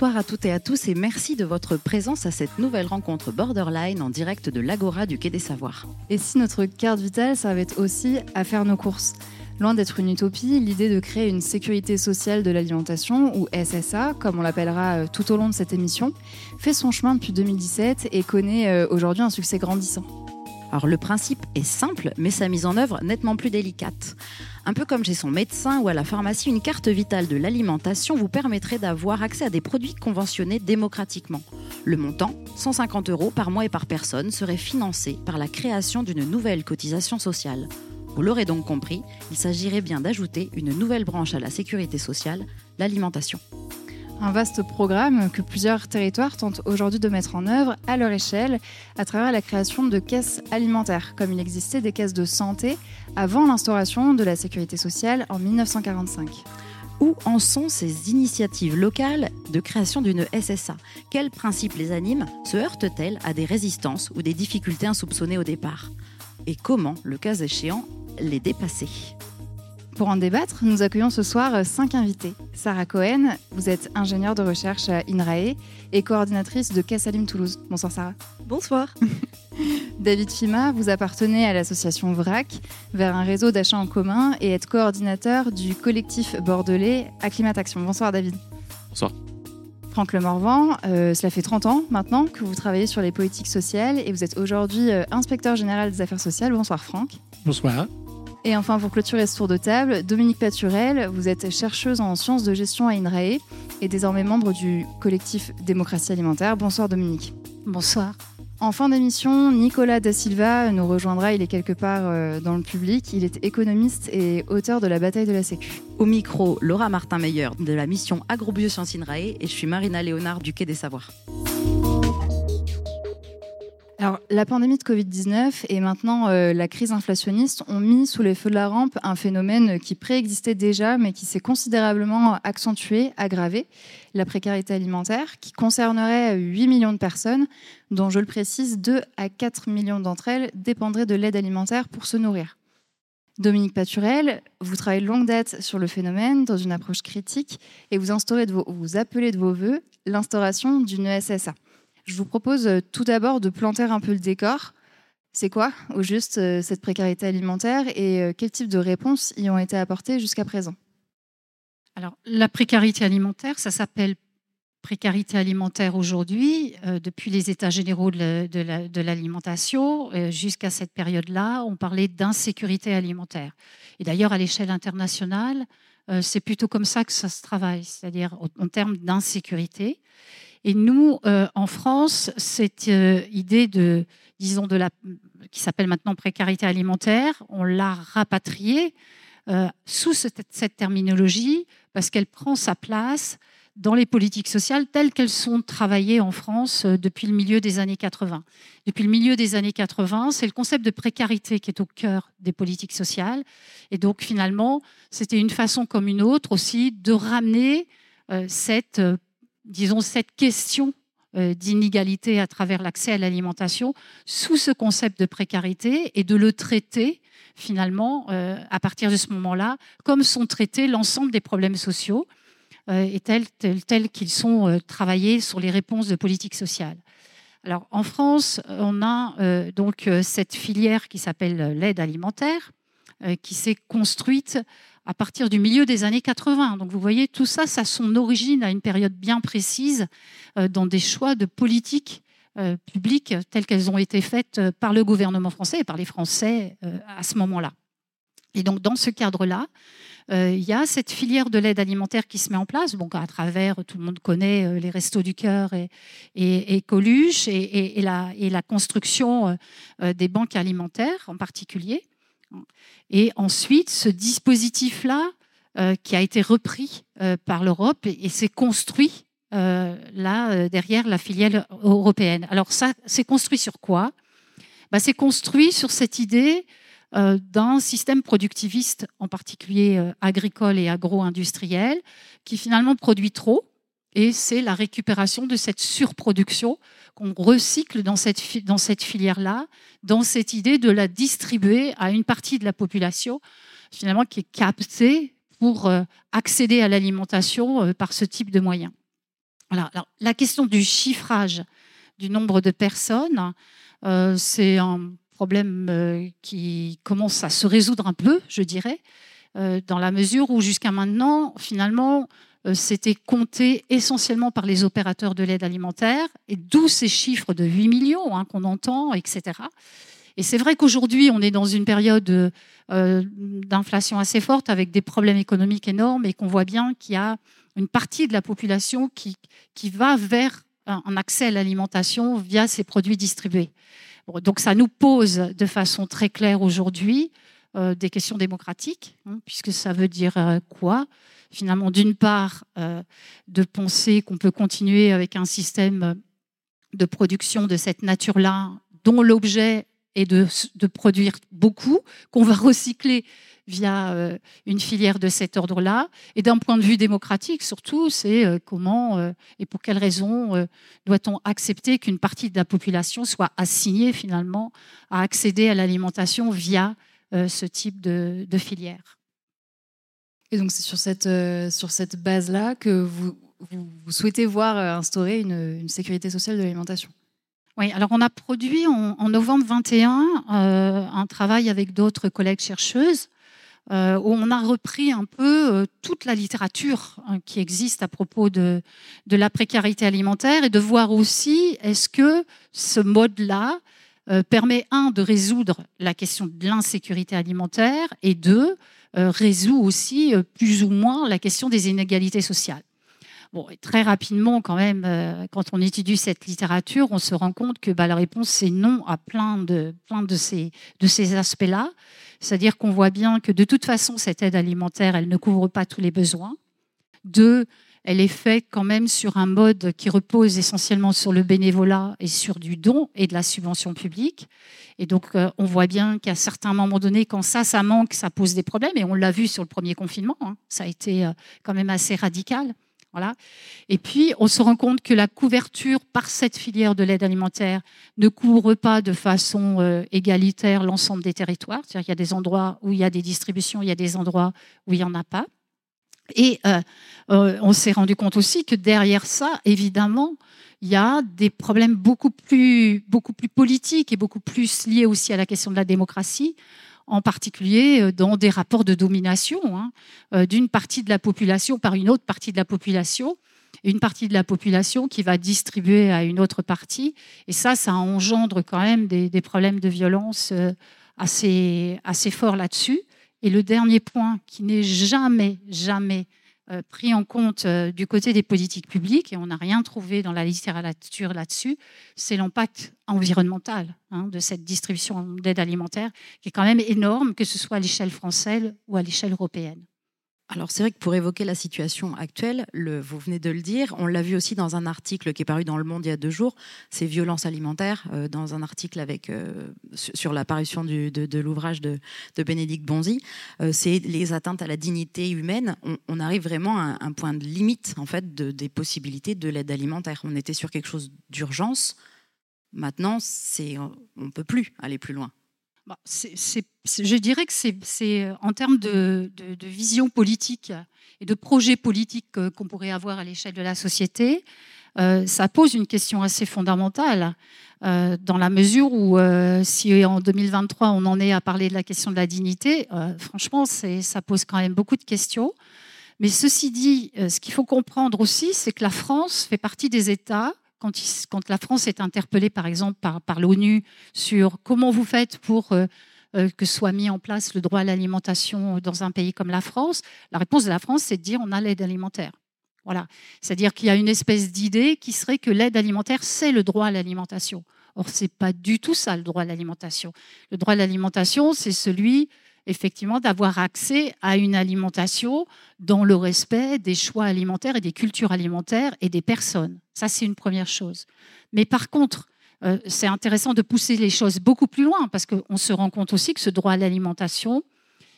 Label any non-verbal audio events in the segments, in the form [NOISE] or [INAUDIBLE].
Bonsoir à toutes et à tous et merci de votre présence à cette nouvelle rencontre Borderline en direct de l'Agora du Quai des Savoirs. Et si notre carte vitale être aussi à faire nos courses? Loin d'être une utopie, l'idée de créer une sécurité sociale de l'alimentation, ou SSA, comme on l'appellera euh, tout au long de cette émission, fait son chemin depuis 2017 et connaît euh, aujourd'hui un succès grandissant. Alors le principe est simple, mais sa mise en œuvre nettement plus délicate. Un peu comme chez son médecin ou à la pharmacie, une carte vitale de l'alimentation vous permettrait d'avoir accès à des produits conventionnés démocratiquement. Le montant, 150 euros par mois et par personne, serait financé par la création d'une nouvelle cotisation sociale. Vous l'aurez donc compris, il s'agirait bien d'ajouter une nouvelle branche à la sécurité sociale, l'alimentation. Un vaste programme que plusieurs territoires tentent aujourd'hui de mettre en œuvre à leur échelle à travers la création de caisses alimentaires, comme il existait des caisses de santé avant l'instauration de la sécurité sociale en 1945. Où en sont ces initiatives locales de création d'une SSA Quels principes les animent? Se heurtent-elles à des résistances ou des difficultés insoupçonnées au départ? Et comment, le cas échéant, les dépasser? Pour en débattre, nous accueillons ce soir euh, cinq invités. Sarah Cohen, vous êtes ingénieure de recherche à INRAE et coordinatrice de Cassalim Toulouse. Bonsoir Sarah. Bonsoir. [LAUGHS] David Fima, vous appartenez à l'association VRAC, vers un réseau d'achats en commun et êtes coordinateur du collectif bordelais Acclimatation. Bonsoir David. Bonsoir. Franck Lemorvan, euh, cela fait 30 ans maintenant que vous travaillez sur les politiques sociales et vous êtes aujourd'hui euh, inspecteur général des affaires sociales. Bonsoir Franck. Bonsoir. Et enfin, pour clôturer ce tour de table, Dominique Paturel, vous êtes chercheuse en sciences de gestion à INRAE et désormais membre du collectif Démocratie alimentaire. Bonsoir Dominique. Bonsoir. En fin d'émission, Nicolas Da Silva nous rejoindra, il est quelque part euh, dans le public. Il est économiste et auteur de La bataille de la Sécu. Au micro, Laura Martin-Meyer de la mission Agrobiosciences INRAE et je suis Marina Léonard du Quai des Savoirs. Alors, la pandémie de Covid-19 et maintenant euh, la crise inflationniste ont mis sous les feux de la rampe un phénomène qui préexistait déjà, mais qui s'est considérablement accentué, aggravé, la précarité alimentaire, qui concernerait 8 millions de personnes, dont, je le précise, 2 à 4 millions d'entre elles dépendraient de l'aide alimentaire pour se nourrir. Dominique Paturel, vous travaillez de longue date sur le phénomène dans une approche critique et vous, instaurez de vous appelez de vos voeux l'instauration d'une SSA. Je vous propose euh, tout d'abord de planter un peu le décor. C'est quoi, au juste, euh, cette précarité alimentaire et euh, quel type de réponses y ont été apportées jusqu'à présent? Alors, la précarité alimentaire, ça s'appelle précarité alimentaire aujourd'hui, depuis les états généraux de l'alimentation jusqu'à cette période-là, on parlait d'insécurité alimentaire. Et d'ailleurs, à l'échelle internationale, c'est plutôt comme ça que ça se travaille, c'est-à-dire en termes d'insécurité. Et nous, euh, en France, cette euh, idée de, disons, de la, qui s'appelle maintenant précarité alimentaire, on l'a rapatriée euh, sous cette, cette, terminologie parce qu'elle prend sa place dans les politiques sociales telles qu'elles sont travaillées en France depuis le milieu des années 80. Depuis le milieu des années 80, c'est le concept de précarité qui est au cœur des politiques sociales. Et donc finalement, c'était une façon comme une autre aussi de ramener cette disons, cette question euh, d'inégalité à travers l'accès à l'alimentation sous ce concept de précarité et de le traiter finalement euh, à partir de ce moment-là comme sont traités l'ensemble des problèmes sociaux euh, et tels, tels, qu'ils sont travaillés sur les réponses de politique sociale. Alors en France, on a donc cette filière qui s'appelle l'aide alimentaire qui s'est construite à partir du milieu des années 80. Donc vous voyez, tout ça, ça a son origine à une période bien précise euh, dans des choix de politique euh, publiques telles qu'elles ont été faites euh, par le gouvernement français et par les Français à ce moment-là. Et donc dans ce cadre-là, il y a cette filière de l'aide alimentaire qui se met en place, donc à travers, tout le monde connaît les Restos du Cœur et, Coluche et, la, construction des banques alimentaires en particulier. Et ensuite, ce dispositif-là, euh, qui a été repris euh, par l'Europe et, s'est construit euh, là derrière la filiale européenne. Alors ça, c'est construit sur quoi? Bah, C'est construit sur cette idée d'un système productiviste, en particulier agricole et agro-industriel, qui finalement produit trop. Et c'est la récupération de cette surproduction qu'on recycle dans cette, filière-là, dans cette idée de la distribuer à une partie de la population, finalement, qui est captée pour euh, accéder à l'alimentation euh, par ce type de moyens. Voilà. la question du chiffrage du nombre de personnes, euh, c'est un problème qui commence à se résoudre un peu, je dirais, dans la mesure où jusqu'à maintenant, finalement, c'était compté essentiellement par les opérateurs de l'aide alimentaire, et d'où ces chiffres de 8 millions hein, qu'on entend, etc. Et c'est vrai qu'aujourd'hui, on est dans une période d'inflation assez forte, avec des problèmes économiques énormes, et qu'on voit bien qu'il y a une partie de la population qui, qui va vers un accès à l'alimentation via ces produits distribués. donc ça nous pose de façon très claire aujourd'hui euh, des questions démocratiques, hein, puisque ça veut dire euh, quoi? Finalement, d'une part, euh, de penser qu'on peut continuer avec un système de production de cette nature-là, dont l'objet est de, produire beaucoup, qu'on va recycler via euh, une filière de cet ordre-là. Et d'un point de vue démocratique, surtout, c'est euh, comment et pour quelles raisons doit-on accepter qu'une partie de la population soit assignée finalement à accéder à l'alimentation via ce type de, filière? Et donc c'est sur cette, sur cette base-là que vous, vous, souhaitez voir instaurer une, sécurité sociale de l'alimentation. Oui, alors on a produit en, novembre 21 un travail avec d'autres collègues chercheuses euh, où on a repris un peu euh, toute la littérature hein, qui existe à propos de, de, la précarité alimentaire et de voir aussi est-ce que ce mode-là euh, permet, un, de résoudre la question de l'insécurité alimentaire et deux, résout aussi plus ou moins la question des inégalités sociales. Bon, très rapidement, quand même, quand on étudie cette littérature, on se rend compte que bah, la réponse c'est non à plein de, plein de ces, de ces aspects-là. C'est-à-dire qu'on voit bien que de toute façon, cette aide alimentaire, elle ne couvre pas tous les besoins. Deux, elle est faite quand même sur un mode qui repose essentiellement sur le bénévolat et sur du don et de la subvention publique. Et donc, euh, on voit bien qu'à certains moments donnés, quand ça, ça manque, ça pose des problèmes. Et on l'a vu sur le premier confinement. Hein. Ça a été euh, quand même assez radical. Voilà. Et puis, on se rend compte que la couverture par cette filière de l'aide alimentaire ne couvre pas de façon euh, égalitaire l'ensemble des territoires. C'est-à-dire qu'il y a des endroits où il y a des distributions, il y a des endroits où il n'y en a pas. Et euh, euh, on s'est rendu compte aussi que derrière ça, évidemment, il y a des problèmes beaucoup plus, beaucoup plus politiques et beaucoup plus liés aussi à la question de la démocratie en particulier euh, dans des rapports de domination hein, d'une partie de la population par une autre partie de la population, une partie de la population qui va distribuer à une autre partie. Et ça, ça engendre quand même des, problèmes de violence assez, assez forts là-dessus. Et le dernier point qui n'est jamais, jamais euh, pris en compte euh, du côté des politiques publiques, et on n'a rien trouvé dans la littérature là-dessus, c'est l'impact environnemental hein, de cette distribution d'aide alimentaire, qui est quand même énorme, que ce soit à l'échelle française ou à l'échelle européenne. Alors c'est vrai que pour évoquer la situation actuelle, le, vous venez de le dire, on l'a vu aussi dans un article qui est paru dans Le Monde il y a deux jours, ces violences alimentaires, euh, dans un article avec, euh, sur l'apparition de, de l'ouvrage de, Bénédicte Bonzi, euh, c'est les atteintes à la dignité humaine. On, arrive vraiment à un point de limite en fait de, des possibilités de l'aide alimentaire. On était sur quelque chose d'urgence. Maintenant, c'est, on peut plus aller plus loin. Bah, je dirais que c'est euh, en termes de, vision politique et de projet politique qu'on pourrait avoir à l'échelle de la société, euh, ça pose une question assez fondamentale, euh, dans la mesure où si en 2023 on en est à parler de la question de la dignité, franchement, ça pose quand même beaucoup de questions. Mais ceci dit, ce qu'il faut comprendre aussi, c'est que la France fait partie des États quand, la France est interpellée, par exemple, par, l'ONU sur comment vous faites pour euh, euh, que soit mis en place le droit à l'alimentation dans un pays comme la France, la réponse de la France, c'est de dire on a l'aide alimentaire. Voilà. C'est-à-dire qu'il y a une espèce d'idée qui serait que l'aide alimentaire, c'est le droit à l'alimentation. Or, ce n'est pas du tout ça, le droit à l'alimentation. Le droit à l'alimentation, c'est celui effectivement d'avoir accès à une alimentation dans le respect des choix alimentaires et des cultures alimentaires et des personnes. Ça, c'est une première chose. Mais par contre, euh, c'est intéressant de pousser les choses beaucoup plus loin parce qu'on se rend compte aussi que ce droit à l'alimentation,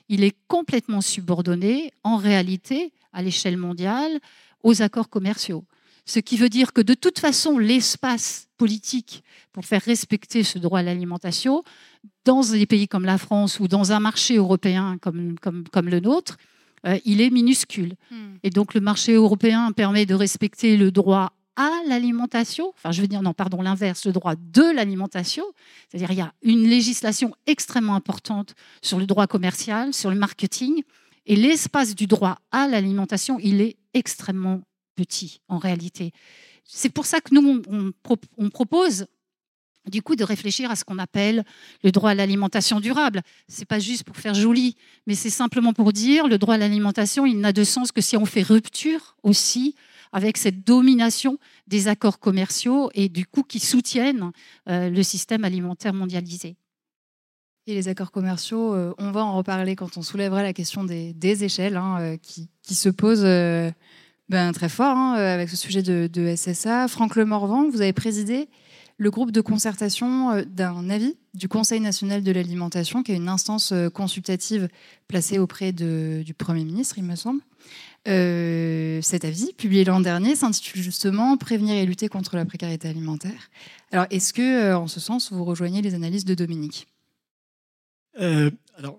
il est complètement subordonné en réalité à l'échelle mondiale aux accords commerciaux. Ce qui veut dire que de toute façon, l'espace politique pour faire respecter ce droit à l'alimentation, dans des pays comme la France ou dans un marché européen comme, comme, comme le nôtre, euh, il est minuscule. Hmm. Et donc le marché européen permet de respecter le droit à l'alimentation, enfin je veux dire non, pardon, l'inverse, le droit de l'alimentation, c'est-à-dire il y a une législation extrêmement importante sur le droit commercial, sur le marketing, et l'espace du droit à l'alimentation, il est extrêmement petit en réalité. C'est pour ça que nous, on, propose du coup de réfléchir à ce qu'on appelle le droit à l'alimentation durable. C'est pas juste pour faire joli, mais c'est simplement pour dire le droit à l'alimentation, il n'a de sens que si on fait rupture aussi avec cette domination des accords commerciaux et du coup qui soutiennent euh, le système alimentaire mondialisé. Et les accords commerciaux, euh, on va en reparler quand on soulèvera la question des, échelles hein, euh, qui, se pose ben, très fort hein, avec ce sujet de, de SSA. Franck Lemorvan, vous avez présidé le groupe de concertation euh, d'un avis du Conseil national de l'alimentation, qui est une instance euh, consultative placée auprès du Premier ministre, il me semble. Euh, cet avis, publié l'an dernier, s'intitule justement Prévenir et lutter contre la précarité alimentaire. Alors, est-ce que, en ce sens, vous rejoignez les analyses de Dominique? Alors,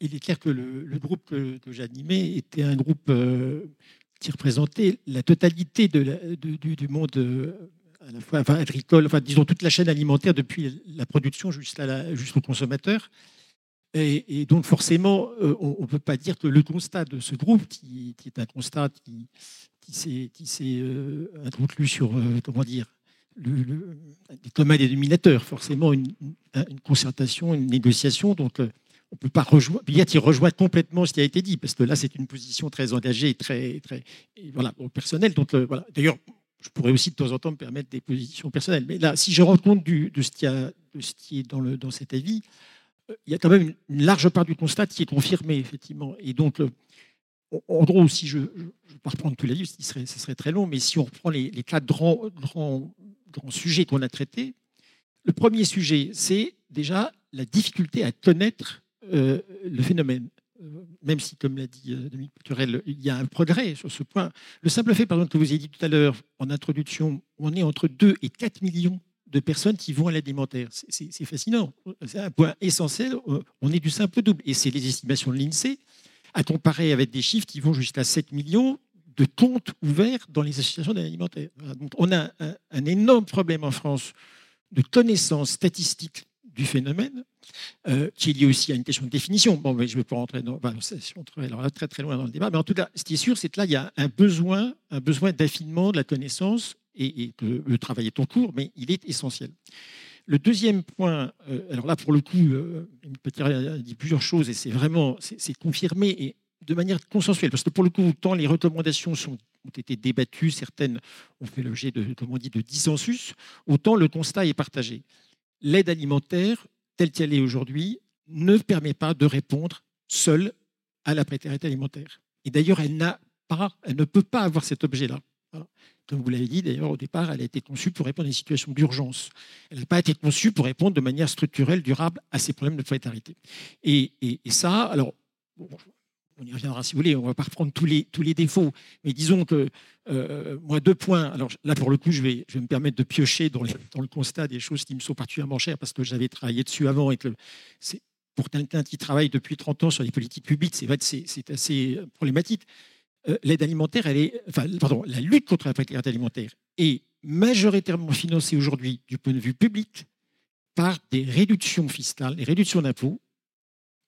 il est clair que le, groupe que, j'animais était un groupe qui représentait la totalité de du, monde à la fois agricole, disons toute la chaîne alimentaire depuis la production jusqu'au consommateur. Et, donc forcément, euh, on ne peut pas dire que le constat de ce groupe, qui, est un constat qui, s'est euh, inclus sur, euh, comment dire, le, des communs dénominateurs, forcément une, concertation, une négociation. Donc on peut pas rejoindre, il rejoint complètement ce qui a été dit, parce que là c'est une position très engagée, très, très voilà, personnelle. Donc voilà. D'ailleurs, je pourrais aussi de temps en temps me permettre des positions personnelles. Mais là, si je rends compte de, ce qui est dans, cet avis, euh, il y a quand même une, large part du constat qui est confirmé, effectivement. Et donc, en gros, si je ne vais pas reprendre tout l'avis, ce serait, serait très long, mais si on reprend les, quatre grands sujets qu'on a traités, le premier sujet, c'est déjà la difficulté à connaître euh, le phénomène. Euh, même si, comme l'a dit euh, Dominique Couturel, il y a un progrès sur ce point. Le simple fait, par exemple, que vous avez dit tout à l'heure en introduction, on est entre 2 et 4 millions de personnes qui vont à l'alimentaire. C'est fascinant. C'est un point essentiel. Euh, on est du simple double. Et c'est les estimations de l'INSEE, à comparer avec des chiffres qui vont jusqu'à 7 millions de comptes ouverts dans les associations d'alimentaire. Donc on a un, énorme problème en France de connaissances statistiques du phénomène, euh, qui est lié aussi à une question de définition. Bon, je ne vais pas rentrer dans, enfin, alors très très loin dans le débat, mais en tout cas, ce qui est sûr, c'est que là, il y a un besoin, un besoin d'affinement de la connaissance et, le travail est en cours, mais il est essentiel. Le deuxième point, euh, alors là, pour le coup, euh, a dit plusieurs choses et c'est vraiment, c'est confirmé et de manière consensuelle, parce que pour le coup, tant les recommandations ont été débattues, certaines ont fait l'objet de, comment on de dissensus, autant le constat est partagé l'aide alimentaire, telle qu'elle est aujourd'hui, ne permet pas de répondre seule à la précarité alimentaire. Et d'ailleurs, elle, n'a pas, elle ne peut pas avoir cet objet-là. Comme vous l'avez dit, d'ailleurs, au départ, elle a été conçue pour répondre à une situation d'urgence. Elle n'a pas été conçue pour répondre de manière structurelle, durable à ces problèmes de précarité. Et, ça, alors, on y reviendra si vous voulez, on ne va pas reprendre tous les, tous les défauts, mais disons que euh, moi, deux points. Alors là, pour le coup, je vais, me permettre de piocher dans, le constat des choses qui me sont particulièrement chères parce que j'avais travaillé dessus avant et que c'est pour quelqu'un qui travaille depuis 30 ans sur les politiques publiques, c'est assez problématique. Euh, l'aide alimentaire, est, enfin, pardon, la lutte contre la précarité alimentaire est majoritairement financée aujourd'hui du point de vue public par des réductions fiscales, des réductions d'impôts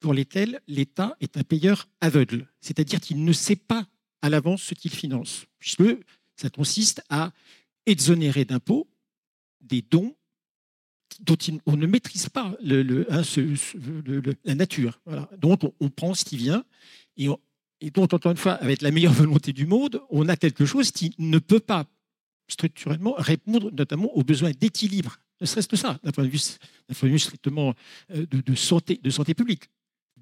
pour lesquels l'État est un payeur aveugle, c'est-à-dire qu'il ne sait pas à l'avance ce qu'il finance, puisque ça consiste à exonérer d'impôts des dons dont on ne maîtrise pas hein, la nature. Donc on, prend ce qui vient et, et donc encore une fois, avec la meilleure [LAUGHS] volonté du monde, on a quelque chose qui ne peut pas structurellement répondre notamment aux besoins d'équilibre, ne serait-ce que ça, d'un point, de vue strictement euh, de, santé, de santé publique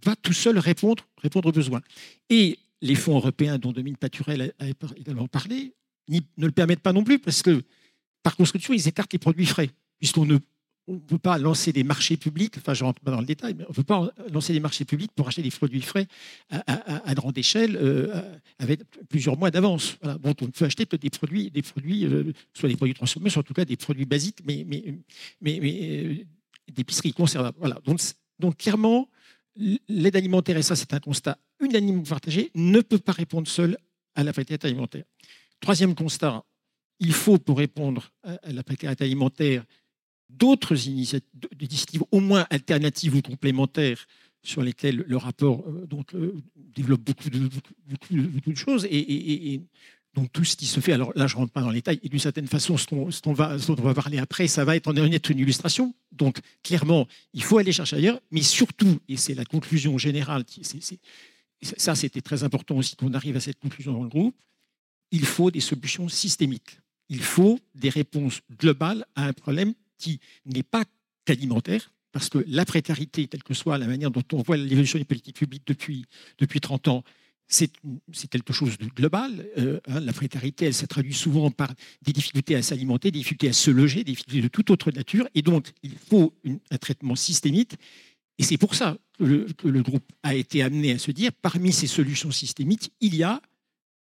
va tout seul répondre, répondre aux besoins. Et les fonds européens dont Dominique Paturel a également parlé ne le permettent pas non plus parce que, par construction, ils écartent les produits frais, puisqu'on ne on peut pas lancer des marchés publics, enfin je rentre pas dans le détail, mais on ne peut pas lancer des marchés publics pour acheter des produits frais à, grande échelle euh, avec plusieurs mois d'avance. Voilà. Bon, on peut acheter des produits, des produits euh, soit des produits transformés, soit en tout cas des produits basiques, mais, mais, mais, mais euh, d'épicerie conservable. Voilà. Donc, donc clairement, l'aide alimentaire, et ça c'est un constat unanimement partagé, ne peut pas répondre seule à la précarité alimentaire. Troisième constat, il faut, pour répondre à la précarité alimentaire, d'autres initiatives, au moins alternatives ou complémentaires, sur lesquelles le rapport euh, donc, euh, développe beaucoup de, beaucoup, de, choses. Et, donc tout ce qui se fait, alors là je ne rentre pas dans les détails, et d'une certaine façon, ce dont, on va, on va parler après, ça va être en être une illustration. Donc clairement, il faut aller chercher ailleurs, mais surtout, et c'est la conclusion générale, ça c'était très important aussi qu'on arrive à cette conclusion dans le groupe, il faut des solutions systémiques. Il faut des réponses globales à un problème qui n'est pas qu'alimentaire, parce que la précarité, telle que soit la manière dont on voit l'évolution des politiques publiques depuis, depuis 30 ans, c'est quelque chose de global. Euh, hein, la précarité, elle se traduit souvent par des difficultés à s'alimenter, des difficultés à se loger, des difficultés de toute autre nature. Et donc, il faut un traitement systémique. Et c'est pour ça que le, que le, groupe a été amené à se dire, parmi ces solutions systémiques, il y a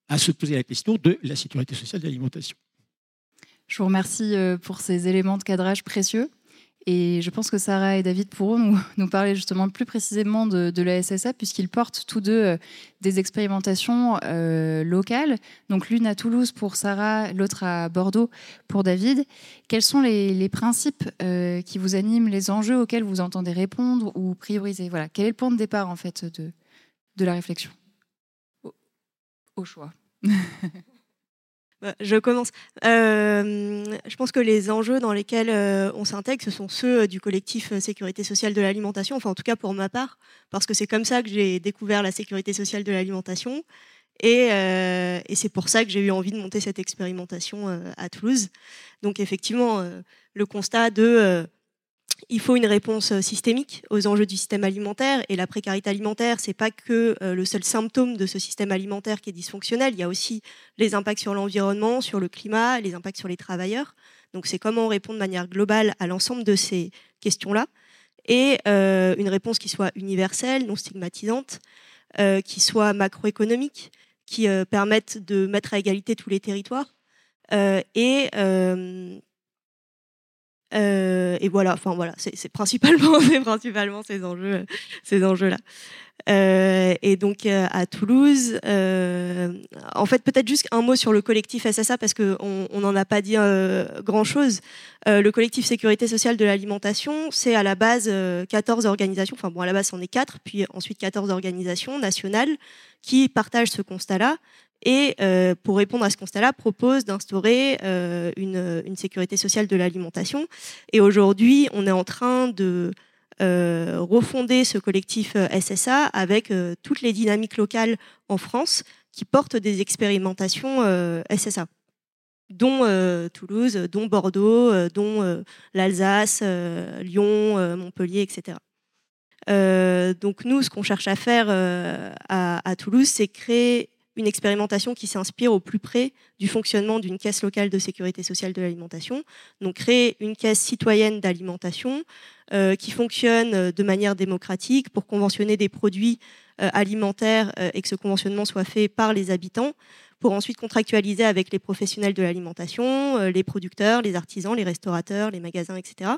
à se poser la question de la sécurité sociale de l'alimentation. Je vous remercie euh, pour ces éléments de cadrage précieux. Et je pense que Sarah et David pourront nous, [LAUGHS] nous parler justement plus précisément de, de la SSA, puisqu'ils portent tous deux euh, des expérimentations euh, locales. Donc l'une à Toulouse pour Sarah, l'autre à Bordeaux pour David. Quels sont les, principes qui vous animent, les enjeux auxquels vous entendez répondre ou prioriser? Voilà, quel est le point de départ en fait de, de la réflexion? Au choix [LAUGHS] je commence. Euh, je pense que les enjeux dans lesquels euh, on s'intègre, ce sont ceux euh, du collectif Sécurité sociale de l'alimentation, enfin en tout cas pour ma part, parce que c'est comme ça que j'ai découvert la sécurité sociale de l'alimentation. Et c'est pour ça que j'ai eu envie de monter cette expérimentation à Toulouse. Donc effectivement, le constat de il faut une réponse euh, systémique aux enjeux du système alimentaire. Et la précarité alimentaire, c'est pas que euh, le seul symptôme de ce système alimentaire qui est dysfonctionnel. Il y a aussi les impacts sur l'environnement, sur le climat, les impacts sur les travailleurs. Donc c'est comment on répond de manière globale à l'ensemble de ces questions-là. Et euh, une réponse qui soit universelle, non stigmatisante, qui soit macroéconomique, qui permette de mettre à égalité tous les territoires. et euh, et voilà, enfin voilà, c'est principalement, [LAUGHS] principalement ces enjeux, ces enjeux-là. Euh, et donc euh, à Toulouse, en fait peut-être juste un mot sur le collectif SSA parce qu'on n'en a pas dit grand-chose. le collectif Sécurité sociale de l'alimentation, c'est à la base 14 organisations, enfin bon à la base on est 4, puis ensuite 14 organisations nationales qui partagent ce constat-là et euh, pour répondre à ce constat-là, propose d'instaurer euh, une, sécurité sociale de l'alimentation. Et aujourd'hui, on est en train de euh, refonder ce collectif SSA avec toutes les dynamiques locales en France qui portent des expérimentations SSA dont Toulouse, dont Bordeaux, dont l'Alsace, Lyon, Montpellier, etc. donc nous, ce qu'on cherche à faire à, Toulouse, c'est créer une expérimentation qui s'inspire au plus près du fonctionnement d'une caisse locale de sécurité sociale de l'alimentation. Donc créer une caisse citoyenne d'alimentation euh, qui fonctionne euh, de manière démocratique pour conventionner des produits euh, alimentaires et que ce conventionnement soit fait par les habitants pour ensuite contractualiser avec les professionnels de l'alimentation, les producteurs, les artisans, les restaurateurs, les magasins, etc.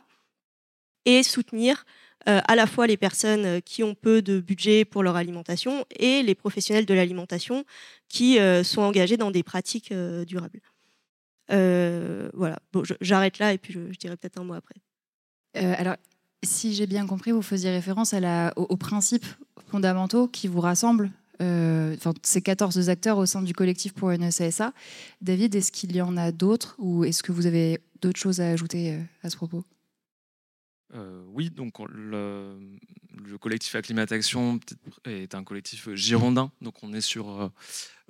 Et soutenir euh, à la fois les personnes euh, qui ont peu de budget pour leur alimentation et les professionnels de l'alimentation qui euh, sont engagés dans des pratiques durables. voilà, bon, j'arrête là et puis je, dirai peut-être un mot après. alors, si j'ai bien compris, vous faisiez référence à la, aux, principes fondamentaux qui vous rassemblent ces 14 acteurs au sein du collectif pour une CSA. David, est-ce qu'il y en a d'autres ou est-ce que vous avez d'autres choses à ajouter à ce propos? Euh, oui, donc le, collectif Acclimatation est un collectif girondin, donc on est sur euh,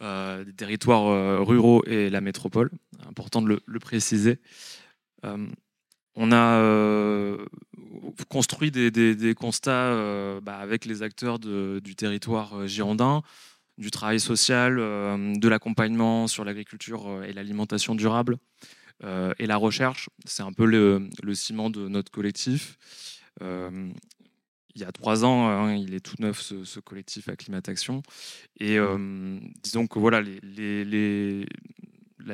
euh, des territoires ruraux et la métropole, important de le, préciser. on a construit des, constats bah, avec les acteurs du territoire girondin, du travail social, de l'accompagnement sur l'agriculture et l'alimentation durable. Euh, et la recherche, c'est un peu le, ciment de notre collectif. Euh, il y a trois ans, hein, il est tout neuf ce, collectif Acclimatation. Et euh, disons que voilà, la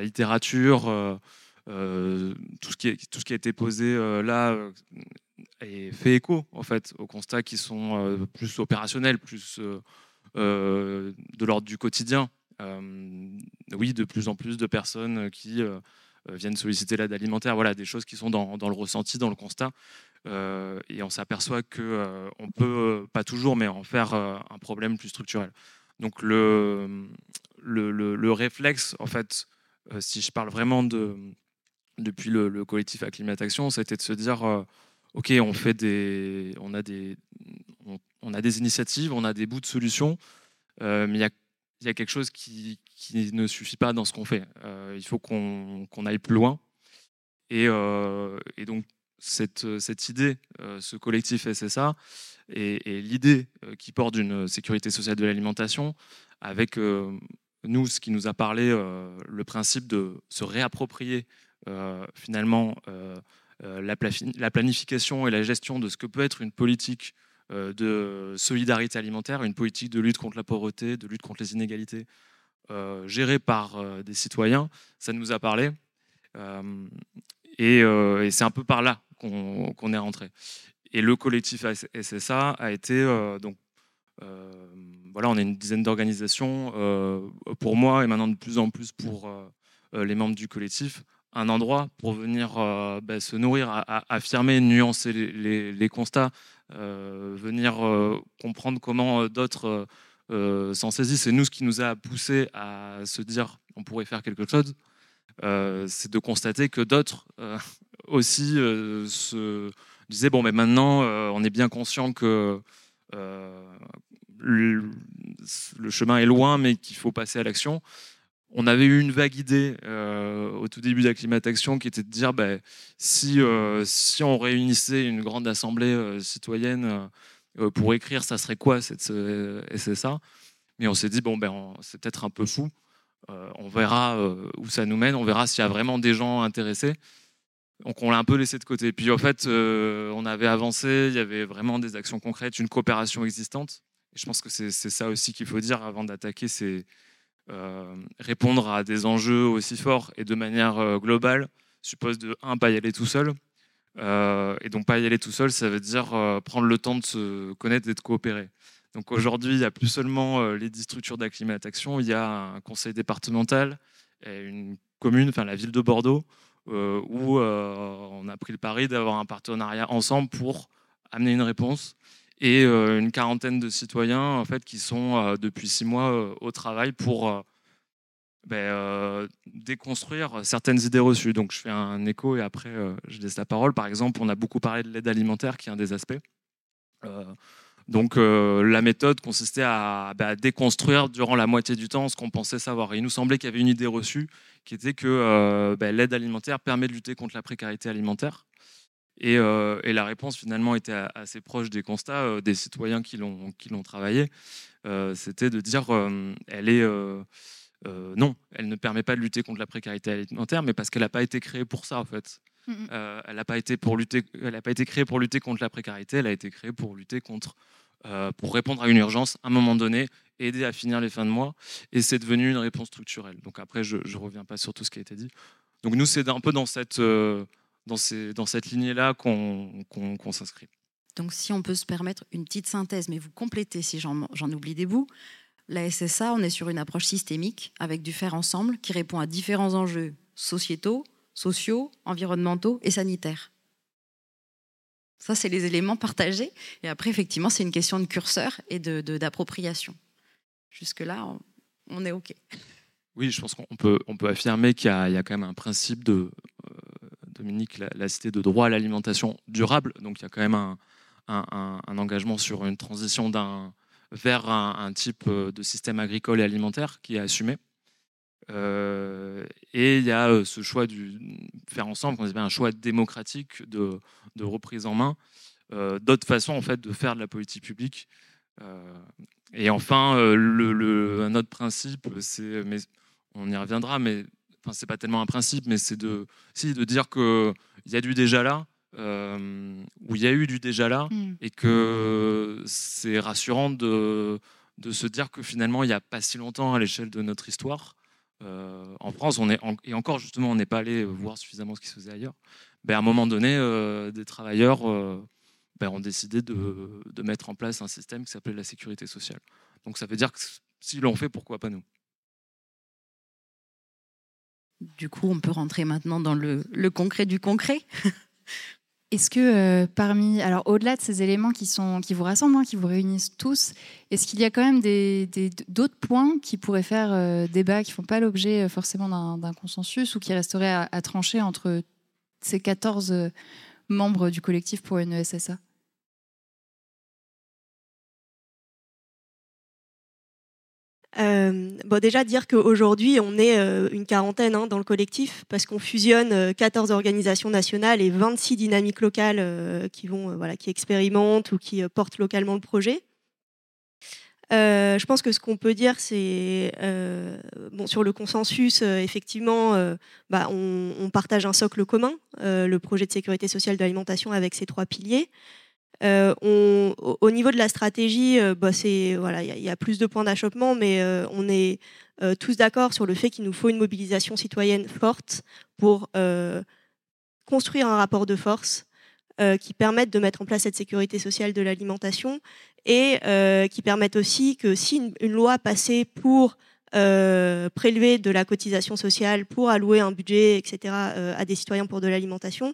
littérature, tout, ce qui a été posé là fait écho en fait aux constats qui sont plus opérationnels, plus de l'ordre du quotidien. oui, de plus en plus de personnes qui viennent solliciter l'aide alimentaire. Voilà, des choses qui sont dans, le ressenti, dans le constat. et on s'aperçoit qu'on on peut, pas toujours, mais en faire un problème plus structurel. Donc le, le, réflexe, en fait, si je parle vraiment de, depuis le, collectif Acclimatation, c'était de se dire, OK, on, fait des, on, a des, on, a des initiatives, on a des bouts de solutions, mais il y a il y a quelque chose qui, ne suffit pas dans ce qu'on fait. Euh, il faut qu'on aille plus loin. Et, euh, donc, cette, idée, euh, ce collectif SSA, et, l'idée qui porte d'une sécurité sociale de l'alimentation, avec nous, ce qui nous a parlé, le principe de se réapproprier finalement la, la, planification et la gestion de ce que peut être une politique de solidarité alimentaire, une politique de lutte contre la pauvreté, de lutte contre les inégalités, euh, gérée par euh, des citoyens. Ça nous a parlé. et, c'est un peu par là qu'on est rentré. Et le collectif SSA a été donc voilà, on est une dizaine d'organisations. pour moi et maintenant de plus en plus pour les membres du collectif, un endroit pour venir bah, se nourrir, affirmer, nuancer les constats, euh, venir euh, comprendre comment euh, d'autres s'en saisissent. C'est nous ce qui nous a poussé à se dire on pourrait faire quelque chose. c'est de constater que d'autres [LAUGHS] aussi se disaient bon, mais maintenant on est bien conscient que le, chemin est loin, mais qu'il faut passer à l'action on avait eu une vague idée euh, au tout début d'Acclimatation qui était de dire bah, si, euh, si on réunissait une grande assemblée euh, citoyenne pour écrire, ça serait quoi cette SSA Mais on s'est dit bon, ben, c'est peut-être un peu fou. on verra où ça nous mène, on verra s'il y a vraiment des gens intéressés. Donc on l'a un peu laissé de côté. Puis en fait, on avait avancé, il y avait vraiment des actions concrètes, une coopération existante. Et je pense que c'est ça aussi qu'il faut dire avant d'attaquer ces répondre à des enjeux aussi forts et de manière euh, globale suppose de, un, pas y aller tout seul. Euh, et donc, pas y aller tout seul, ça veut dire prendre le temps de se connaître et de coopérer. Donc aujourd'hui, il n'y a plus seulement les 10 structures d'acclimatation, il y a un conseil départemental et une commune, enfin la ville de Bordeaux, où on a pris le pari d'avoir un partenariat ensemble pour amener une réponse et euh, une quarantaine de citoyens en fait, qui sont euh, depuis six mois euh, au travail pour ben, déconstruire certaines idées reçues. Donc je fais un écho et après je laisse la parole. Par exemple, on a beaucoup parlé de l'aide alimentaire qui est un des aspects. donc la méthode consistait à, ben, déconstruire durant la moitié du temps ce qu'on pensait savoir. Et il nous semblait qu'il y avait une idée reçue qui était que ben, l'aide alimentaire permet de lutter contre la précarité alimentaire. Euh, et, la réponse finalement était assez proche des constats euh, des citoyens qui l'ont travaillé. Euh, c'était de dire elle est non, elle ne permet pas de lutter contre la précarité alimentaire, mais parce qu'elle n'a pas été créée pour ça en fait. Elle n'a pas été pour lutter, elle n'a pas été créée pour lutter contre la précarité, elle a été créée pour lutter contre, pour répondre à une urgence à un moment donné, aider à finir les fins de mois, et c'est devenu une réponse structurelle. Donc après, je ne reviens pas sur tout ce qui a été dit. Donc nous, c'est un peu dans cette dans, dans cette lignée-là qu'on s'inscrit. Donc si on peut se permettre une petite synthèse, mais vous complétez si j'en oublie des bouts, la SSA, on est sur une approche systémique avec du faire ensemble qui répond à différents enjeux sociétaux, sociaux, environnementaux et sanitaires. Ça, c'est les éléments partagés. Et après, effectivement, c'est une question de curseur et d'appropriation. De, Jusque-là, on, on, est OK. Oui, je pense qu'on peut, on peut affirmer qu'il y, y, a quand même un principe de, Dominique l'a cité, de droit à l'alimentation durable. Donc il y a quand même un, engagement sur une transition vers un, type euh, de système agricole et alimentaire qui est assumé. Euh, et il y a euh, ce choix du faire ensemble, un choix démocratique de, reprise en main, d'autres façons en fait de faire de la politique publique. et enfin, un autre principe, c'est, mais on y reviendra, mais enfin c'est pas tellement un principe, mais c'est de, si, de dire qu'il y a du déjà là, euh, où il y a eu du déjà là, hmm. et que c'est rassurant de, de se dire que finalement il n'y a pas si longtemps à l'échelle de notre histoire, euh, en France, on est et encore justement, on n'est pas allé voir suffisamment ce qui se faisait ailleurs. Ben, à un moment donné, euh, des travailleurs ben, ont décidé de, de, mettre en place un système qui s'appelait la sécurité sociale. Donc ça veut dire que si l'on fait, pourquoi pas nous? Du coup, on peut rentrer maintenant dans le, concret du concret. [LAUGHS] Est-ce que euh, parmi, alors au-delà de ces éléments qui, sont, qui vous rassemblent, hein, qui vous réunissent tous, est-ce qu'il y a quand même d'autres points qui pourraient faire euh, débat, qui ne font pas l'objet euh, forcément d'un consensus ou qui resteraient à, à, trancher entre ces 14 membres du collectif pour une ESSA Euh, bon, déjà dire qu'aujourd'hui, on est euh, une quarantaine hein, dans le collectif parce qu'on fusionne 14 euh, organisations nationales et 26 dynamiques locales qui, vont, voilà, qui expérimentent ou qui portent localement le projet. je pense que ce qu'on peut dire, c'est bon, sur le consensus, effectivement, bah, on, partage un socle commun, le projet de sécurité sociale de l'alimentation avec ses trois piliers. Euh, au niveau de la stratégie, euh, bah, voilà, il y, a plus de points d'achoppement, mais euh, on est tous d'accord sur le fait qu'il nous faut une mobilisation citoyenne forte pour construire un rapport de force qui permette de mettre en place cette sécurité sociale de l'alimentation et qui permette aussi que si une, loi passait pour prélever de la cotisation sociale, pour allouer un budget, etc., à des citoyens pour de l'alimentation, euh,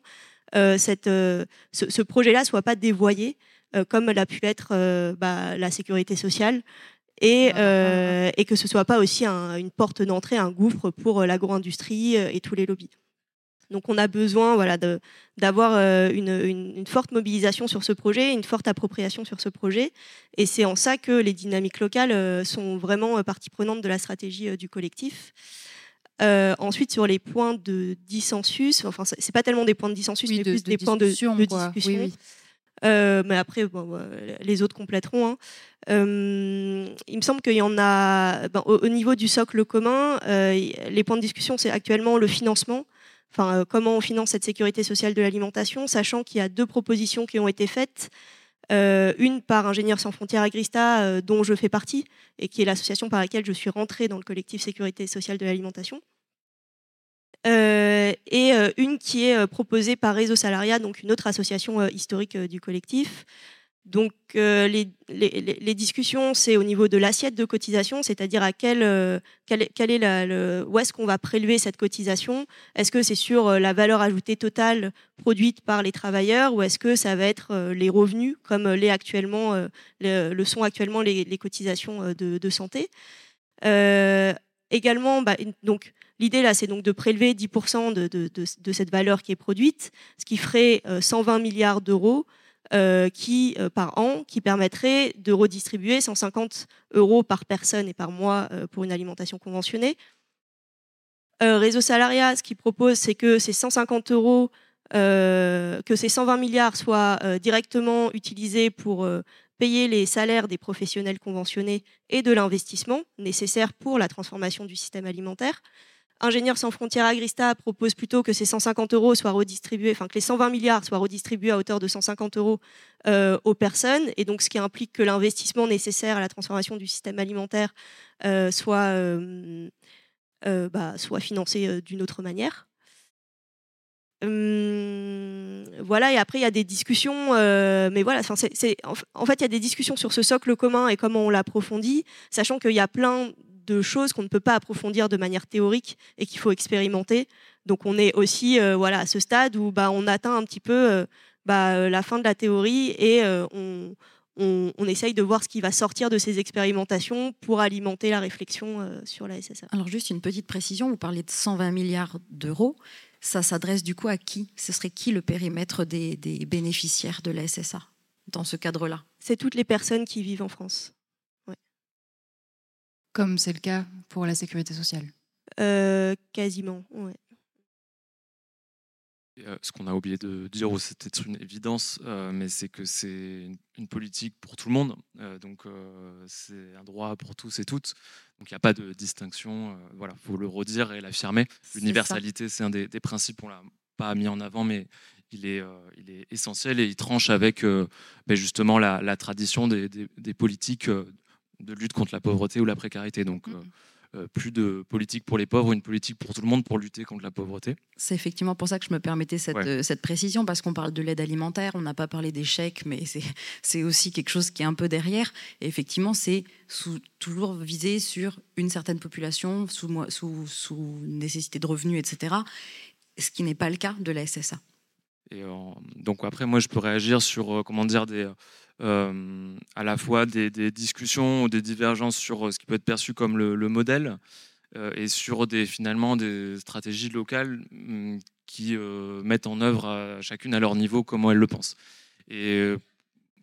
cette, euh, ce, projet-là soit pas dévoyé euh, comme l'a pu être bah, la sécurité sociale. Et, et, que ce soit pas aussi une porte d'entrée, un gouffre pour l'agro-industrie et tous les lobbies. Donc on a besoin voilà, d'avoir une, une, forte mobilisation sur ce projet, une forte appropriation sur ce projet. Et c'est en ça que les dynamiques locales sont vraiment partie prenante de la stratégie du collectif. Euh, ensuite, sur les points de dissensus, enfin, c'est pas tellement des points de dissensus, mais plus des points de, discussion. Euh, mais après, les autres compléteront. Hein. Euh, il me semble qu'il y en a, ben, au, niveau du socle commun, les points de discussion, c'est actuellement le financement. Enfin, comment on finance cette sécurité sociale de l'alimentation, sachant qu'il y a deux propositions qui ont été faites. Une par Ingénieurs sans frontières Agrista, dont je fais partie, et qui est l'association par laquelle je suis rentrée dans le collectif Sécurité sociale de l'alimentation. Euh, et euh, une qui est euh, proposée par Réseau Salariat, donc une autre association historique du collectif. Donc les, les, discussions, c'est au niveau de l'assiette de cotisation, c'est-à-dire à quel, quel, est la, où est-ce qu'on va prélever cette cotisation? Est-ce que c'est sur la valeur ajoutée totale produite par les travailleurs ou est-ce que ça va être les revenus comme les actuellement, le, sont actuellement les, cotisations de, santé? Également, bah, donc L'idée là, c'est donc de prélever 10% de, cette valeur qui est produite, ce qui ferait 120 euh, milliards d'euros euh, qui, euh, par an, qui permettrait de redistribuer 150 euros par personne et par mois pour une alimentation conventionnée. Réseau Salariat, ce qu'il propose, c'est que ces 150 euros, que ces 120 milliards soient directement utilisés pour payer les salaires des professionnels conventionnés et de l'investissement nécessaire pour la transformation du système alimentaire. Ingénieurs sans frontières Agrista propose plutôt que ces 150 euros soient redistribués, enfin que les 120 milliards soient redistribués à hauteur de 150 euros euh, aux personnes, et donc ce qui implique que l'investissement nécessaire à la transformation du système alimentaire euh, soit, euh, bah, soit financé d'une autre manière. Hum, voilà, et après il y a des discussions, mais voilà, en fait il y a des discussions sur ce socle commun et comment on l'approfondit, sachant qu'il y a plein de choses qu'on ne peut pas approfondir de manière théorique et qu'il faut expérimenter. Donc on est aussi euh, voilà, à ce stade où bah, on atteint un petit peu euh, bah, euh, la fin de la théorie et on, on, essaye de voir ce qui va sortir de ces expérimentations pour alimenter la réflexion sur la SSA. Alors juste une petite précision, vous parlez de 120 milliards d'euros. Ça s'adresse du coup à qui? Ce serait qui le périmètre des, des bénéficiaires de la SSA dans ce cadre-là? C'est toutes les personnes qui vivent en France comme c'est le cas pour la sécurité sociale euh, Quasiment, oui. Euh, ce qu'on a oublié de dire, c'est peut-être une évidence, euh, mais c'est que c'est une politique pour tout le monde. donc c'est un droit pour tous et toutes. Donc il n'y a pas de distinction. voilà, faut le redire et l'affirmer. L'universalité, c'est un des, principes qu'on l'a pas mis en avant, mais il est, il est essentiel et il tranche avec ben, justement la, tradition des, des politiques de lutte contre la pauvreté ou la précarité. Donc, euh, euh, plus de politique pour les pauvres, une politique pour tout le monde pour lutter contre la pauvreté. C'est effectivement pour ça que je me permettais cette, Ouais. euh, cette précision, parce qu'on parle de l'aide alimentaire, on n'a pas parlé des chèques, mais c'est- [LAUGHS] aussi quelque chose qui est un peu derrière. Et effectivement, c'est toujours visé sur une certaine population, sous, mo- sous, sous nécessité de revenus, etc. Ce qui n'est pas le cas de la SSA. Et euh, donc après, moi, je peux réagir sur, euh, comment dire, des, euh, à la fois des, discussions ou des divergences sur euh, ce qui peut être perçu comme le, le modèle euh, et sur finalement des stratégies locales hum, qui euh, mettent en œuvre chacune à leur niveau comment elles le pensent. Et euh,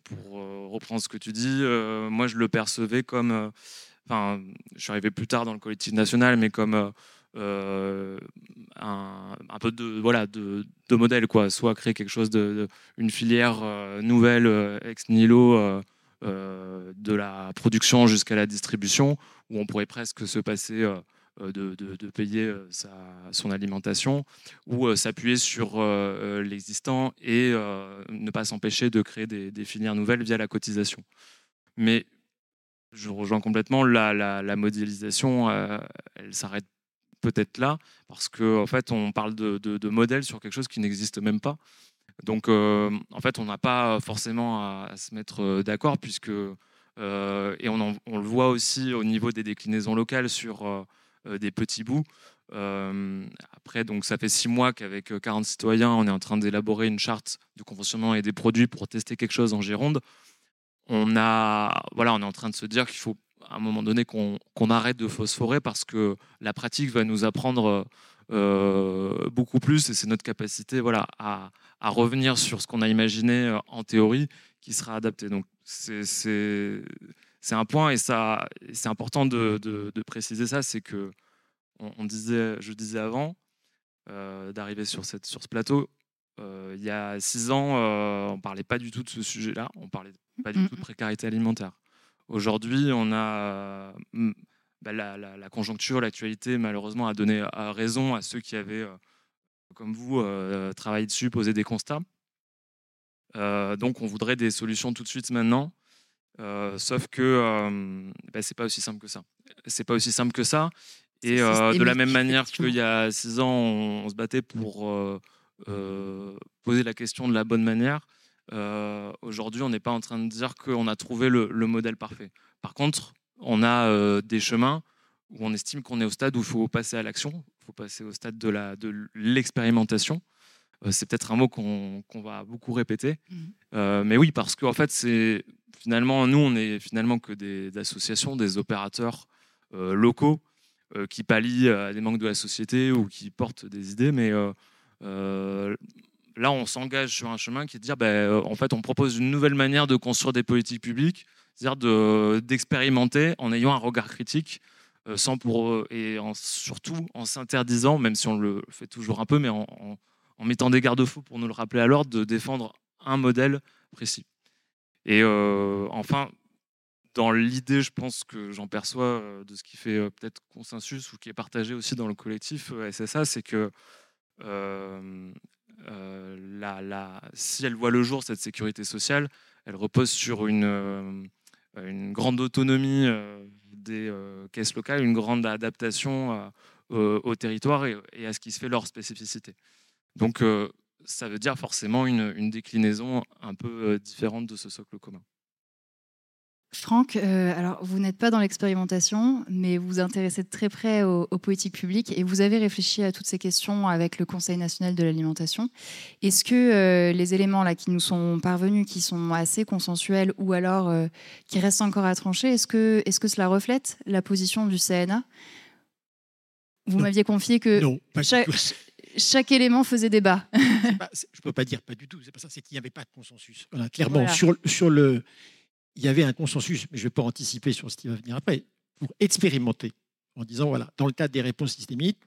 pour euh, reprendre ce que tu dis, euh, moi, je le percevais comme... euh, Enfin, je suis arrivé plus tard dans le collectif national, mais comme... euh, un, peu de voilà de, de modèle quoi. Soit créer quelque chose de, une filière euh, nouvelle euh, ex nihilo de la production jusqu'à la distribution où on pourrait presque se passer de, de- payer sa, son alimentation ou s'appuyer sur l'existant et ne pas s'empêcher de créer des, filières nouvelles via la cotisation. Mais je rejoins complètement la, la, la modélisation elle s'arrête peut-être là, parce qu'en en fait, on parle de, de, de modèle sur quelque chose qui n'existe même pas. Donc, euh, en fait, on n'a pas forcément à, se mettre euh, d'accord, puisque, euh, et on, en- le voit aussi au niveau des déclinaisons locales sur des petits bouts. Après, donc, ça fait six mois qu'avec euh, 40 citoyens, on est en train d'élaborer une charte de conventionnement et des produits pour tester quelque chose en Gironde. On, a, voilà, on est en train de se dire qu'il faut à un moment donné qu'on qu'on arrête de phosphorer parce que la pratique va nous apprendre euh, beaucoup plus et c'est notre capacité voilà, à, à revenir sur ce qu'on a imaginé euh, en théorie qui sera adapté. Donc c'est- un point et ça c'est important de, de- de préciser ça, c'est que on, on disait, je disais avant euh, d'arriver sur, cette, sur ce plateau, euh, il y a six ans, on parlait pas du tout de ce sujet-là, on parlait pas du Mhm. tout de précarité alimentaire. Aujourd'hui, on a mm, bah, la, la- la conjoncture, l'actualité, malheureusement, a donné raison à ceux qui avaient, euh, comme vous, euh, travaillé dessus, posé des constats. Euh, donc, on voudrait des solutions tout de suite maintenant. Euh, sauf que euh, bah, c'est pas aussi simple que ça. C'est pas aussi simple que ça. Et euh, de la même manière qu'il y a six ans, on, on se battait pour poser la question de la bonne manière. Euh, Aujourd'hui, on n'est pas en train de dire qu'on a trouvé le, le modèle parfait. Par contre, on a euh, des chemins où on estime qu'on est au stade où il faut passer à l'action, il faut passer au stade de l'expérimentation. Euh, c'est peut-être un mot qu'on va beaucoup répéter. Mhm. Euh, mais oui, parce qu'en fait, c'est finalement, nous, on est finalement que des, des associations, des opérateurs euh, locaux euh, qui pallient à des manques de la société ou qui portent des idées. Mais là, on s'engage sur un chemin qui est de dire, ben, euh, en fait, on propose une nouvelle manière de construire des politiques publiques, c'est-à-dire de- d'expérimenter en ayant un regard critique, euh, sans pour eux- et surtout en s'interdisant, même si on le fait toujours un peu, mais en, mettant des garde-fous pour nous le rappeler à l'ordre, de défendre un modèle précis. Et euh, enfin, dans l'idée, je pense que j'en perçois euh, de ce qui fait euh, peut-être consensus ou qui est partagé aussi dans le collectif euh, SSA, c'est que euh, euh, la- si elle voit le jour, cette sécurité sociale, elle repose sur une, euh, grande autonomie euh, des euh, caisses locales, une grande adaptation euh, au- territoire et, à ce qui se fait leur spécificité. Donc, euh, ça veut dire forcément une, déclinaison un peu euh, différente de ce socle commun. Franck, euh, alors vous n'êtes pas dans l'expérimentation, mais vous vous intéressez de très près aux, aux politiques publiques et vous avez réfléchi à toutes ces questions avec le Conseil national de l'alimentation. Est-ce que euh, les éléments là qui nous sont parvenus, qui sont assez consensuels ou alors euh, qui restent encore à trancher, est-ce que, est que cela reflète la position du CNA Vous m'aviez confié que Non, chaque- élément faisait débat. Pas- je ne peux pas dire pas du tout. C'est pas ça. C'est qu'il n'y avait pas de consensus. Voilà, clairement, Voilà. sur, sur le, il y avait un consensus, mais je ne vais pas anticiper sur ce qui va venir après, pour expérimenter, en disant voilà, dans le cadre des réponses systémiques,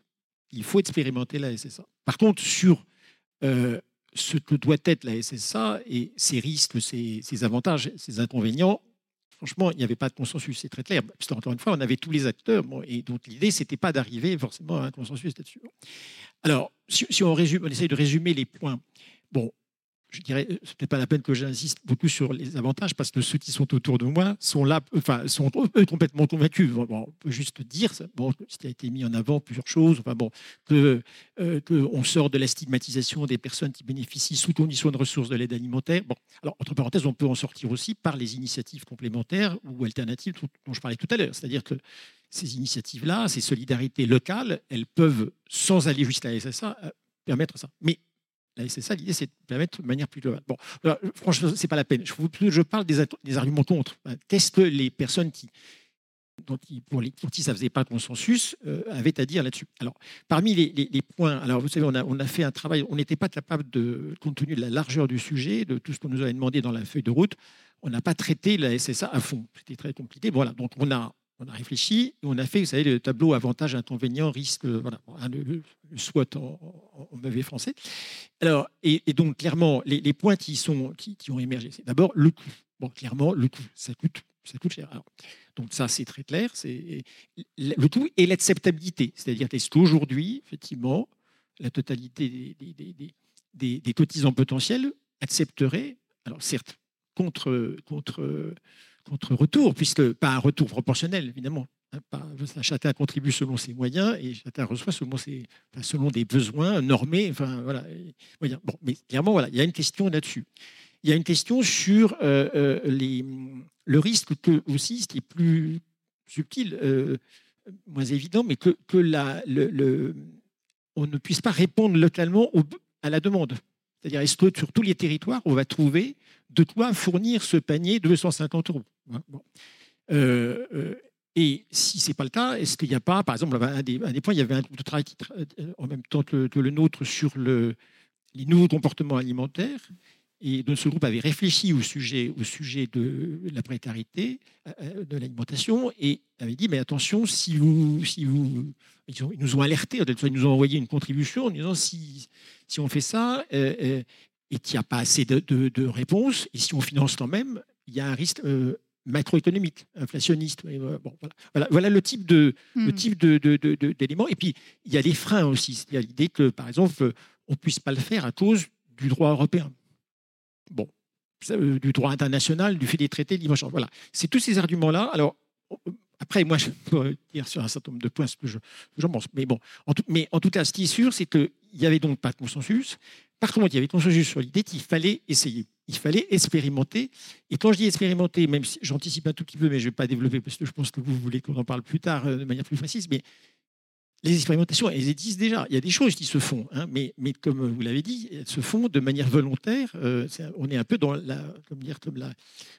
il faut expérimenter la SSA. Par contre, sur euh, ce que doit être la SSA et ses risques, ses, avantages, ses inconvénients, franchement, il n'y avait pas de consensus, c'est très clair. Parce encore une fois, on avait tous les acteurs, et donc l'idée, c'était pas d'arriver forcément à un consensus là-dessus. Alors, si, si on, résume, on essaye de résumer les points. Bon, je dirais, euh, ce n'est pas la peine que j'insiste beaucoup sur les avantages parce que ceux qui sont autour de moi sont là, enfin, sont eux complètement convaincus. on peut juste dire, bon, ce a été mis en avant plusieurs choses, enfin bon, que, euh, sort de la stigmatisation des personnes qui bénéficient sous condition de ressources de l'aide alimentaire. Bon, alors entre parenthèses, on peut en sortir aussi par les initiatives complémentaires ou alternatives dont je parlais tout à l'heure, c'est-à-dire que ces initiatives-là, ces solidarités locales, elles peuvent, sans aller jusqu'à SSA, euh, permettre ça. Mais c'est ça, l'idée, c'est de permettre de manière plus globale. Bon, franchement, ce n'est pas la peine. Je, parle des, arguments contre. Qu'est-ce que les personnes qui, pour, les, qui ça ne faisait pas consensus euh, avaient à dire là-dessus? Alors, parmi les, points, alors vous savez, on a, on a fait un travail, on n'était pas capable, de, compte tenu de la largeur du sujet, de tout ce qu'on nous avait demandé dans la feuille de route, on n'a pas traité la SSA à fond. C'était très compliqué. Voilà, donc on a, on a réfléchi on a fait, vous savez, le tableau avantages, inconvénients, risques, euh, voilà, le, SWOT en, mauvais français. Alors, et, donc, clairement, les, points qui, sont, qui, ont émergé, c'est d'abord le coût. Bon, clairement, le coût, ça coûte, ça coûte cher. donc, ça, c'est très clair. C'est le coût et l'acceptabilité. C'est-à-dire, est-ce qu'aujourd'hui, effectivement, la totalité des, des, des, cotisants potentiels accepteraient, alors certes, contre, contre contre-retour, puisque pas un retour proportionnel, évidemment. Hein, chacun contribue selon ses moyens et chacun reçoit selon, ses, selon des besoins normés. Enfin, voilà, Bon, mais clairement, voilà, il y a une question là-dessus. Il y a une question sur euh, euh, le risque que aussi, ce qui est plus subtil, euh, moins évident, mais que, que la, le, on ne puisse pas répondre localement à la demande. C'est-à-dire, est-ce que sur tous les territoires, on va trouver de quoi fournir ce panier de 250 euros? Hein, euh, euh, Et si ce n'est pas le cas, est-ce qu'il n'y a pas, par exemple, un des, points, il y avait un groupe de travail qui, euh, en même temps que, le nôtre sur le, les nouveaux comportements alimentaires. Et donc, ce groupe avait réfléchi au sujet, de la précarité, de l'alimentation, et avait dit, mais attention, si vous, si vous, ils, nous ont alertés, ils nous ont envoyé une contribution en disant, si, on fait ça, et qu'il n'y a pas assez de, réponses, et si on finance quand même, il y a un risque macroéconomique, inflationniste. Euh, bon, voilà. voilà. le type de le hmm. type d'éléments. Et puis il y a des freins aussi. Il y a l'idée que, par exemple, on ne puisse pas le faire à cause du droit européen. Bon, euh, du droit international, du fait des traités de libre-échange. Voilà. C'est tous ces arguments-là. Alors, après, moi, je peux dire sur un certain nombre de points ce que je, pense. Mais bon, en tout, mais en tout cas, ce qui est sûr, c'est qu'il n'y avait donc pas de consensus. Par contre, il y avait consensus sur l'idée qu'il fallait essayer, il fallait expérimenter. Et quand je dis expérimenter, même si j'anticipe un tout petit peu, mais je ne vais pas développer parce que je pense que vous voulez qu'on en parle plus tard euh, de manière plus précise, mais les expérimentations, elles existent déjà. Il y a des choses qui se font, hein, mais, mais, comme vous l'avez dit, elles se font de manière volontaire. Euh, on est un peu dans la, comme dire, comme la,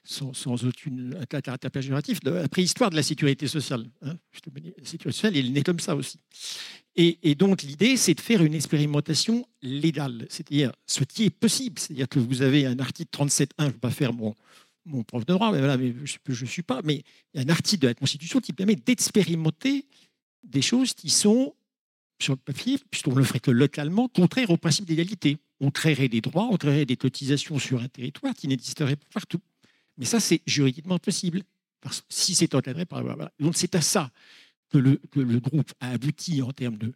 sans, sans aucune caractère péjoratif, la préhistoire de la sécurité sociale. Hein. La sécurité sociale, elle est née comme ça aussi. Et, donc l'idée, c'est de faire une expérimentation légale, c'est-à-dire ce qui est possible. C'est-à-dire que vous avez un article 37.1, je ne vais pas faire mon, prof de droit, mais, voilà, je ne suis pas, mais il y a un article de la Constitution qui permet d'expérimenter des choses qui sont, sur le papier, puisqu'on le ferait que localement, contraires au principe d'égalité. On créerait des droits, on créerait des cotisations sur un territoire qui n'existeraient pas partout. Mais ça, c'est juridiquement possible, parce, si c'est encadré par la Donc c'est à ça que le, groupe a abouti en termes de,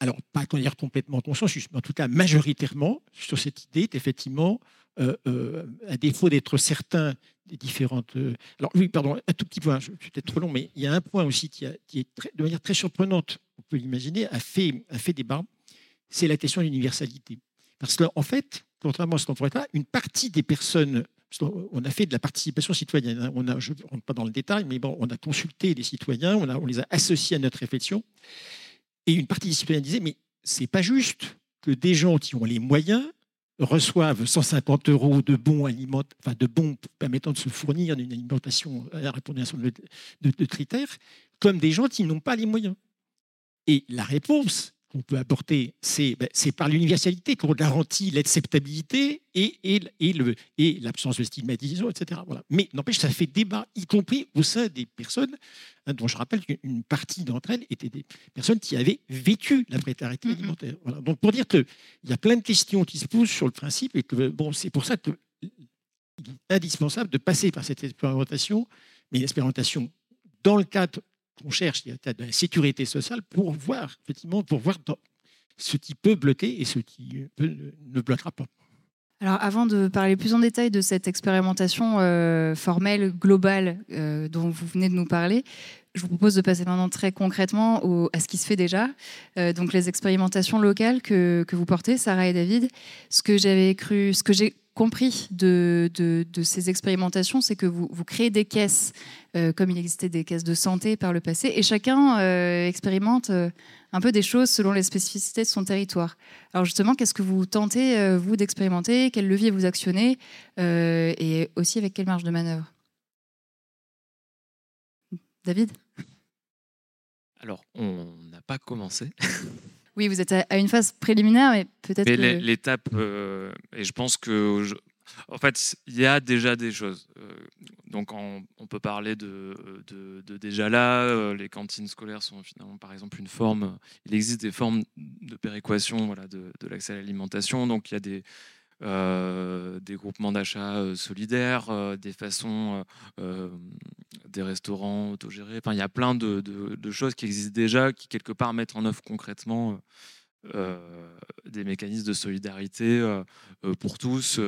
alors pas dire complètement consensus, mais en tout cas majoritairement sur cette idée d'effectivement, euh, euh, à défaut d'être certain des différentes. Euh, alors oui, pardon, un tout petit point, je suis peut-être trop long, mais il y a un point aussi qui est de manière très surprenante, on peut l'imaginer, a fait, a fait débat, c'est la question de l'universalité. Parce qu'en en fait, contrairement à ce qu'on pourrait dire, une partie des personnes on a fait de la participation citoyenne. Hein. On a, je ne rentre pas dans le détail, mais on a consulté les citoyens, on, les a associés à notre réflexion. Et une partie des citoyens disait, mais c'est pas juste que des gens qui ont les moyens reçoivent 150 euros de bons enfin de bons permettant de se fournir d'une alimentation à répondre à un certain nombre de, critères, comme des gens qui n'ont pas les moyens. Et la réponse qu'on peut apporter, c'est ben, par l'universalité qu'on garantit l'acceptabilité et, et, et l'absence de stigmatisation, etc. Voilà. Mais n'empêche, ça fait débat, y compris au sein des personnes, hein, dont je rappelle qu'une partie d'entre elles étaient des personnes qui avaient vécu la précarité alimentaire. Voilà. Donc pour dire qu'il y a plein de questions qui se posent sur le principe et que bon, c'est pour ça qu'il est indispensable de passer par cette expérimentation, mais une expérimentation dans le cadre qu'on cherche, il y a de la sécurité sociale pour voir, effectivement, pour voir ce qui peut bloquer et ce qui ne bloquera pas. Alors, avant de parler plus en détail de cette expérimentation euh, formelle, globale, euh, dont vous venez de nous parler, je vous propose de passer maintenant très concrètement à ce qui se fait déjà. Euh, donc, les expérimentations locales que, que vous portez, Sarah et David. Ce que j'avais cru, ce que j'ai compris de, ces expérimentations, c'est que vous, créez des caisses, euh, comme il existait des caisses de santé par le passé, et chacun euh, expérimente euh, un peu des choses selon les spécificités de son territoire. Alors justement, qu'est-ce que vous tentez, vous, d'expérimenter? Quel levier vous actionnez? Et aussi avec quelle marge de manœuvre? David? Alors, on n'a pas commencé. Oui, vous êtes à, une phase préliminaire, mais peut-être Mais que... l'é- l'étape, euh, et je pense que, je- en fait, il y a déjà des choses. Euh, donc, on peut parler de, de- de déjà là. euh, les cantines scolaires sont finalement, par exemple, une forme. Il existe des formes de péréquation, voilà, de, de l'accès à l'alimentation. Donc, il y a des euh, des groupements d'achat euh, solidaires, euh, des façons, des restaurants autogérés. Il y a plein de, choses qui existent déjà, qui quelque part mettent en œuvre concrètement des mécanismes de solidarité pour tous,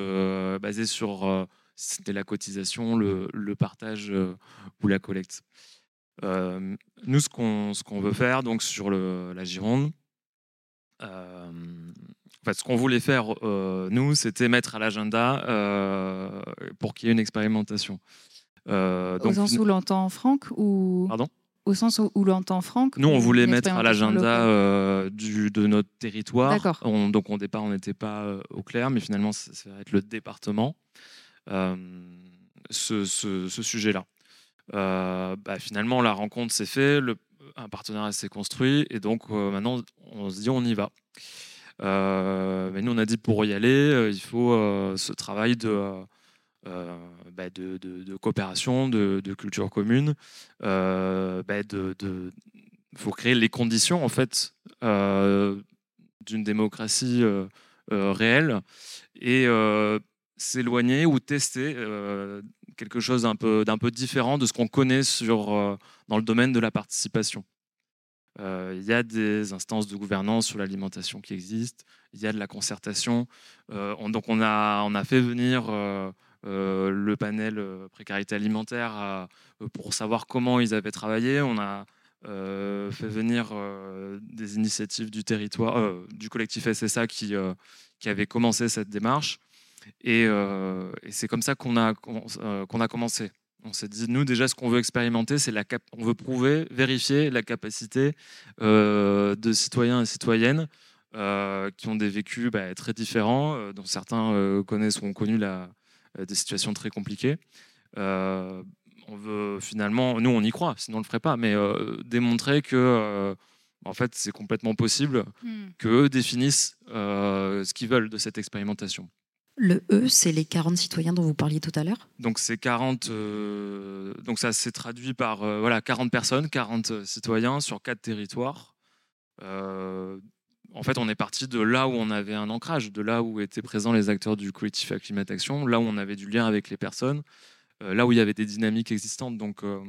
basés sur la cotisation, le, partage ou la collecte. Nous, ce qu'on veut faire donc sur la Gironde, ce qu'on voulait faire, euh, nous, c'était mettre à l'agenda euh, pour qu'il y ait une expérimentation. Euh, Au sens où l'entend Franck ou... Pardon? Au sens où, où l'entend Franck Nous, on ou voulait mettre à l'agenda de notre territoire. D'accord. On- donc, au départ, on n'était pas au clair, mais finalement, ça, ça va être le département, ce, ce- ce sujet-là. Bah, finalement, la rencontre s'est faite, un partenariat s'est construit, et donc maintenant, on se dit, on y va. Euh, mais nous, on a dit, pour y aller, euh, il faut euh, ce travail de. bah, coopération, de, culture commune, bah, de, faut créer les conditions en fait d'une démocratie réelle et s'éloigner ou tester quelque chose d'un peu, d'un peu différent de ce qu'on connaît sur, dans le domaine de la participation. Euh, Il y a des instances de gouvernance sur l'alimentation qui existent, il y a de la concertation. Euh, on- donc on a, fait venir euh, le panel précarité alimentaire pour savoir comment ils avaient travaillé. On a fait venir des initiatives du territoire, du collectif SSA qui, qui avait commencé cette démarche. Et, c'est comme ça qu'on a commencé. On s'est dit, nous, déjà, ce qu'on veut expérimenter, c'est la cap on veut prouver, vérifier la capacité euh, de citoyens et citoyennes euh, qui ont des vécus bah, très différents, euh, dont certains connaissent ou ont connu la, des situations très compliquées. On veut finalement, nous on y croit, sinon on le ferait pas, mais démontrer que en fait c'est complètement possible Hmm. qu'eux définissent euh, ce qu'ils veulent de cette expérimentation. Le E, c'est les 40 citoyens dont vous parliez tout à l'heure. Donc c'est 40, euh, donc ça s'est traduit par euh, voilà 40 personnes, 40 citoyens sur quatre territoires. Euh, en fait, on est parti de là où on avait un ancrage, de là où étaient présents les acteurs du collectif Acclimatation, là où on avait du lien avec les personnes, euh, là où il y avait des dynamiques existantes. Donc euh,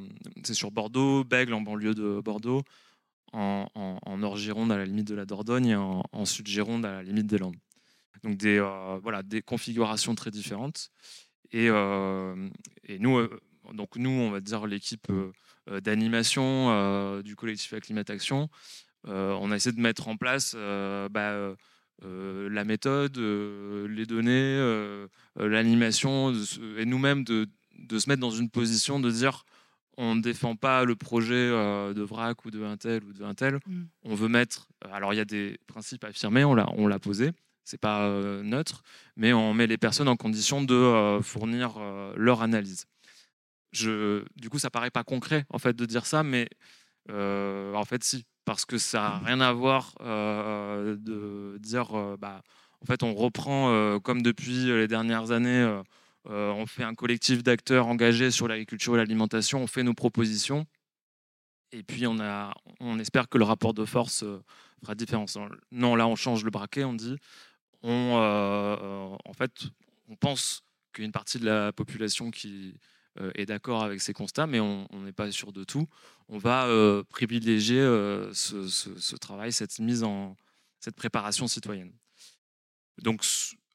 c'est sur Bordeaux, Bègle en banlieue de Bordeaux, en Nord-Gironde à la limite de la Dordogne et en, en Sud-Gironde à la limite des Landes. Donc des, euh, voilà, des configurations très différentes. Et, euh, et nous, euh, donc nous, on va dire l'équipe d'animation du collectif Acclimatation, euh, on a essayé de mettre en place bah, euh, la méthode, euh, les données, euh, l'animation, et nous-mêmes de, de se mettre dans une position de dire on ne défend pas le projet de VRAC ou de un tel ou de un tel. Mm. On veut mettre. Alors il y a des principes affirmés, on l'a, on l'a posé. C'est pas euh, neutre, mais on met les personnes en condition de euh, fournir euh, leur analyse. Du coup, ça paraît pas concret en fait de dire ça, mais en fait si, parce que ça n'a rien à voir de dire, bah, en fait, on reprend comme depuis les dernières années. on fait un collectif d'acteurs engagés sur l'agriculture et l'alimentation, on fait nos propositions, et puis on, a, on espère que le rapport de force fera différence. Non, là, on change le braquet, on dit, on, euh, en fait, on pense qu'il y a une partie de la population qui euh, est d'accord avec ces constats, mais on n'est pas sûr de tout. On va euh, privilégier ce, travail, cette mise en, cette préparation citoyenne. Donc,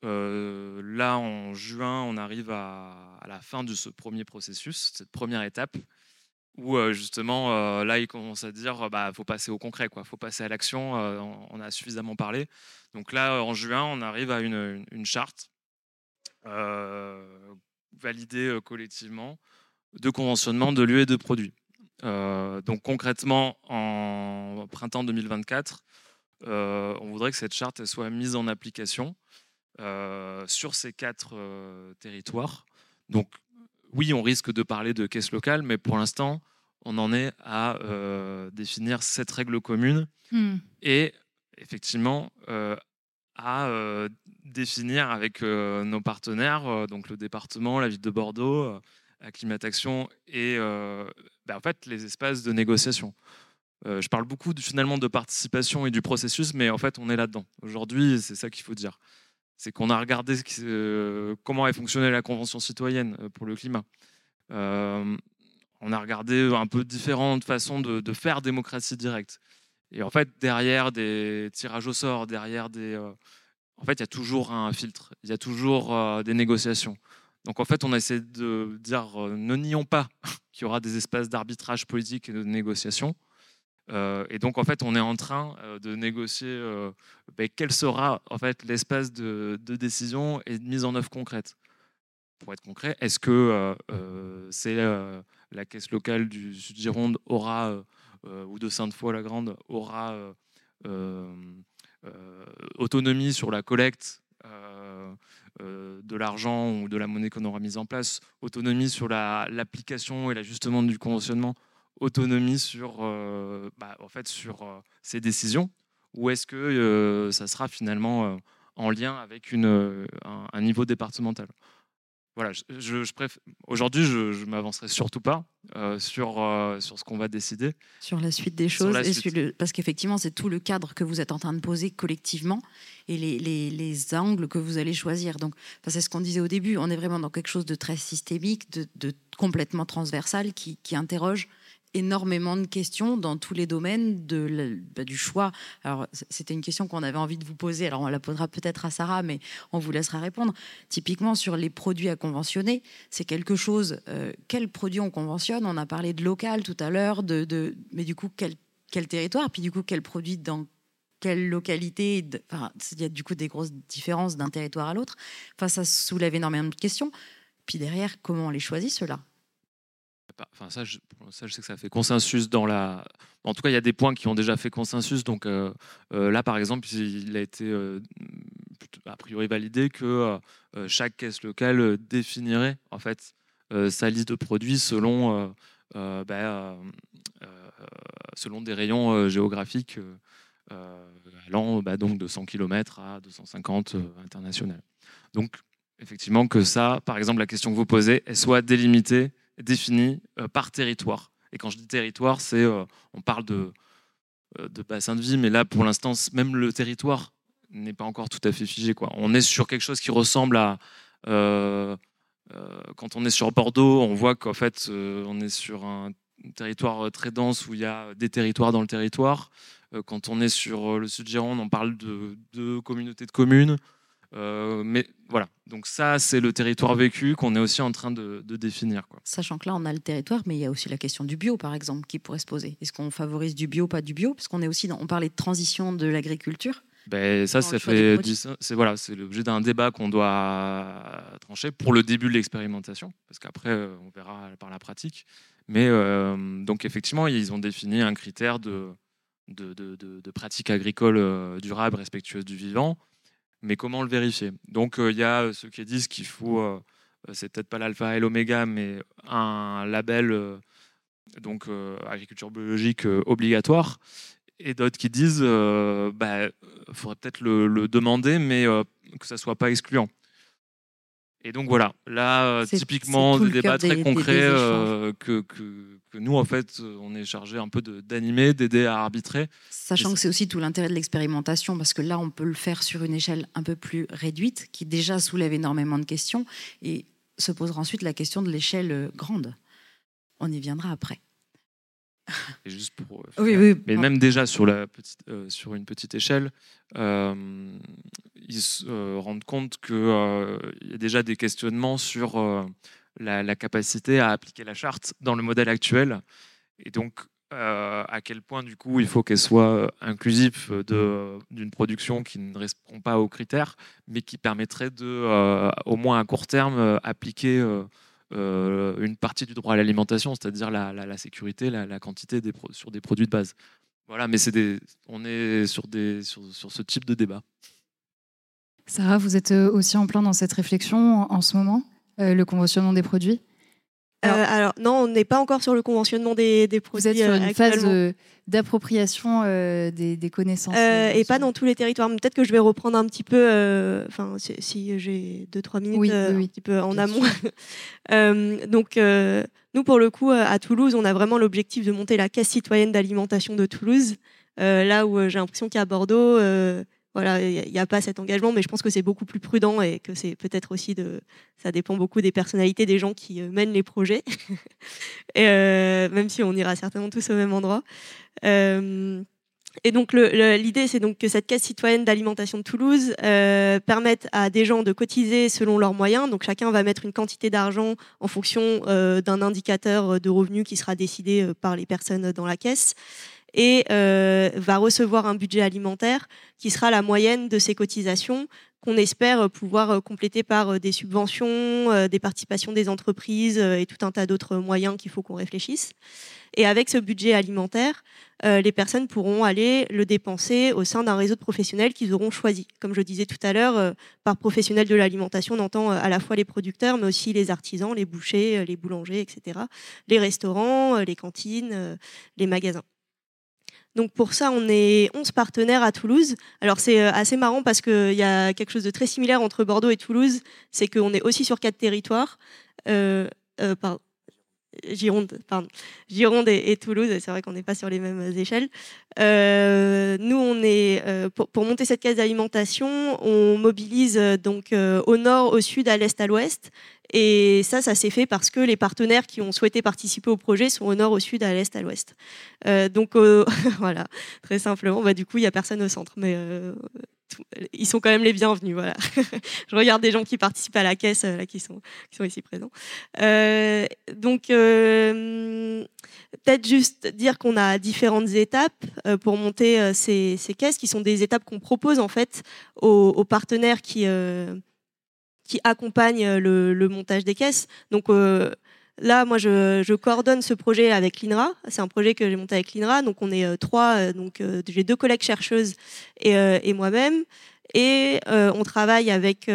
là, en juin, on arrive à, la fin de ce premier processus, cette première étape, où justement, là, il commence à dire, bah, faut passer au concret, quoi, faut passer à l'action. on a suffisamment parlé. Donc là, en juin, on arrive à une, une charte validée collectivement de conventionnement de lieux et de produits. donc concrètement, en printemps 2024, on voudrait que cette charte soit mise en application sur ces quatre territoires. Donc oui, on risque de parler de caisse locale, mais pour l'instant, on en est à définir cette règle commune hmm. et effectivement à définir avec nos partenaires, donc le département, la ville de Bordeaux, Acclimatation et ben, en fait les espaces de négociation. je parle beaucoup finalement de participation et du processus, mais en fait on est là-dedans. Aujourd'hui, c'est ça qu'il faut dire. C'est qu'on a regardé comment a fonctionné la Convention citoyenne pour le climat. on a regardé un peu différentes façons de, faire démocratie directe. Et en fait, derrière des tirages au sort, derrière des... en fait, il y a toujours un filtre, il y a toujours des négociations. Donc en fait, on a essayé de dire euh, ne nions pas [LAUGHS] qu'il y aura des espaces d'arbitrage politique et de négociation. Euh, et donc en fait, on est en train euh, de négocier ben, quel sera en fait l'espace de, décision et de mise en œuvre concrète. Pour être concret, est-ce que c'est la caisse locale du Sud Gironde aura ou de Sainte-Foy-la-Grande aura autonomie sur la collecte euh, de l'argent ou de la monnaie qu'on aura mise en place, autonomie sur l'application et l'ajustement du conventionnement, autonomie sur, euh, bah, en fait, sur euh, ces décisions, ou est-ce que ça sera finalement en lien avec une, un, niveau départemental? Voilà, je, je, aujourd'hui, je, je m'avancerai surtout pas sur, sur ce qu'on va décider. Sur la suite des choses, parce qu'effectivement, c'est tout le cadre que vous êtes en train de poser collectivement et les, les, les angles que vous allez choisir. Donc, c'est ce qu'on disait au début, on est vraiment dans quelque chose de très systémique, de, de complètement transversal, qui, qui interroge énormément de questions dans tous les domaines bah, du choix. Alors, c'était une question qu'on avait envie de vous poser. Alors, on la posera peut-être à Sarah, mais on vous laissera répondre. Typiquement, sur les produits à conventionner, c'est quelque chose. Euh, quels produits on conventionne? On a parlé de local tout à l'heure, de, mais du coup, quel, territoire? Puis, du coup, quel produit dans quelle localité? Il y a du coup des grosses différences d'un territoire à l'autre. Enfin, ça soulève énormément de questions. Puis derrière, comment on les choisit, ceux-là? Enfin, ça je, ça, je sais que ça fait consensus dans la. En tout cas, il y a des points qui ont déjà fait consensus. Donc euh, euh, là, par exemple, il a été euh, a priori validé que chaque caisse locale définirait en fait sa liste de produits selon, bah, selon des rayons géographiques allant bah, donc de 100 km à 250 international. Donc effectivement que ça, par exemple, la question que vous posez, elle soit délimitée défini euh, par territoire. Et quand je dis territoire, c'est euh, on parle de, euh, de bassin de vie, mais là, pour l'instant, même le territoire n'est pas encore tout à fait figé. On est sur quelque chose qui ressemble à quand on est sur Bordeaux, on voit qu'en fait, on est sur un territoire très dense où il y a des territoires dans le territoire. quand on est sur le sud Gironde, on parle de deux communautés de communes. Euh, mais voilà, donc ça, c'est le territoire vécu qu'on est aussi en train de, définir. Quoi. Sachant que là, on a le territoire, mais il y a aussi la question du bio, par exemple, qui pourrait se poser. Est-ce qu'on favorise du bio, pas du bio? Parce qu'on est aussi, dans, on parlait de transition de l'agriculture. Ben, ça, ça fait, c'est voilà, c'est l'objet d'un débat qu'on doit trancher pour le début de l'expérimentation, parce qu'après, euh, on verra par la pratique. Mais euh, donc, effectivement, ils ont défini un critère de, de, de, de pratique agricole durable, respectueuse du vivant mais comment le vérifier? Donc euh, il y a euh, ceux qui disent qu'il faut, euh, c'est peut-être pas l'alpha et l'oméga, mais un label donc agriculture biologique obligatoire, et d'autres qui disent qu'il bah, faudrait peut-être le, demander, mais que ça soit pas excluant. Et donc voilà, là, typiquement, des débats très concrets que, que, que, nous, en fait, on est chargé un peu d'animer, d'aider à arbitrer. Sachant que c'est aussi tout l'intérêt de l'expérimentation, parce que là, on peut le faire sur une échelle un peu plus réduite, qui déjà soulève énormément de questions, et se posera ensuite la question de l'échelle grande. On y viendra après. Et juste pour, Oui, oui. mais même déjà sur, la petite, sur une petite échelle, ils se rendent compte qu'il y a déjà des questionnements sur la, capacité à appliquer la charte dans le modèle actuel. Et donc, euh, à quel point, du coup, il faut qu'elle soit inclusive d'une production qui ne répond pas aux critères, mais qui permettrait de, euh, au moins à court terme, appliquer euh, une partie du droit à l'alimentation, c'est-à-dire la, sécurité, la, quantité sur des produits de base. Voilà, mais des, on est sur, ce type de débat. Sarah, vous êtes aussi en plein dans cette réflexion en ce moment euh, le conventionnement des produits? Euh, alors, non, on n'est pas encore sur le conventionnement des, produits. Vous êtes sur une euh, phase d'appropriation des, connaissances. et pas dans tous les territoires. Peut-être que je vais reprendre un petit peu, enfin, si, j'ai deux trois minutes, un petit peu en amont. [LAUGHS] donc, nous, pour le coup, à Toulouse, on a vraiment l'objectif de monter la caisse citoyenne d'alimentation de Toulouse. là où j'ai l'impression qu'à Bordeaux, voilà, il n'y a, pas cet engagement, mais je pense que c'est beaucoup plus prudent et que c'est peut-être aussi de, ça dépend beaucoup des personnalités des gens qui euh, mènent les projets, [LAUGHS] et, euh, même si on ira certainement tous au même endroit. Euh, et donc l'idée, c'est donc que cette caisse citoyenne d'alimentation de Toulouse permette à des gens de cotiser selon leurs moyens. Donc chacun va mettre une quantité d'argent en fonction d'un indicateur de revenus qui sera décidé par les personnes dans la caisse et euh, va recevoir un budget alimentaire qui sera la moyenne de ses cotisations qu'on espère pouvoir euh, compléter par euh, des subventions, des participations des entreprises et tout un tas d'autres moyens qu'il faut qu'on réfléchisse. Et avec ce budget alimentaire, les personnes pourront aller le dépenser au sein d'un réseau de professionnels qu'ils auront choisi. Comme je disais tout à l'heure, par professionnels de l'alimentation, on entend à la fois les producteurs, mais aussi les artisans, les bouchers, les boulangers, etc., les restaurants, les cantines, les magasins. Donc pour ça, on est 11 partenaires à Toulouse. Alors c'est euh, assez marrant parce qu'il y a quelque chose de très similaire entre Bordeaux et Toulouse, c'est qu'on est aussi sur quatre territoires. Euh, euh, pardon. Gironde, pardon. Gironde et, Toulouse, c'est vrai qu'on n'est pas sur les mêmes échelles. nous, on est pour, pour, monter cette caisse d'alimentation, on mobilise donc au nord, au sud, à l'est, à l'ouest. Et ça, ça s'est fait parce que les partenaires qui ont souhaité participer au projet sont au nord, au sud, à l'est, à l'ouest. Euh, donc euh, [LAUGHS] voilà, très simplement. Bah, du coup, il n'y a personne au centre, mais euh, ils sont quand même les bienvenus. [LAUGHS] Je regarde des gens qui participent à la caisse, là, qui sont, ici présents. donc peut-être juste dire qu'on a différentes étapes pour monter ces, caisses, qui sont des étapes qu'on propose en fait aux partenaires qui qui accompagne euh, le, montage des caisses. Donc euh, là, moi, je, coordonne ce projet avec l'INRA. C'est un projet que j'ai monté avec l'INRA. Donc on est euh, trois. Donc j'ai deux collègues chercheuses et, moi-même. Et on travaille avec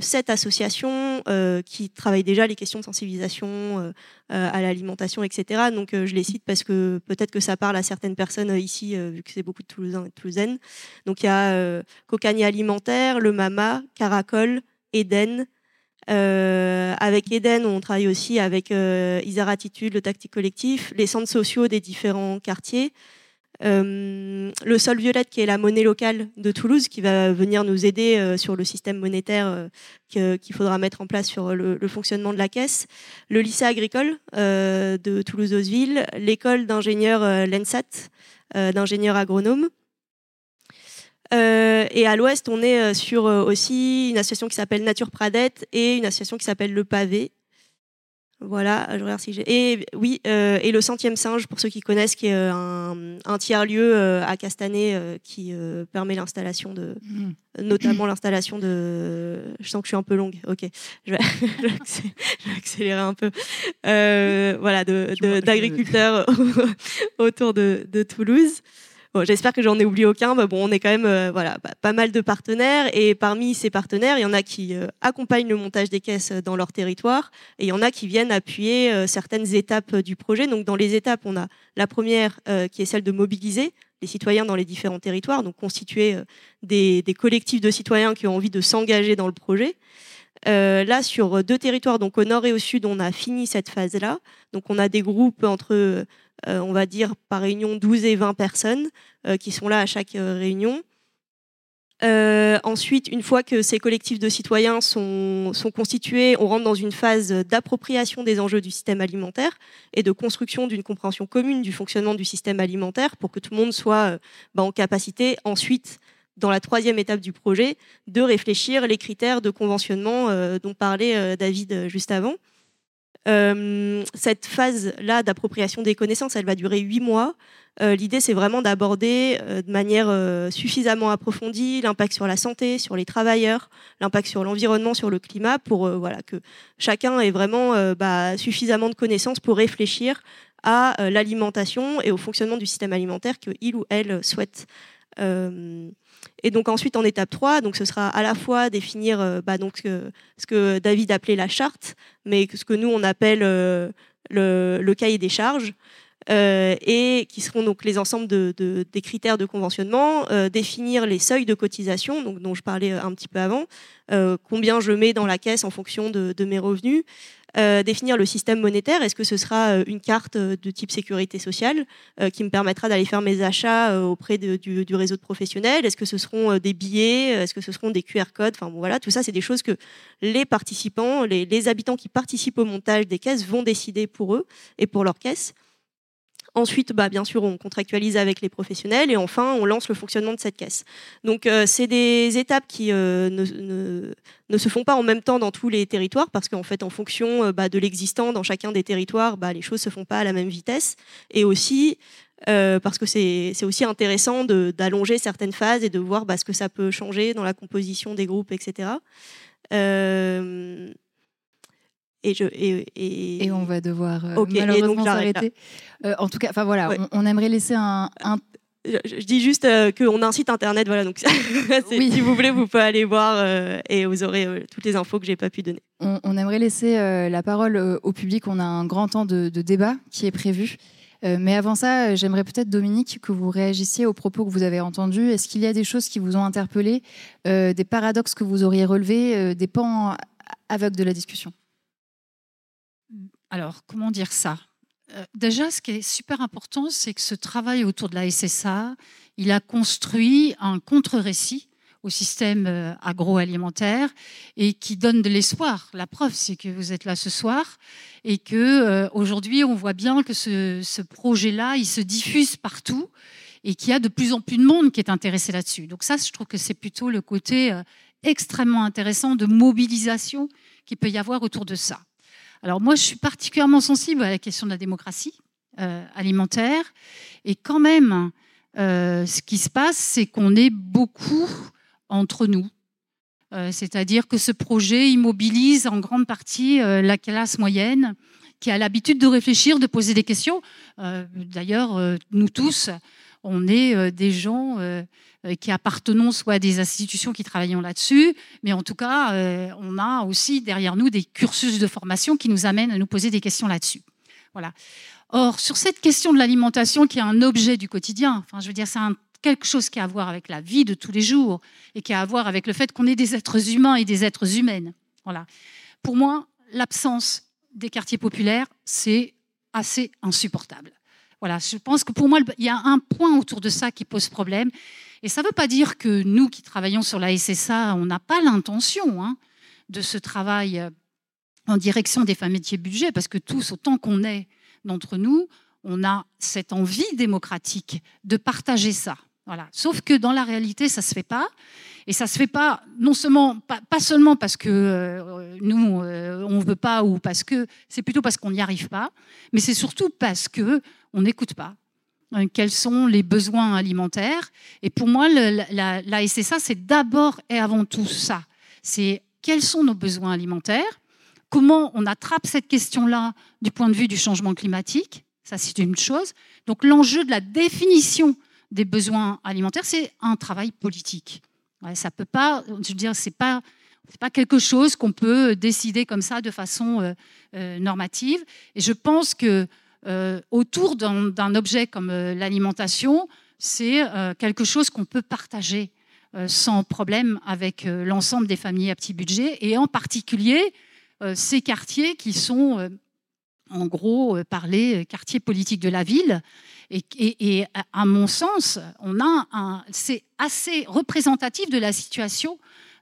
sept associations qui travaillent déjà les questions de sensibilisation à l'alimentation, etc. Donc je les cite parce que peut-être que ça parle à certaines personnes ici, vu que c'est beaucoup de Toulousains et de Toulousaines. Donc il y a Cocani Alimentaire, le Mama, Caracol, Eden. Euh, avec Eden, on travaille aussi avec euh, Isère Attitude, le Tactique Collectif, les centres sociaux des différents quartiers. Euh, le Sol Violette, qui est la monnaie locale de Toulouse, qui va venir nous aider euh, sur le système monétaire qu'il faudra mettre en place sur le, fonctionnement de la caisse. Le lycée agricole de Toulouse-Osville, l'école d'ingénieurs l'ENSAT, d'ingénieurs agronomes. Euh, et à l'ouest, on est euh, sur euh, aussi une association qui s'appelle Nature Pradette et une association qui s'appelle Le Pavé. Voilà, je regarde si j'ai. Et oui, et le centième singe, pour ceux qui connaissent, qui est un, tiers-lieu à Castanet qui permet l'installation de. Mm. Notamment [CLEARS THROAT] l'installation de. Je sens que je suis un peu longue, ok. Je vais, [LAUGHS] accélérer un peu. voilà, d'agriculteurs [LAUGHS] autour de, de Toulouse. J'espère que j'en ai oublié aucun. Mais bon, on est quand même euh, voilà, pas mal de partenaires. Et parmi ces partenaires, il y en a qui euh, accompagnent le montage des caisses dans leur territoire. Et il y en a qui viennent appuyer euh, certaines étapes du projet. Donc, dans les étapes, on a la première qui est celle de mobiliser les citoyens dans les différents territoires, donc constituer des, collectifs de citoyens qui ont envie de s'engager dans le projet. là, sur deux territoires, donc au nord et au sud, on a fini cette phase-là. Donc, on a des groupes entre euh, on va dire par réunion 12 et 20 personnes euh, qui sont là à chaque euh, réunion. Euh, ensuite, une fois que ces collectifs de citoyens sont, constitués, on rentre dans une phase d'appropriation des enjeux du système alimentaire et de construction d'une compréhension commune du fonctionnement du système alimentaire pour que tout le monde soit euh, bah, en capacité ensuite dans la troisième étape du projet, de réfléchir les critères de conventionnement euh, dont parlait David juste avant. Euh, cette phase-là d'appropriation des connaissances, elle va durer huit mois. Euh, l'idée, c'est vraiment d'aborder euh, de manière suffisamment approfondie l'impact sur la santé, sur les travailleurs, l'impact sur l'environnement, sur le climat, pour voilà, que chacun ait vraiment bah, suffisamment de connaissances pour réfléchir à l'alimentation et au fonctionnement du système alimentaire qu'il ou elle souhaite et donc ensuite en étape 3, donc ce sera à la fois définir euh, bah, donc, ce que David appelait la charte, mais ce que nous on appelle euh, le, cahier des charges. Euh, et qui seront donc les ensembles de, des critères de conventionnement, définir les seuils de cotisation, donc, dont je parlais un petit peu avant, combien je mets dans la caisse en fonction de, de mes revenus, euh, définir le système monétaire. Est-ce que ce sera euh, une carte euh, de type sécurité sociale qui me permettra d'aller faire mes achats auprès du, réseau de professionnels? Est-ce que ce seront des billets? Est-ce que ce seront des QR codes? Enfin voilà, tout ça, c'est des choses que les participants, les, les habitants qui participent au montage des caisses vont décider pour eux et pour leurs caisses. Ensuite, bah, bien sûr, on contractualise avec les professionnels et enfin, on lance le fonctionnement de cette caisse. Donc, euh, c'est des étapes qui euh, ne, se font pas en même temps dans tous les territoires parce qu'en fait, en fonction euh, bah, de l'existant dans chacun des territoires, bah, les choses se font pas à la même vitesse et aussi parce que c'est aussi intéressant d'allonger certaines phases et de voir ce que ça peut changer dans la composition des groupes, etc. Et, je, et, et, on va devoir euh, malheureusement s'arrêter. Euh, en tout cas, enfin voilà, on, aimerait laisser un. Je, dis juste euh, qu'on a un site internet, voilà. Donc, [LAUGHS] si vous voulez, vous pouvez aller voir et vous aurez toutes les infos que j'ai pas pu donner. On, aimerait laisser la parole au public. On a un grand temps de, de débat qui est prévu. mais avant ça, j'aimerais peut-être, Dominique, que vous réagissiez aux propos que vous avez entendus. Est-ce qu'il y a des choses qui vous ont interpellé, des paradoxes que vous auriez relevés, des pans aveugles de la discussion? Alors, comment dire ça? Euh, Déjà, ce qui est super important, c'est que ce travail autour de la SSA, il a construit un contre-récit au système euh, agroalimentaire et qui donne de l'espoir. La preuve, c'est que vous êtes là ce soir et que euh, aujourd'hui, on voit bien que ce, ce projet-là, il se diffuse partout et qu'il y a de plus en plus de monde qui est intéressé là-dessus. Donc ça, je trouve que c'est plutôt le côté extrêmement intéressant de mobilisation qu'il peut y avoir autour de ça. Alors moi, je suis particulièrement sensible à la question de la démocratie euh, alimentaire. Et quand même, euh, ce qui se passe, c'est qu'on est beaucoup entre nous. Euh, c'est-à-dire que ce projet immobilise en grande partie la classe moyenne qui a l'habitude de réfléchir, de poser des questions. D'ailleurs, nous tous, on est des gens euh, qui appartenons soit à des institutions qui travaillent là-dessus, mais en tout cas, euh, on a aussi derrière nous des cursus de formation qui nous amènent à nous poser des questions là-dessus. Voilà. Or, sur cette question de l'alimentation, qui est un objet du quotidien, enfin, je veux dire, c'est quelque chose qui a à voir avec la vie de tous les jours et qui a à voir avec le fait qu'on est des êtres humains et des êtres humaines. Voilà. Pour moi, l'absence des quartiers populaires, c'est assez insupportable. Voilà, je pense que pour moi, il y a un point autour de ça qui pose problème, et ça ne veut pas dire que nous qui travaillons sur la SSA, on n'a pas l'intention hein, de ce travail euh, en direction des familles métiers budget, parce que tous, autant qu'on est d'entre nous, on a cette envie démocratique de partager ça. Voilà. Sauf que dans la réalité, ça ne se fait pas. Et ça ne se fait pas, non seulement, pas, seulement parce que euh, nous, euh, on ne veut pas, ou parce que c'est plutôt parce qu'on n'y arrive pas, mais c'est surtout parce qu'on n'écoute pas, euh, quels sont les besoins alimentaires. Et pour moi, la, SSA, c'est d'abord et avant tout ça. C'est quels sont nos besoins alimentaires, comment on attrape cette question-là du point de vue du changement climatique, ça c'est une chose. Donc l'enjeu de la définition des besoins alimentaires, c'est un travail politique. ça peut pas, je veux dire, c'est pas pas quelque chose qu'on peut décider comme ça de façon euh, euh, normative. Et je pense que euh, autour d'un objet comme l'alimentation, c'est quelque chose qu'on peut partager sans problème avec l'ensemble des familles à petit budget, et en particulier ces quartiers qui sont en gros par quartiers politiques de la ville Et, à mon sens, on a c'est assez représentatif de la situation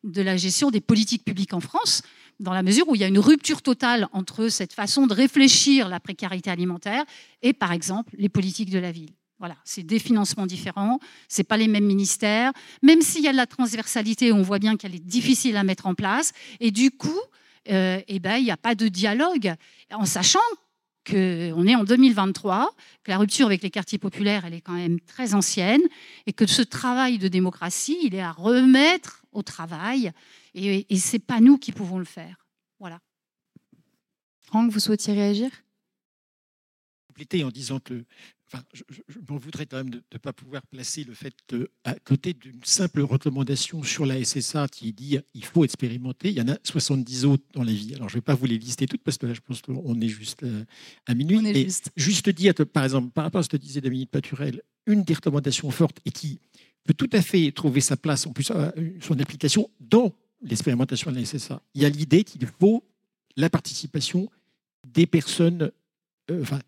de la gestion des politiques publiques en France, dans la mesure où il y a une rupture totale entre cette façon de réfléchir la précarité alimentaire et, par exemple, les politiques de la ville. Voilà, c'est des financements différents, c'est pas les mêmes ministères, même s'il y a de la transversalité, on voit bien qu'elle est difficile à mettre en place, et du coup, euh, eh ben, il n'y a pas de dialogue, en sachant qu'on est en 2023, que la rupture avec les quartiers populaires, elle est quand même très ancienne, et que ce travail de démocratie, il est à remettre au travail, et, et ce n'est pas nous qui pouvons le faire. Voilà. Franck, vous souhaitiez réagir? Compléter en disant que Enfin, je, m'en voudrais quand même de ne pas pouvoir placer le fait à côté d'une simple recommandation sur la SSA qui dit il faut expérimenter. Il y en a 70 autres dans la vie. Alors, je ne vais pas vous les lister toutes parce que là, je pense qu'on est juste euh, à minuit. On juste. juste dire, par exemple, par rapport à ce que disait Dominique Paturel, une des recommandations fortes et qui peut tout à fait trouver sa place, en plus, euh, son application dans l'expérimentation de la SSA. Il y a l'idée qu'il faut la participation des personnes, euh, enfin,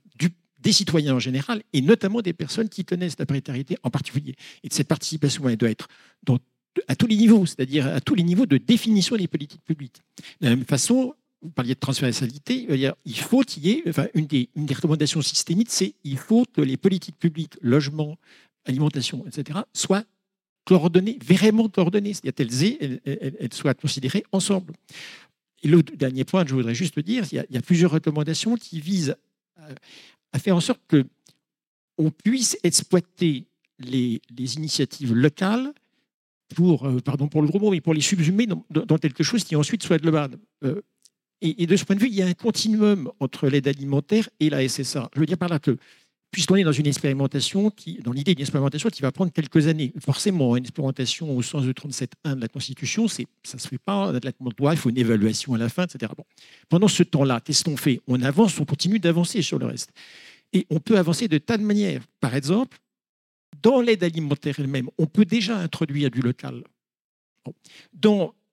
des citoyens en général, et notamment des personnes qui connaissent la précarité en particulier. Et cette participation, elle doit être à tous les niveaux, c'est-à-dire à tous les niveaux de définition des politiques publiques. De la même façon, vous parliez de transversalité, il faut qu'il y ait, enfin, une, des, recommandations systémiques, c'est il faut que les politiques publiques, logement, alimentation, etc., soient coordonnées, vraiment coordonnées, c'est-à-dire qu'elles soient considérées ensemble. Et le dernier point, je voudrais juste dire, il y a plusieurs recommandations qui visent à faire en sorte que on puisse exploiter les, initiatives locales pour, euh, pardon pour le gros mot, pour les subsumer dans, quelque chose qui ensuite soit global. Euh, et, de ce point de vue, il y a un continuum entre l'aide alimentaire et la SSA. Je veux dire par là que, puisqu'on est dans une expérimentation, dans l'idée d'une expérimentation qui va prendre quelques années, forcément, une expérimentation au sens de 37.1 de la Constitution, ça ne se fait pas de il faut une évaluation à la fin, etc. Pendant ce temps-là, qu'est-ce qu'on fait? On avance, on continue d'avancer sur le reste. Et on peut avancer de tas de manières. Par exemple, dans l'aide alimentaire elle-même, on peut déjà introduire du local.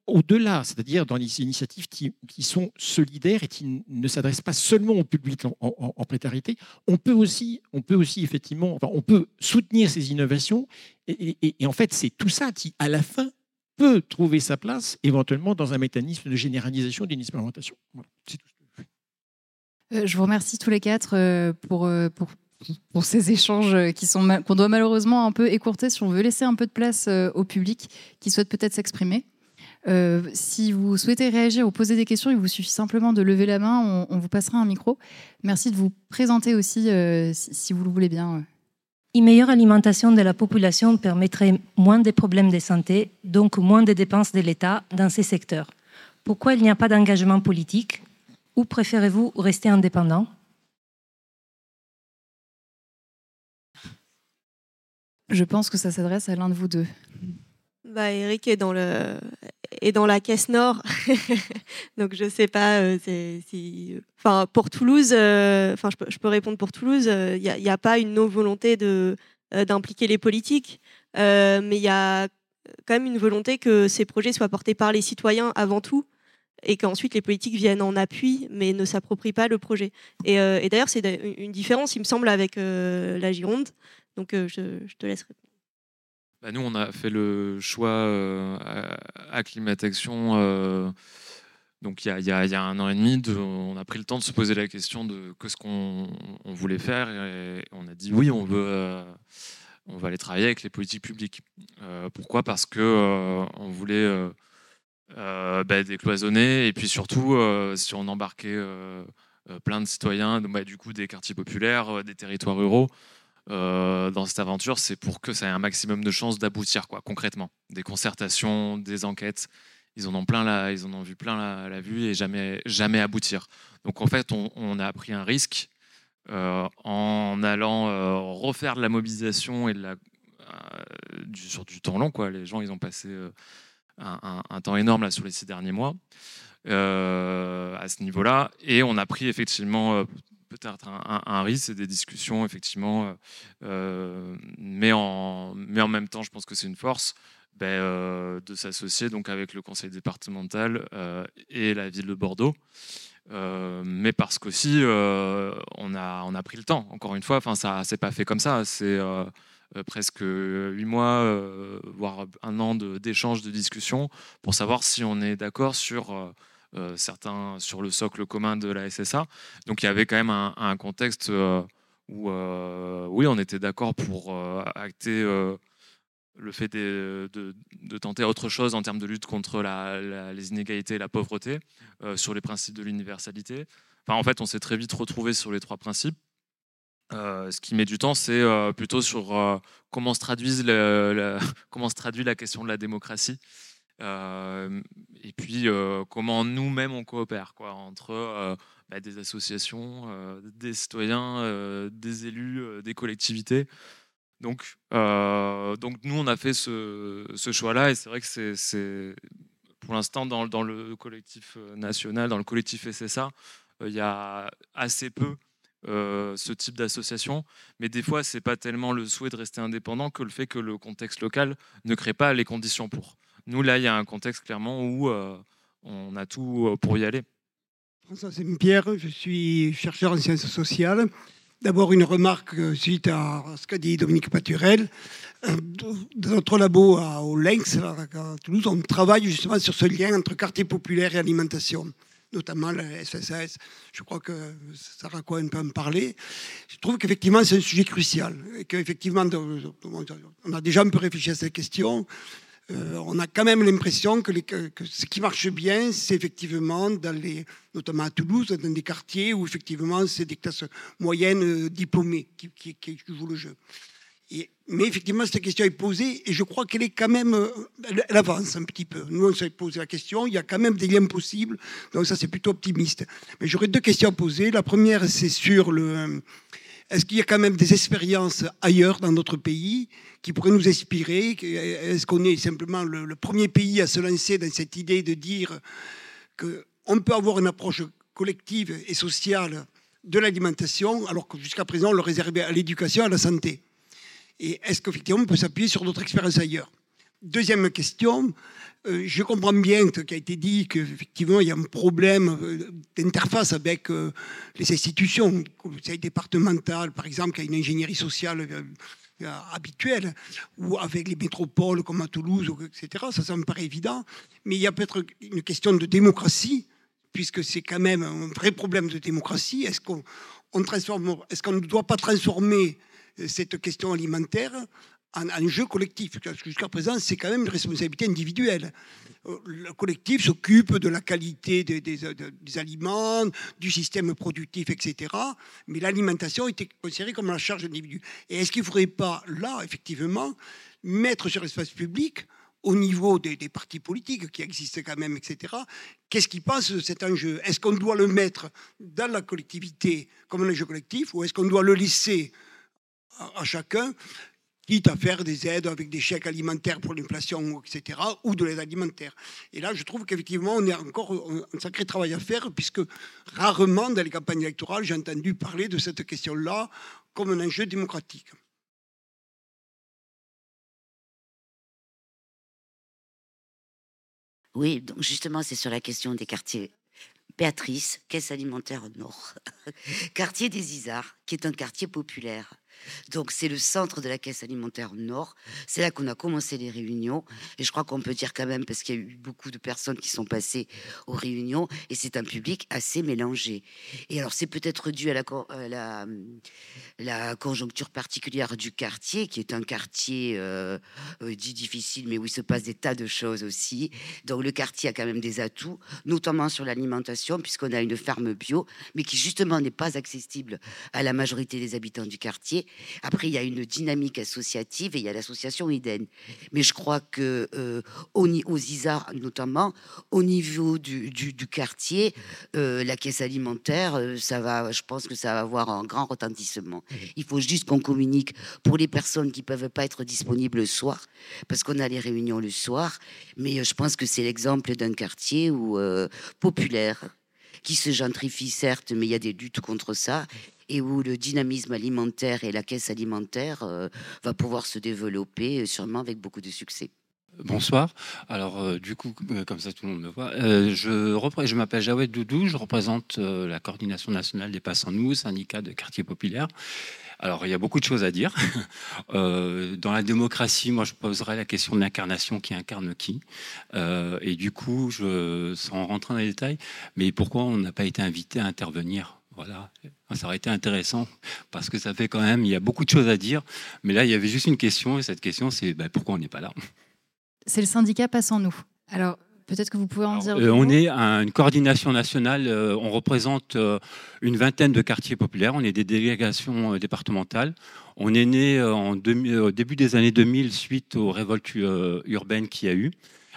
Au-delà, c'est-à-dire dans les initiatives qui, sont solidaires et qui ne s'adressent pas seulement au public en, précarité, on peut aussi, on peut aussi effectivement, on peut soutenir ces innovations. Et, en fait, c'est tout ça qui, à la fin, peut trouver sa place éventuellement dans un mécanisme de généralisation d'une expérimentation. Euh, je vous remercie tous les quatre euh, pour, euh, pour, pour ces échanges qui sont qu'on doit malheureusement un peu écourter si on veut laisser un peu de place au public qui souhaite peut-être s'exprimer. Si vous souhaitez réagir ou poser des questions, il vous suffit simplement de lever la main, on, vous passera un micro. Merci de vous présenter aussi, si, vous le voulez bien. Une meilleure alimentation de la population permettrait moins de problèmes de santé, donc moins de dépenses de l'État dans ces secteurs. Pourquoi il n'y a pas d'engagement politique ou préférez-vous rester indépendant? Je pense que ça s'adresse à l'un de vous deux. Bah, Eric est dans, le, est dans la caisse nord, [LAUGHS] donc je sais pas euh, si, enfin, pour Toulouse, euh, enfin, je, peux, répondre pour Toulouse, il euh, n'y a, pas une non-volonté d'impliquer les politiques, mais il y a quand même une volonté que ces projets soient portés par les citoyens avant tout et qu'ensuite les politiques viennent en appui, mais ne s'approprient pas le projet. Et, euh, d'ailleurs, c'est une différence, il me semble, avec euh, la Gironde. Donc, euh, je, te laisse répondre. Bah, nous, on a fait le choix acclimatation. donc, il y, a, un an et demi, on a pris le temps de se poser la question de que ce qu'on voulait faire. On a dit oui, on veut on va aller travailler avec les politiques publiques. pourquoi? Parce que on voulait euh, bah, décloisonner. Et puis surtout, euh, si on embarquait euh, plein de citoyens, bah, du coup des quartiers populaires, des territoires ruraux, dans cette aventure, c'est pour que ça ait un maximum de chances d'aboutir, quoi, concrètement. Des concertations, des enquêtes, ils en ont plein là, ils en ont vu plein la, la vue et jamais, jamais aboutir. Donc en fait, on, a pris un risque en allant refaire de la mobilisation et de la, sur du temps long. Quoi. Les gens, ils ont passé un, temps énorme là, sur les six derniers mois euh, à ce niveau-là. Et on a pris effectivement euh, peut-être un, risque et des discussions, effectivement, euh, mais, en, mais en même temps, je pense que c'est une force. Ben, de s'associer donc avec le conseil départemental et la ville de Bordeaux mais parce qu'aussi on, a, on a pris le temps, encore une fois, enfin, ça s'est pas fait comme ça, c'est presque huit mois, voire un an d'échanges, de, discussions, pour savoir si on est d'accord sur certains, sur le socle commun de la SSA. Donc il y avait quand même un, contexte où, oui, on était d'accord pour acter le fait de, tenter autre chose en termes de lutte contre les inégalités et la pauvreté, euh, sur les principes de l'universalité. Enfin, en fait, on s'est très vite retrouvé sur les trois principes. Euh, ce qui met du temps, c'est euh, plutôt sur comment, se [LAUGHS] comment se traduit la question de la démocratie. Et puis comment nous-mêmes on coopère quoi, entre bah, des associations, des citoyens, des élus, des collectivités. Donc, euh, donc nous, on a fait ce, choix-là et c'est vrai que c'est pour l'instant dans, le collectif euh, national, dans le collectif SSA, euh, il y a assez peu ce type d'association, mais des fois, c'est pas tellement le souhait de rester indépendant que le fait que le contexte local ne crée pas les conditions pour. Nous, là, il y a un contexte clairement où on a tout pour y aller. François Saint-Pierre, je suis chercheur en sciences sociales D'abord, une remarque euh, suite à ce qu'a dit Dominique Paturel. Euh, dans notre labo au Lynx, à Toulouse, on travaille justement sur ce lien entre quartier populaire et alimentation, notamment la SSS. Je crois que Sarah Cohen peut en parler. Je trouve qu'effectivement, c'est un sujet crucial et qu'effectivement, on a déjà un peu réfléchi à cette question. Euh, on a quand même l'impression que, ce qui marche bien, c'est effectivement, dans notamment à Toulouse, dans des quartiers où effectivement c'est des classes moyennes euh, diplômées qui, jouent le jeu. mais effectivement, cette question est posée et je crois qu'elle est quand même. Euh, elle, avance un petit peu. Nous, on s'est posé la question, il y a quand même des liens possibles, donc ça, c'est plutôt optimiste. Mais j'aurais deux questions à poser. La première, c'est sur le. Est-ce qu'il y a quand même des expériences ailleurs dans notre pays qui pourraient nous inspirer? Est-ce qu'on est simplement le, premier pays à se lancer dans cette idée de dire qu'on peut avoir une approche collective et sociale de l'alimentation, alors que jusqu'à présent on le réservait à l'éducation, à la santé? Et est-ce qu'effectivement on peut s'appuyer sur d'autres expériences ailleurs? Deuxième question, euh, je comprends bien ce qui a été dit qu'effectivement il y a un problème euh, d'interface avec euh, les institutions, le conseil départemental par exemple, qui a une ingénierie sociale habituelle, ou avec les métropoles comme à Toulouse, etc. Ça, ça me paraît évident. Mais il y a peut-être une question de démocratie, puisque c'est quand même un vrai problème de démocratie. Est-ce qu'on ne doit pas transformer cette question alimentaire un, jeu collectif. Jusqu'à présent, c'est quand même une responsabilité individuelle. Euh, le collectif s'occupe de la qualité des, des, aliments, du système productif, etc. Mais l'alimentation était considérée comme la charge individuelle. Et est-ce qu'il ne faudrait pas, là, effectivement, mettre sur l'espace public au niveau des, partis politiques qui existent quand même, etc. Qu'est-ce qui passe de cet enjeu? Est-ce qu'on doit le mettre dans la collectivité comme un enjeu collectif ou est-ce qu'on doit le laisser à chacun quitte à faire des aides avec des chèques alimentaires pour l'inflation, etc., ou de l'aide alimentaire. Et là, je trouve qu'effectivement, on a encore un sacré travail à faire, puisque rarement dans les campagnes électorales, j'ai entendu parler de cette question-là comme un enjeu démocratique. Oui, donc justement, c'est sur la question des quartiers. Béatrice, caisse alimentaire Nord, [LAUGHS] quartier des Isards, qui est un quartier populaire donc c'est le centre de la caisse alimentaire Nord. C'est là qu'on a commencé les réunions. Et je crois qu'on peut dire quand même, parce qu'il y a eu beaucoup de personnes qui sont passées aux réunions, et c'est un public assez mélangé. Et alors c'est peut-être dû à la, conjoncture particulière du quartier, qui est un quartier euh, euh, dit difficile, mais où il se passe des tas de choses aussi. Donc le quartier a quand même des atouts, notamment sur l'alimentation, puisqu'on a une ferme bio, mais qui justement n'est pas accessible à la majorité des habitants du quartier après, il y a une dynamique associative et il y a l'association Eden. Mais je crois que euh, aux, Isards, notamment, au niveau du, quartier, euh, la caisse alimentaire, euh, ça va, je pense que ça va avoir un grand retentissement. Il faut juste qu'on communique pour les personnes qui peuvent pas être disponibles le soir, parce qu'on a les réunions le soir. Mais je pense que c'est l'exemple d'un quartier où, populaire qui se gentrifie certes, mais il y a des luttes contre ça et où le dynamisme alimentaire et la caisse alimentaire euh, va pouvoir se développer euh, sûrement avec beaucoup de succès. Bonsoir. Alors, euh, du coup, euh, comme ça tout le monde me voit, je, m'appelle Jawed Doudou, je représente la coordination nationale des Passants Nous, syndicat de quartier populaire. Alors, il y a beaucoup de choses à dire. [LAUGHS] dans la démocratie, moi, je poserais la question de l'incarnation qui incarne qui. et du coup, sans rentrer dans les détails, mais pourquoi on n'a pas été invité à intervenir voilà, ça aurait été intéressant parce que ça fait quand même, il y a beaucoup de choses à dire. Mais là, il y avait juste une question et cette question, c'est ben, pourquoi on n'est pas là? C'est le syndicat Passant Nous. Alors, peut-être que vous pouvez en dire. Euh, on est une coordination nationale. Euh, on représente euh, une vingtaine de quartiers populaires. On est des délégations départementales. On est né en au début des années 2000 suite aux révoltes urbaines qu'il y a eu.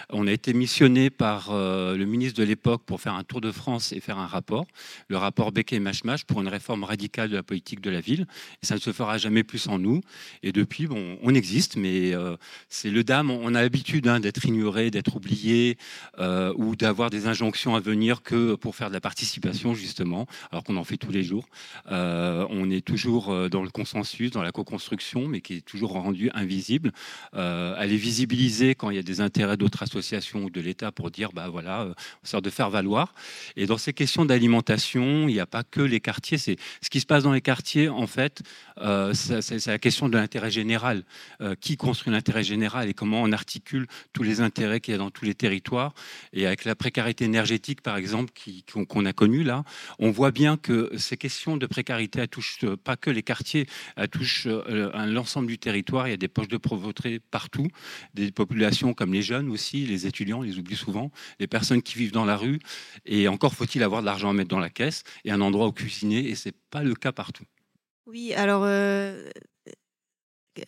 On a été missionné par euh, le ministre de l'époque pour faire un tour de France et faire un rapport, le rapport Becquet-Machmach pour une réforme radicale de la politique de la ville. Et ça ne se fera jamais plus sans nous. Et depuis, bon, on existe, mais euh, c'est le dame. On a l'habitude hein, d'être ignoré, d'être oublié euh, ou d'avoir des injonctions à venir que pour faire de la participation, justement, alors qu'on en fait tous les jours. on est toujours dans le consensus, dans la co-construction, mais qui est toujours rendu invisible. elle est visibilisée quand il y a des intérêts d'autres associations ou de l'État pour dire, bah voilà, euh, on sort de faire valoir. Et dans ces questions d'alimentation, il n'y a pas que les quartiers. C'est ce qui se passe dans les quartiers, en fait, euh, c'est la question de l'intérêt général. Euh, qui construit l'intérêt général et comment on articule tous les intérêts qu'il y a dans tous les territoires. Et avec la précarité énergétique, par exemple, qu'on a connue là, on voit bien que ces questions de précarité, elles touchent pas que les quartiers, elles touchent l'ensemble du territoire. Il y a des poches de pauvreté partout, des populations comme les jeunes aussi, les étudiants, on les oublie souvent, les personnes qui vivent dans la rue. Et encore faut-il avoir de l'argent à mettre dans la caisse et un endroit où cuisiner, et ce n'est pas le cas partout. Oui, alors euh,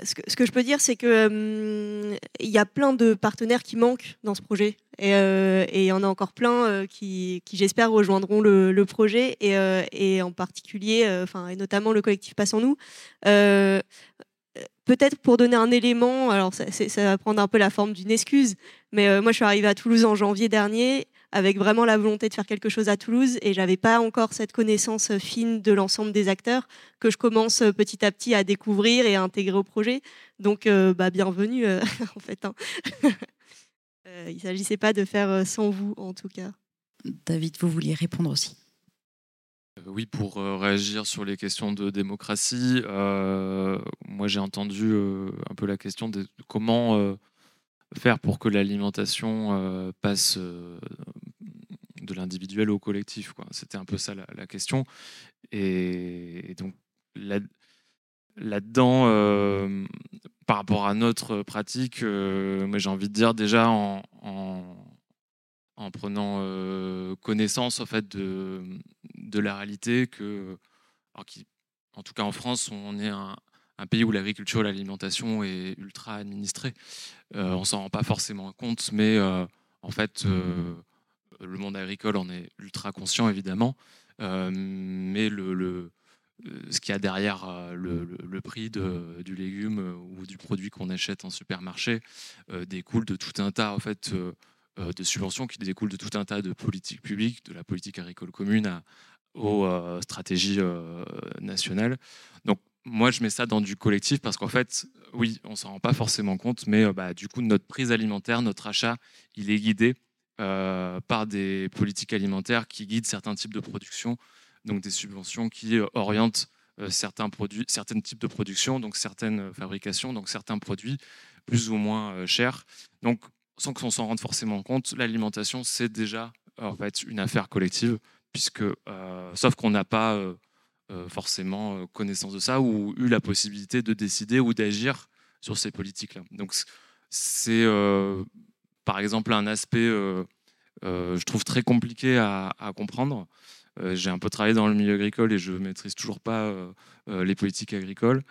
ce, que, je peux dire, c'est que hum, il y a plein de partenaires qui manquent dans ce projet. Et, euh, il y en a encore plein euh, qui, j'espère, rejoindront le, projet, et, en particulier, et notamment le collectif Passons nous peut-être pour donner un élément, alors ça, va prendre un peu la forme d'une excuse, mais euh, moi je suis arrivée à Toulouse en janvier dernier avec vraiment la volonté de faire quelque chose à Toulouse et j'avais pas encore cette connaissance fine de l'ensemble des acteurs que je commence euh, petit à petit à découvrir et à intégrer au projet. Donc euh, bah, bienvenue [LAUGHS] en fait. Hein. [LAUGHS] il ne s'agissait pas de faire sans vous en tout cas. David, vous vouliez répondre aussi euh, oui, pour euh, réagir sur les questions de démocratie, euh, moi j'ai entendu un peu la question de comment faire pour que l'alimentation passe de l'individuel au collectif. C'était un peu ça la, question. Et, donc là-dedans, par rapport à notre pratique, moi j'ai envie de dire déjà en en prenant euh, connaissance en fait de, de la réalité que, en tout cas en France, on est un, pays où l'agriculture et l'alimentation est ultra administrée. Euh, on s'en rend pas forcément compte, mais euh, en fait, le monde agricole en est ultra conscient évidemment, mais le, le ce qu'il y a derrière le, prix du légume ou du produit qu'on achète en supermarché découle de tout un tas en fait euh, de subventions qui découlent de tout un tas de politiques publiques, de la politique agricole commune aux euh, stratégies euh, nationales. Donc moi, je mets ça dans du collectif parce qu'en fait, oui, on s'en rend pas forcément compte, mais bah, du coup, notre prise alimentaire, notre achat, il est guidé par des politiques alimentaires qui guident certains types de production, donc des subventions qui orientent certains produits, certains types de production, donc certaines fabrications, donc certains produits plus ou moins chers. Donc sans qu'on s'en rende forcément compte, l'alimentation, c'est déjà en fait une affaire collective, puisque, euh, sauf qu'on n'a pas euh, euh, forcément connaissance de ça ou eu la possibilité de décider ou d'agir sur ces politiques-là. Donc, c'est par exemple un aspect, je trouve, très compliqué à comprendre. Euh, j'ai un peu travaillé dans le milieu agricole et je maîtrise toujours pas euh, euh, les politiques agricoles.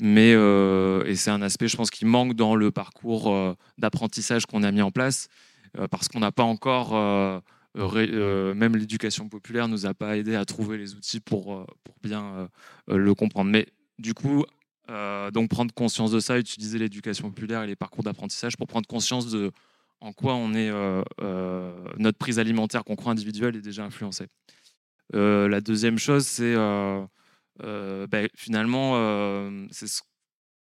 Mais et c'est un aspect, je pense, qui manque dans le parcours d'apprentissage qu'on a mis en place parce qu'on n'a pas encore même l'éducation populaire nous a pas aidé à trouver les outils pour, pour bien le comprendre. Mais du coup, donc prendre conscience de ça, utiliser l'éducation populaire et les parcours d'apprentissage pour prendre conscience de en quoi on est notre prise alimentaire qu'on croit individuelle est déjà influencée. Euh, la deuxième chose, c'est euh, euh, ben, finalement, c'est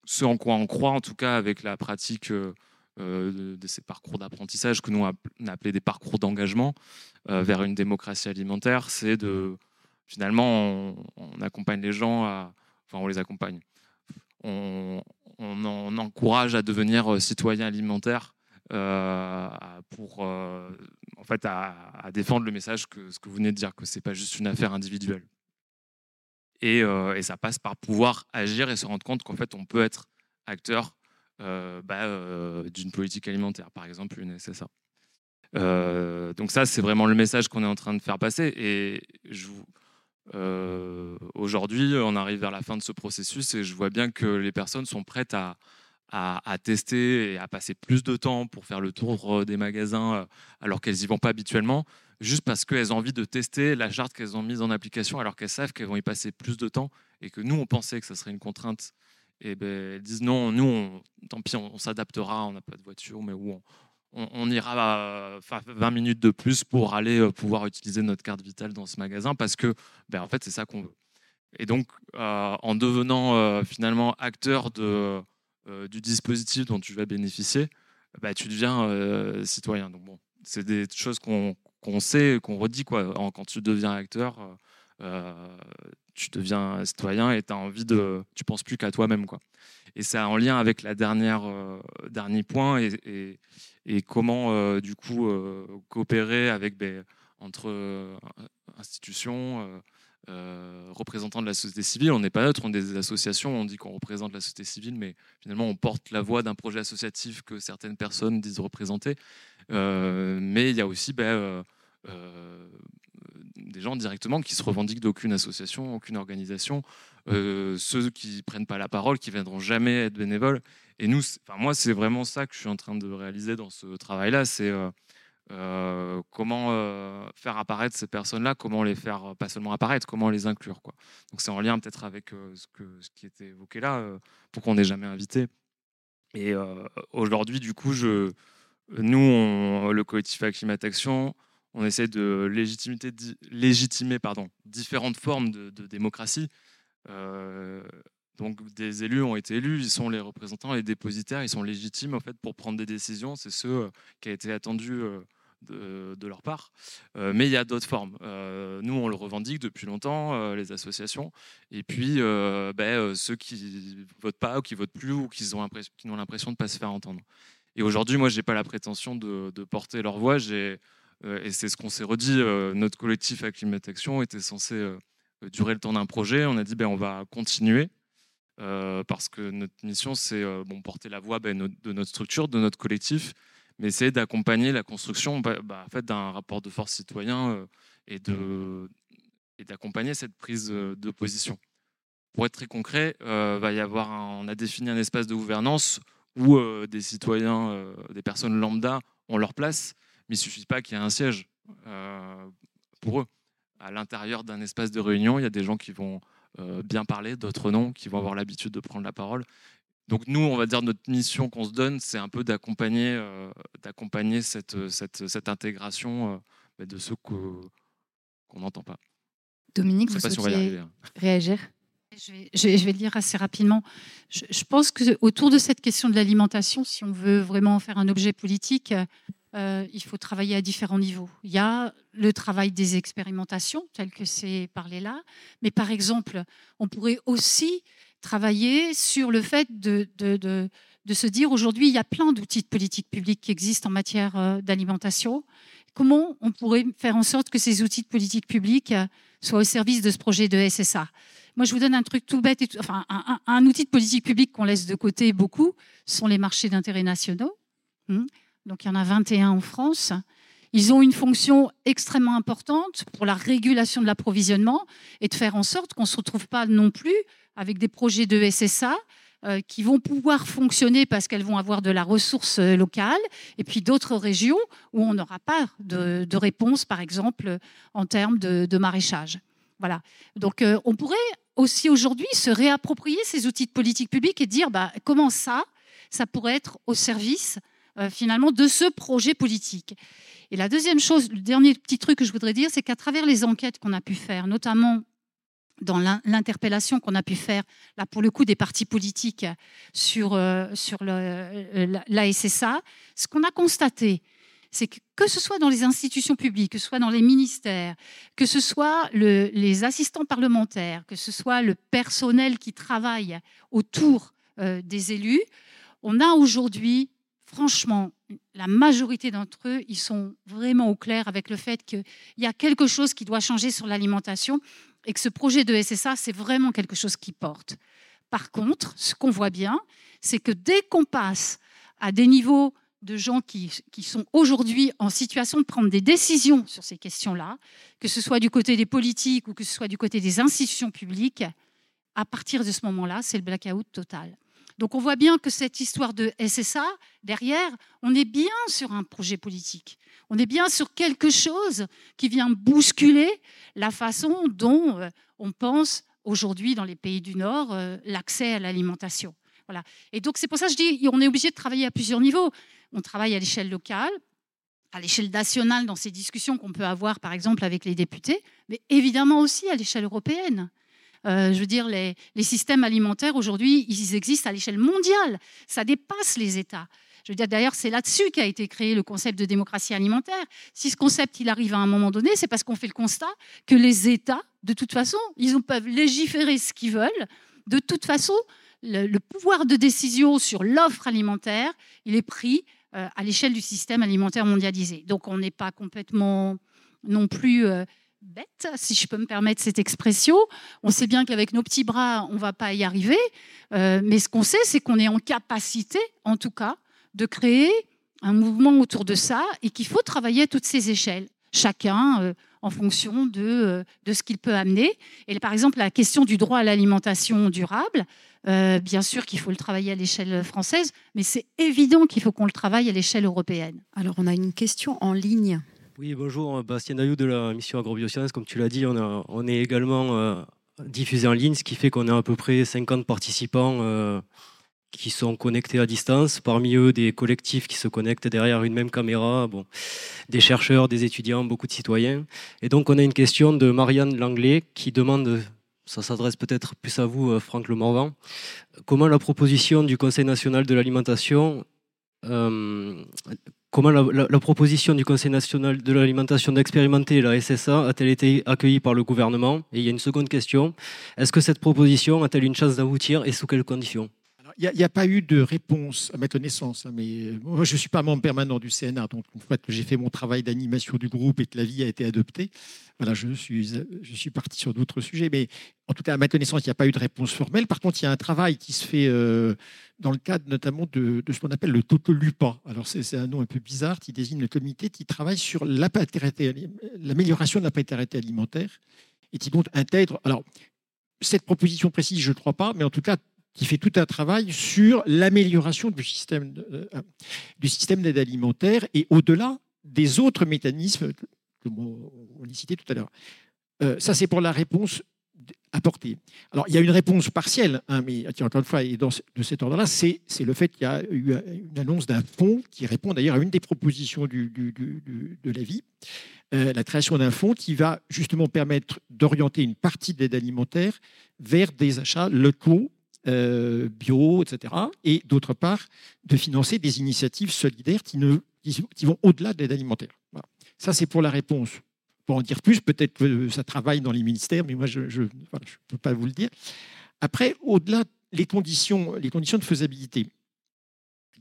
ce, en quoi on croit, en tout cas avec la pratique de, ces parcours d'apprentissage que nous on appelé des parcours d'engagement vers une démocratie alimentaire, c'est de finalement on, accompagne les gens enfin on les accompagne, on, encourage à devenir citoyen alimentaire pour en fait à, défendre le message que ce que vous venez de dire que c'est pas juste une affaire individuelle. Et, ça passe par pouvoir agir et se rendre compte qu'en fait on peut être acteur euh, bah, euh, d'une politique alimentaire, par exemple une SSA. Euh, donc ça, c'est vraiment le message qu'on est en train de faire passer. Et aujourd'hui, on arrive vers la fin de ce processus et je vois bien que les personnes sont prêtes à, à, tester et à passer plus de temps pour faire le tour des magasins alors qu'elles n'y vont pas habituellement, juste parce qu'elles ont envie de tester la charte qu'elles ont mise en application alors qu'elles savent qu'elles vont y passer plus de temps et que nous, on pensait que ça serait une contrainte et ben, elles disent non, nous, tant pis, on, s'adaptera, on n'a pas de voiture, mais où on, ira 20 minutes de plus pour aller euh, pouvoir utiliser notre carte vitale dans ce magasin parce que, ben, en fait, c'est ça qu'on veut. Et donc, euh, en devenant euh, finalement acteur de, du dispositif dont tu vas bénéficier, ben, tu deviens citoyen. Donc, bon, c'est des choses qu'on sait, qu'on redit quoi. quand tu deviens acteur, tu deviens citoyen et tu as envie de. Tu penses plus qu'à toi-même. quoi. Et c'est en lien avec la dernière euh, dernier point et, et, comment euh, du coup euh, coopérer avec ben, entre institutions, représentants de la société civile. On n'est pas neutre, on est des associations, on dit qu'on représente la société civile, mais finalement on porte la voix d'un projet associatif que certaines personnes disent représenter. mais il y a aussi ben, des gens directement qui se revendiquent d'aucune association, aucune organisation, euh, ceux qui prennent pas la parole, qui viendront jamais être bénévoles. Et nous, enfin moi, c'est vraiment ça que je suis en train de réaliser dans ce travail-là, c'est euh, euh, comment faire apparaître ces personnes-là, comment les faire pas seulement apparaître, comment les inclure. Donc c'est en lien peut-être avec ce, qui était évoqué là, pour qu'on n'ait jamais invité. Et aujourd'hui, du coup, je, nous, le collectif Acclimatation, on essaie de légitimer différentes formes de, démocratie. Euh, donc des élus ont été élus, ils sont les représentants, les dépositaires, ils sont légitimes en fait pour prendre des décisions. C'est ce euh, qui a été attendu euh, de, leur part. mais il y a d'autres formes. nous, on le revendique depuis longtemps, les associations. Et puis, ben, ceux qui votent pas ou qui votent plus ou qui ont, l'impression de ne pas se faire entendre. Et aujourd'hui, moi, j'ai pas la prétention de, porter leur voix. Et c'est ce qu'on s'est redit. Euh, notre collectif Action était censé euh, durer le temps d'un projet. On a dit ben, on va continuer. parce que notre mission, c'est bon, porter la voix ben, de notre structure, de notre collectif, mais essayer d'accompagner la construction bah, bah, en fait, d'un rapport de force citoyen et de et d'accompagner cette prise de position. Pour être très concret, va y avoir on a défini un espace de gouvernance où des citoyens, des personnes lambda ont leur place, mais il ne suffit pas qu'il y ait un siège euh, pour eux. À l'intérieur d'un espace de réunion, il y a des gens qui vont euh, bien parler, d'autres non, qui vont avoir l'habitude de prendre la parole. Donc nous, on va dire notre mission qu'on se donne, c'est un peu d'accompagner, euh, d'accompagner cette, cette, cette, intégration de ceux qu'on n'entend pas. Dominique, vous souhaitiez hein. réagir? Je vais, je, vais, le dire assez rapidement. Je, je pense que autour de cette question de l'alimentation, si on veut vraiment faire un objet politique, euh, il faut travailler à différents niveaux. Il y a le travail des expérimentations, tel que c'est parlé là, mais par exemple, on pourrait aussi travailler sur le fait de, se dire aujourd'hui, il y a plein d'outils de politique publique qui existent en matière euh, d'alimentation. Comment on pourrait faire en sorte que ces outils de politique publique euh, soient au service de ce projet de SSA moi, je vous donne un truc tout bête, enfin, un, un, outil de politique publique qu'on laisse de côté beaucoup, sont les marchés d'intérêt nationaux. Hmm donc il y en a 21 en France. Ils ont une fonction extrêmement importante pour la régulation de l'approvisionnement et de faire en sorte qu'on ne se retrouve pas non plus avec des projets de SSA euh, qui vont pouvoir fonctionner parce qu'elles vont avoir de la ressource euh, locale, et puis d'autres régions où on n'aura pas de, réponse, par exemple, en termes de, maraîchage. Voilà. Donc euh, on pourrait aussi aujourd'hui se réapproprier ces outils de politique publique et dire bah, comment ça, ça pourrait être au service euh, finalement de ce projet politique. Et la deuxième chose, le dernier petit truc que je voudrais dire, c'est qu'à travers les enquêtes qu'on a pu faire, notamment dans l'interpellation qu'on a pu faire, là pour le coup, des partis politiques sur, euh, sur le, la SSA, ce qu'on a constaté, c'est que que ce soit dans les institutions publiques, que ce soit dans les ministères, que ce soit les assistants parlementaires, que ce soit le personnel qui travaille autour euh, des élus, on a aujourd'hui, franchement, la majorité d'entre eux, ils sont vraiment au clair avec le fait qu'il y a quelque chose qui doit changer sur l'alimentation et que ce projet de SSA, c'est vraiment quelque chose qui porte. Par contre, ce qu'on voit bien, c'est que dès qu'on passe à des niveaux de gens qui, qui sont aujourd'hui en situation de prendre des décisions sur ces questions-là, que ce soit du côté des politiques ou que ce soit du côté des institutions publiques, à partir de ce moment-là, c'est le blackout total. Donc on voit bien que cette histoire de SSA, derrière, on est bien sur un projet politique. On est bien sur quelque chose qui vient bousculer la façon dont euh, on pense aujourd'hui dans les pays du Nord euh, l'accès à l'alimentation. Voilà. Et donc c'est pour ça que je dis on est obligé de travailler à plusieurs niveaux. On travaille à l'échelle locale, à l'échelle nationale dans ces discussions qu'on peut avoir par exemple avec les députés, mais évidemment aussi à l'échelle européenne. Euh, je veux dire, les, systèmes alimentaires aujourd'hui, ils existent à l'échelle mondiale. Ça dépasse les États. Je veux dire, d'ailleurs, c'est là-dessus qu'a été créé le concept de démocratie alimentaire. Si ce concept, il arrive à un moment donné, c'est parce qu'on fait le constat que les États, de toute façon, ils peuvent légiférer ce qu'ils veulent. De toute façon, le, pouvoir de décision sur l'offre alimentaire, il est pris euh, à l'échelle du système alimentaire mondialisé. Donc, on n'est pas complètement non plus euh, bête, si je peux me permettre cette expression. On sait bien qu'avec nos petits bras, on ne va pas y arriver. Euh, mais ce qu'on sait, c'est qu'on est en capacité, en tout cas, de créer un mouvement autour de ça et qu'il faut travailler à toutes ces échelles, chacun euh, en fonction euh, de ce qu'il peut amener. Et par exemple, la question du droit à l'alimentation durable, bien sûr qu'il faut le travailler à l'échelle française, mais c'est évident qu'il faut qu'on le travaille à l'échelle européenne. Alors, on a une question en ligne. Oui, bonjour, Bastien Dayou de la mission Agrobiosciences. Comme tu l'as dit, on, est également euh, diffusé en ligne, ce qui fait qu'on a à peu près 50 participants euh, qui sont connectés à distance. Parmi eux, des collectifs qui se connectent derrière une même caméra, des chercheurs, des étudiants, beaucoup de citoyens. Et donc, on a une question de Marianne Langlais qui demande ça s'adresse peut-être plus à vous, euh, Franck Le Morvan. Comment la proposition du Conseil national de l'alimentation Comment la, proposition du Conseil national de l'alimentation d'expérimenter la SSA a-t-elle été accueillie par le gouvernement? Et il y a une seconde question. Est-ce que cette proposition a-t-elle une chance d'aboutir et sous quelles conditions? Il n'y a, pas eu de réponse à ma connaissance, hein, mais euh, moi je ne suis pas membre permanent du CNR, donc fois que j'ai fait mon travail d'animation du groupe et que la vie a été adoptée, voilà, je suis, je suis parti sur d'autres sujets, mais en tout cas à ma connaissance, il n'y a pas eu de réponse formelle. Par contre, il y a un travail qui se fait euh, dans le cadre notamment de, ce qu'on appelle le Totolupa. Alors c'est un nom un peu bizarre qui désigne le comité qui travaille sur l'amélioration de la précarité alimentaire et qui donc intègre. Alors cette proposition précise, je ne crois pas, mais en tout cas qui fait tout un travail sur l'amélioration du système, euh, du système d'aide alimentaire et au-delà des autres mécanismes que on a cités tout à l'heure. Euh, ça, c'est pour la réponse Alors, il y a une réponse partielle, hein, mais encore une fois, et de cet ordre-là, c'est, le fait qu'il y a eu une annonce d'un fonds qui répond d'ailleurs à une des propositions de l'avis, euh, la création d'un fonds qui va justement permettre d'orienter une partie de l'aide alimentaire vers des achats locaux euh, bio, etc. Et d'autre part, de financer des initiatives solidaires qui, ne, qui, vont au-delà de l'aide alimentaire. Ça, c'est pour la réponse. Pour en dire plus, peut-être que ça travaille dans les ministères, mais moi, je ne peux pas vous le dire. Après, au-delà, les conditions, les conditions de faisabilité.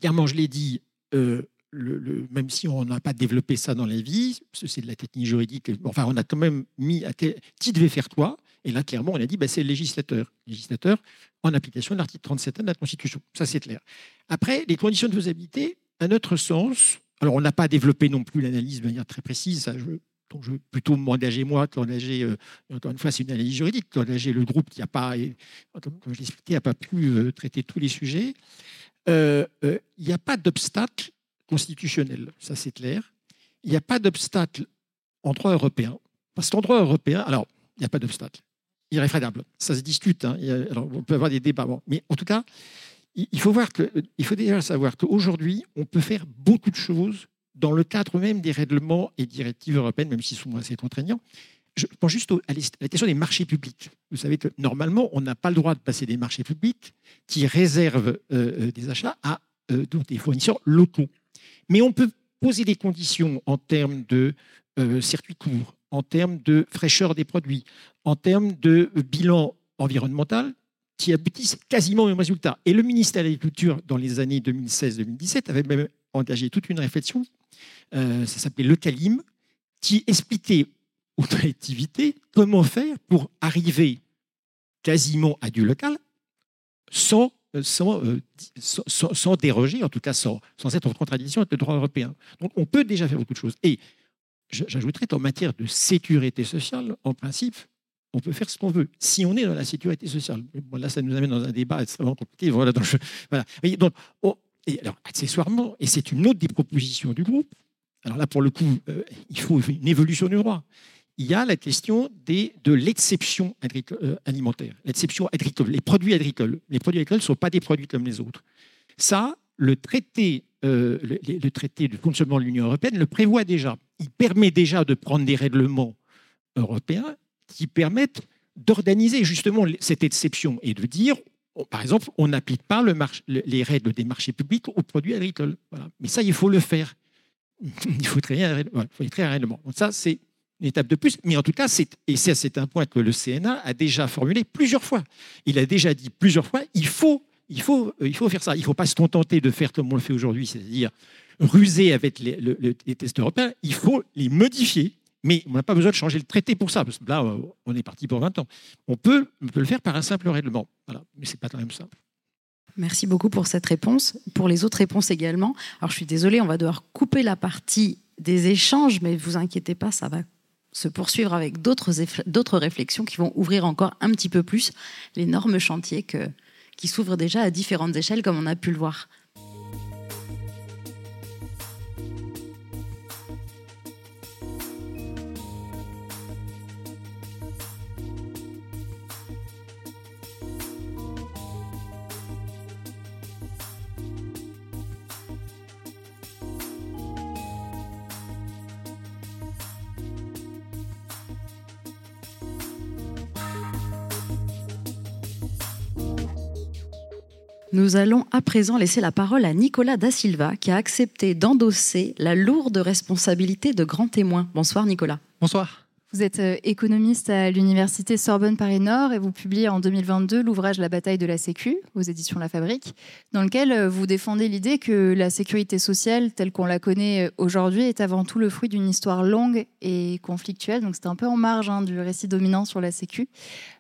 Clairement, je l'ai dit, euh, même si on n'a pas développé ça dans la vie, c'est de la technique juridique, enfin, on a quand même mis à qui devait faire quoi? Et là, clairement, on a dit, bah, c'est le législateur. Le législateur, en application de l'article 37 de la Constitution. Ça, c'est clair. Après, les conditions de faisabilité, à notre sens, alors on n'a pas développé non plus l'analyse de manière très précise, ça, je, donc je veux plutôt m'engager moi qu'engager, euh, encore une fois, c'est une analyse juridique, qu'engager le groupe qui n'a pas, comme, je l'expliquais, n'a pas pu euh, traiter tous les sujets. Euh, il n'y a pas d'obstacle constitutionnel, ça c'est clair. Il n'y a pas d'obstacle en droit européen. Parce qu'en droit européen, alors, il n'y a pas d'obstacle irréfragable. Ça se discute. Hein. Alors, on peut avoir des débats. Mais en tout cas, il faut, voir il faut déjà savoir qu'aujourd'hui, on peut faire beaucoup de choses dans le cadre même des règlements et directives européennes, même s'ils sont assez contraignants, je pense juste à la question des marchés publics. Vous savez que normalement, on n'a pas le droit de passer des marchés publics qui réservent des achats à des fournisseurs locaux. Mais on peut poser des conditions en termes de circuit court, en termes de fraîcheur des produits, en termes de bilan environnemental, qui aboutissent quasiment au même résultat. Et le ministère de l'Agriculture, dans les années 2016-2017, avait même engagé toute une réflexion, euh, ça s'appelait le CALIM, qui expliquait aux collectivités comment faire pour arriver quasiment à du local sans, euh, euh, sans, sans, déroger, en tout cas sans, sans être en contradiction avec le droit européen. Donc on peut déjà faire beaucoup de choses. Et j'ajouterais qu'en matière de sécurité sociale, en principe, on peut faire ce qu'on veut. Si on est dans la sécurité sociale, bon, là, ça nous amène dans un débat extrêmement compliqué. Voilà, donc, oh, et alors, accessoirement, et c'est une autre des propositions du groupe, alors là, pour le coup, euh, il faut une évolution du droit. Il y a la question de l'exception euh, alimentaire, l'exception agricole, les produits agricoles. Les produits agricoles ne sont pas des produits comme les autres. Ça, le traité, euh, le, traité de fonctionnement de l'Union européenne le prévoit déjà. Il permet déjà de prendre des règlements européens qui permettent d'organiser justement cette exception et de dire, par exemple, on n'applique pas le les règles des marchés publics aux produits agricoles. Mais ça, il faut le faire. [LAUGHS] il faut créer un, règlement. Donc ça, c'est une étape de plus. Mais en tout cas, et c'est un point que le CNA a déjà formulé plusieurs fois. Il a déjà dit plusieurs fois, il faut, faut faire ça. Il ne faut pas se contenter de faire comme on le fait aujourd'hui, c'est-à-dire ruser avec les tests européens. Il faut les modifier mais on n'a pas besoin de changer le traité pour ça, parce que là, on est parti pour 20 ans. On peut, le faire par un simple règlement, mais ce n'est pas quand même ça. Merci beaucoup pour cette réponse. Pour les autres réponses également. Alors, je suis désolée, on va devoir couper la partie des échanges, mais vous inquiétez pas, ça va se poursuivre avec d'autres réflexions qui vont ouvrir encore un petit peu plus l'énorme chantier qui s'ouvre déjà à différentes échelles, comme on a pu le voir. Nous allons à présent laisser la parole à Nicolas Da Silva qui a accepté d'endosser la lourde responsabilité de grand témoin. Bonsoir Nicolas. Bonsoir. Vous êtes euh, économiste à l'université Sorbonne Paris Nord et vous publiez en 2022 l'ouvrage La bataille de la Sécu aux éditions La Fabrique, dans lequel euh, vous défendez l'idée que la sécurité sociale telle qu'on la connaît euh, aujourd'hui est avant tout le fruit d'une histoire longue et conflictuelle. Donc c'est un peu en marge hein, du récit dominant sur la Sécu.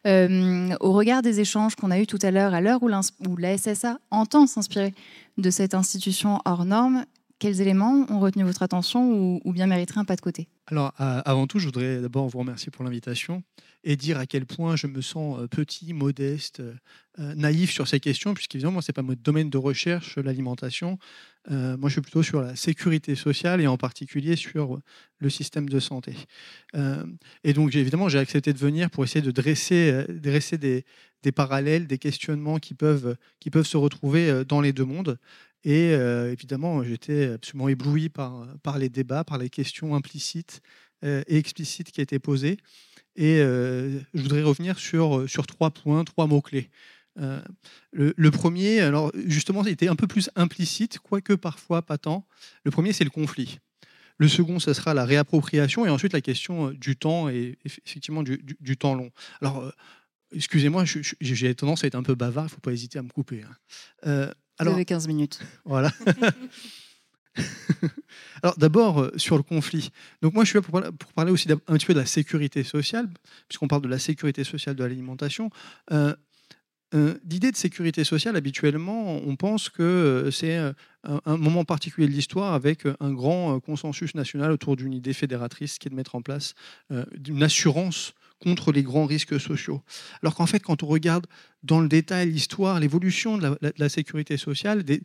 au regard des échanges qu'on a eus tout à l'heure, à l'heure où, où la SSA entend s'inspirer de cette institution hors norme, quels éléments ont retenu votre attention ou, bien mériteraient un pas de côté? Alors, avant tout, je voudrais d'abord vous remercier pour l'invitation et dire à quel point je me sens euh, petit, modeste, euh, naïf sur ces questions, puisqu'évidemment, ce n'est pas mon domaine de recherche, l'alimentation. Euh, moi, je suis plutôt sur la sécurité sociale et en particulier sur le système de santé. et donc, évidemment, j'ai accepté de venir pour essayer de dresser, des, parallèles, des questionnements qui peuvent se retrouver dans les deux mondes. Et euh, évidemment, j'étais absolument ébloui par, les débats, par les questions implicites euh, et explicites qui étaient posées. Et euh, je voudrais revenir sur, trois points, trois mots-clés. Le, premier, alors justement, était un peu plus implicite, quoique parfois pas tant. Le premier, c'est le conflit. Le second, ce sera la réappropriation et ensuite la question du temps et effectivement du, du, temps long. Alors, excusez-moi, j'ai tendance à être un peu bavard, il ne faut pas hésiter à me couper. Hein. Alors, Vous avez 15 minutes. Voilà. [LAUGHS] Alors d'abord euh, sur le conflit. Donc moi je suis là pour, parler aussi un petit peu de la sécurité sociale, puisqu'on parle de la sécurité sociale de l'alimentation. Euh, euh, L'idée de sécurité sociale, habituellement, on pense que c'est un, moment particulier de l'histoire avec un grand consensus national autour d'une idée fédératrice qui est de mettre en place une assurance contre les grands risques sociaux. Alors qu'en fait, quand on regarde dans le détail l'histoire, l'évolution de, la, sécurité sociale, des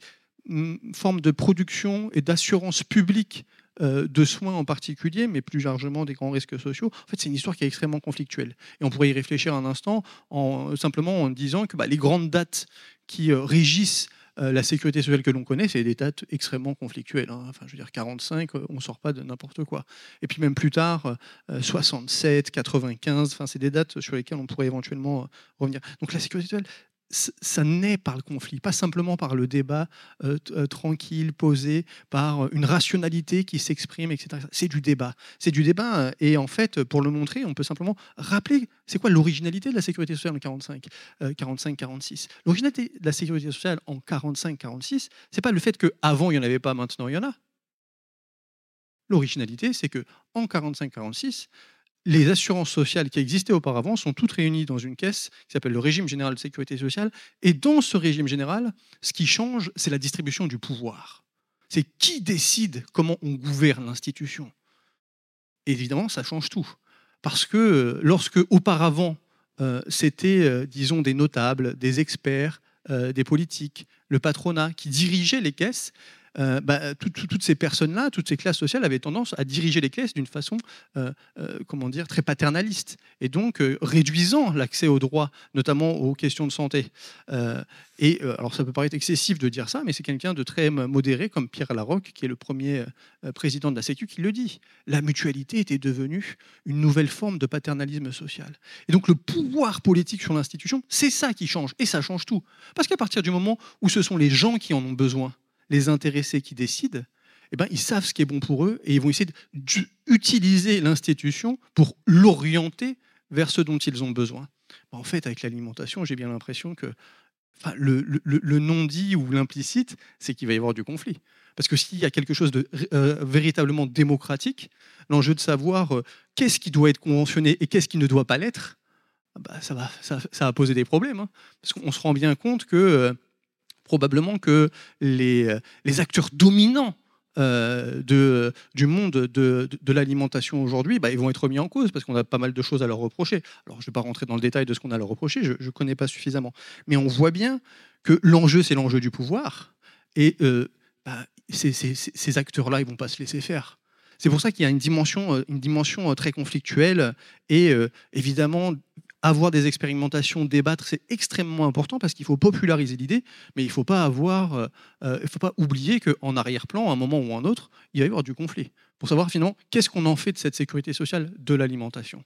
mm, formes de production et d'assurance publique euh, de soins en particulier, mais plus largement des grands risques sociaux, en fait, c'est une histoire qui est extrêmement conflictuelle. Et on pourrait y réfléchir un instant en, simplement en disant que bah, les grandes dates qui euh, régissent euh, la sécurité sociale que l'on connaît, c'est des dates extrêmement conflictuelles. hein. Je veux dire, 45, euh, on sort pas de n'importe quoi. Et puis même plus tard, euh, 67, 95, enfin, c'est des dates sur lesquelles on pourrait éventuellement euh, revenir. Donc la sécurité sociale, ça naît par le conflit, pas simplement par le débat euh, euh, tranquille, posé, par euh, une rationalité qui s'exprime, etc. C'est du débat. C'est du débat. Et en fait, pour le montrer, on peut simplement rappeler c'est quoi l'originalité de la sécurité sociale en 45, euh, 45-46. L'originalité de la sécurité sociale en 45-46, c'est pas le fait qu'avant il n'y en avait pas, maintenant il y en a. L'originalité, c'est que en 45-46, les assurances sociales qui existaient auparavant sont toutes réunies dans une caisse qui s'appelle le régime général de sécurité sociale. Et dans ce régime général, ce qui change, c'est la distribution du pouvoir. C'est qui décide comment on gouverne l'institution. Évidemment, ça change tout. Parce que euh, lorsque auparavant, euh, c'était, euh, disons, des notables, des experts, des politiques, le patronat qui dirigeaient les caisses, euh, bah, tout- tout- toutes ces personnes-là, toutes ces classes sociales avaient tendance à diriger les caisses d'une façon, euh, euh, comment dire, très paternaliste, et donc réduisant l'accès aux droits, notamment aux questions de santé. Et alors, ça peut paraître excessif de dire ça, mais c'est quelqu'un de très modéré, comme Pierre Larocque, qui est le premier président de la Sécu, qui le dit. La mutualité était devenue une nouvelle forme de paternalisme social. Et donc, le pouvoir politique sur l'institution, c'est ça qui change, et ça change tout. Parce qu'à partir du moment où ce sont les gens qui en ont besoin, les intéressés qui décident, eh ben, ils savent ce qui est bon pour eux et ils vont essayer d'utiliser l'institution pour l'orienter vers ce dont ils ont besoin. Ben, en fait, avec l'alimentation, j'ai bien l'impression que le, non-dit ou l'implicite, c'est qu'il va y avoir du conflit. Parce que s'il y a quelque chose de euh, véritablement démocratique, l'enjeu de savoir euh, qu'est-ce qui doit être conventionné et qu'est-ce qui ne doit pas l'être, ah bah, ça, va, ça, ça va poser des problèmes. hein. parce qu'on se rend bien compte que euh, probablement que les, euh, acteurs dominants euh, de, du monde de, de- l'alimentation aujourd'hui, bah, ils vont être remis en cause parce qu'on a pas mal de choses à leur reprocher. Alors, je ne vais pas rentrer dans le détail de ce qu'on a à leur reprocher, je ne connais pas suffisamment. Mais on voit bien que l'enjeu, c'est l'enjeu du pouvoir. Et euh, bah, ces, ces- ces- acteurs-là, ils ne vont pas se laisser faire. C'est pour ça qu'il y a une dimension, une dimension très conflictuelle. Et évidemment, avoir des expérimentations, débattre, c'est extrêmement important parce qu'il faut populariser l'idée, mais il ne faut pas euh, euh, faut pas oublier qu'en arrière-plan, à un moment ou à un autre, il va y avoir du conflit pour savoir finalement qu'est-ce qu'on en fait de cette sécurité sociale de l'alimentation.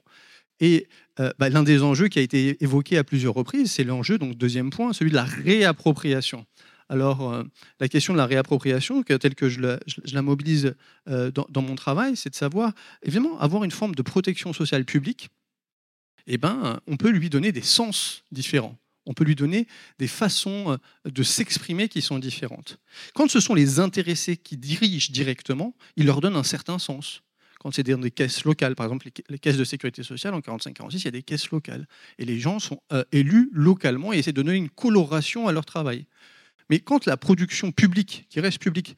Et euh, bah, l'un des enjeux qui a été évoqué à plusieurs reprises, c'est l'enjeu, donc deuxième point, celui de la réappropriation. Alors, la question de la réappropriation, telle que je la, mobilise dans mon travail, c'est de savoir, évidemment, avoir une forme de protection sociale publique eh ben, on peut lui donner des sens différents. On peut lui donner des façons euh, de s'exprimer qui sont différentes. Quand ce sont les intéressés qui dirigent directement, ils leur donnent un certain sens. Quand c'est dans des caisses locales, par exemple les ca- les caisses de sécurité sociale en 45-46, il y a des caisses locales. Et les gens sont euh, élus localement et essaient de donner une coloration à leur travail. Mais quand la production publique, qui reste publique,